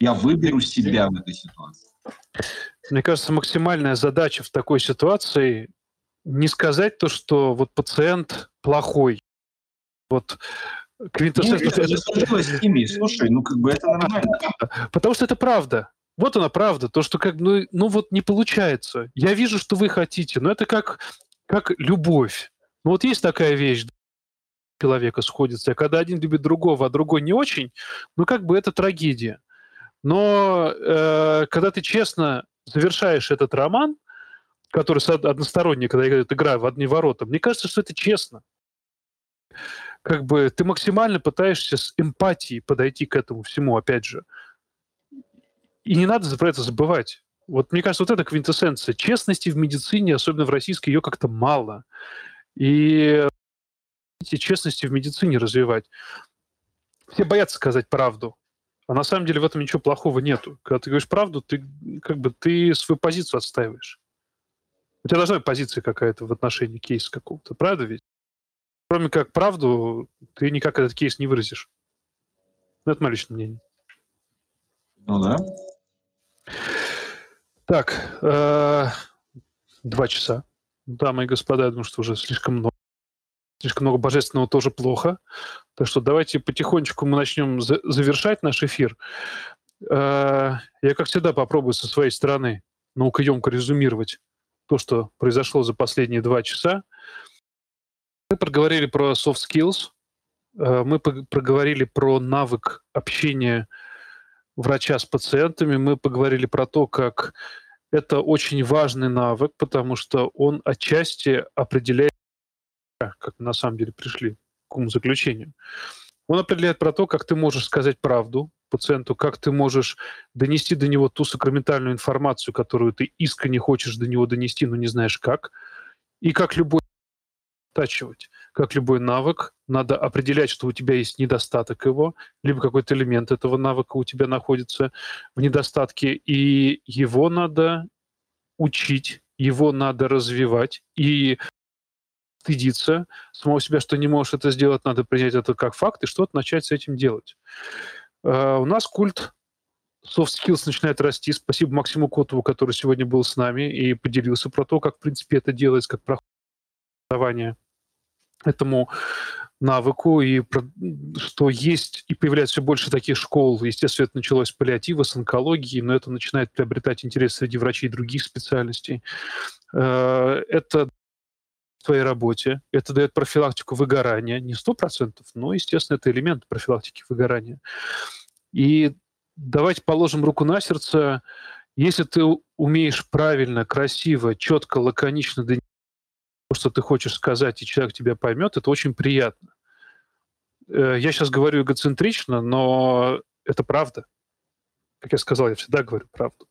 Я выберу себя в этой ситуации. Мне кажется, максимальная задача в такой ситуации не сказать то, что вот пациент плохой. Вот химии, слушай, ну как бы это нормально. Потому что это правда. Вот она правда, то, что как, ну, ну вот не получается. Я вижу, что вы хотите, но это как, как любовь. Ну вот есть такая вещь, человека сходится. Когда один любит другого, а другой не очень, ну как бы это трагедия. Но э, когда ты честно завершаешь этот роман, который односторонний, когда идет игра в одни ворота, мне кажется, что это честно. Как бы ты максимально пытаешься с эмпатией подойти к этому всему, опять же. И не надо про это забывать. Вот мне кажется, вот это квинтэссенция. Честности в медицине, особенно в российской, ее как-то мало. И честности в медицине развивать. Все боятся сказать правду. А на самом деле в этом ничего плохого нету. Когда ты говоришь правду, ты как бы ты свою позицию отстаиваешь. У тебя должна быть позиция какая-то в отношении кейса какого-то, правда ведь? Кроме как правду, ты никак этот кейс не выразишь. Ну, это мое личное мнение. Ну да. Так, э, два часа. Дамы и господа, я думаю, что уже слишком много слишком много божественного тоже плохо. Так что давайте потихонечку мы начнем за завершать наш эфир. Э, я, как всегда, попробую со своей стороны наукоемко резюмировать то, что произошло за последние два часа. Мы проговорили про soft skills, э, мы проговорили про навык общения врача с пациентами, мы поговорили про то, как это очень важный навык, потому что он отчасти определяет как на самом деле пришли к умозаключению. Он определяет про то, как ты можешь сказать правду пациенту, как ты можешь донести до него ту сакраментальную информацию, которую ты искренне хочешь до него донести, но не знаешь как. И как любой оттачивать. Как любой навык, надо определять, что у тебя есть недостаток его, либо какой-то элемент этого навыка у тебя находится в недостатке, и его надо учить, его надо развивать. И стыдиться самого себя, что не можешь это сделать, надо принять это как факт и что-то начать с этим делать. Uh, у нас культ soft skills начинает расти. Спасибо Максиму Котову, который сегодня был с нами и поделился про то, как, в принципе, это делается, как проходит образование этому навыку, и что есть и появляется все больше таких школ. Естественно, это началось паллиатива, с онкологии, но это начинает приобретать интерес среди врачей других специальностей. Uh, это в твоей работе. Это дает профилактику выгорания. Не сто процентов, но, естественно, это элемент профилактики выгорания. И давайте положим руку на сердце Если ты умеешь правильно, красиво, четко, лаконично что ты хочешь сказать, и человек тебя поймет, это очень приятно. Э, Я сейчас говорю эгоцентрично, но это правда. Как я сказал, я всегда говорю правду.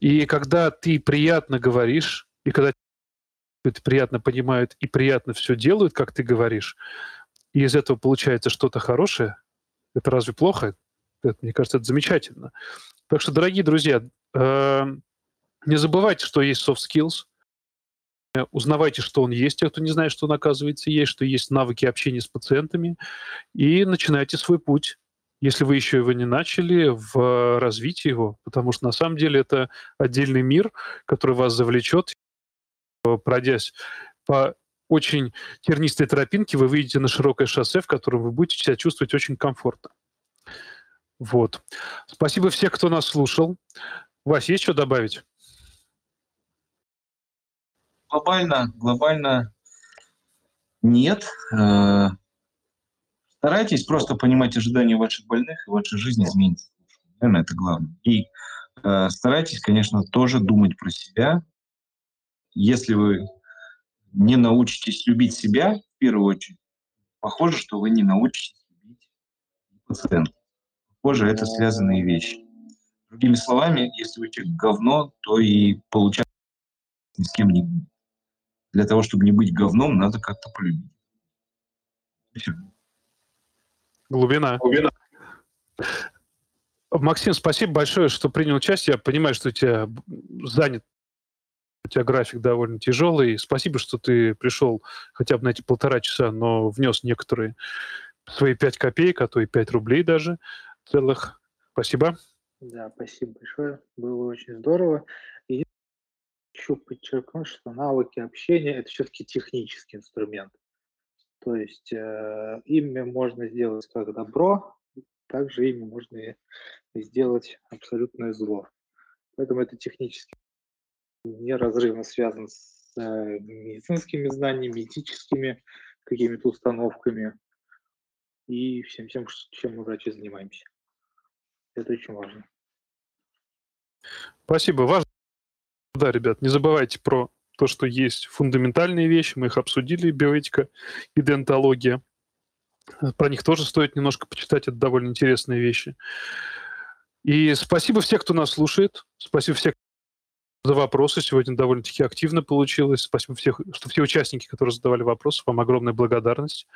И когда ты приятно говоришь, и когда это приятно понимают и приятно все делают, как ты говоришь, и из этого получается что-то хорошее, это разве плохо? Это, мне кажется, это замечательно. Так что, дорогие друзья, э, не забывайте, что есть soft skills. Э, Узнавайте, что он есть, те, кто не знает, что он, оказывается, есть, что есть навыки общения с пациентами, и начинайте свой путь, если вы еще его не начали, в развитии его, потому что на самом деле это отдельный мир, который вас завлечет, Э, пройдясь по очень тернистой тропинке, вы выйдете на широкое шоссе, в котором вы будете себя чувствовать очень комфортно. Вот. Спасибо всем, кто нас слушал. Вась, есть что добавить? Глобально, глобально нет. Э, Старайтесь просто понимать ожидания ваших больных, и ваша жизнь изменится. Наверное, это главное. И э, старайтесь, конечно, тоже думать про себя. Если вы не научитесь любить себя, в первую очередь, похоже, что вы не научитесь любить пациента. Похоже, это связанные вещи. Другими словами, если вы человек говно, то и получать ни с кем не будет. Для того, чтобы не быть говном, надо как-то полюбить. Всё. Глубина. Максим, спасибо большое, что принял участие. Я понимаю, что у тебя занят, у тебя график довольно тяжелый. Спасибо, что ты пришел хотя бы на эти полтора часа, но внес некоторые свои пять копеек, а то и пять рублей даже целых. Спасибо. Да, спасибо большое. Было очень здорово. Хочу подчеркнуть, что навыки общения – это все-таки технический инструмент. То есть э, ими можно сделать как добро, также ими можно и сделать абсолютное зло. Поэтому это технически неразрывно связан с э, медицинскими знаниями, этическими какими-то установками и всем тем, чем мы, врачи, занимаемся. Это очень важно. Спасибо. Важно. Да, ребят, не забывайте про то, что есть фундаментальные вещи. Мы их обсудили, биоэтика и дентология. Про них тоже стоит немножко почитать, это довольно интересные вещи. И спасибо всем, кто нас слушает. Спасибо всем за вопросы. Сегодня довольно-таки активно получилось. Спасибо всех, что все участники, которые задавали вопросы, вам огромная благодарность.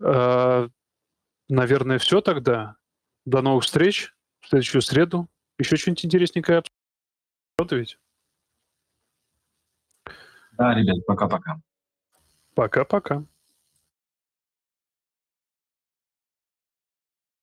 Э, Наверное, все тогда. До новых встреч в следующую среду. Еще что-нибудь интересненькое обсудим, ведь? Да, ребят, пока-пока. Пока-пока.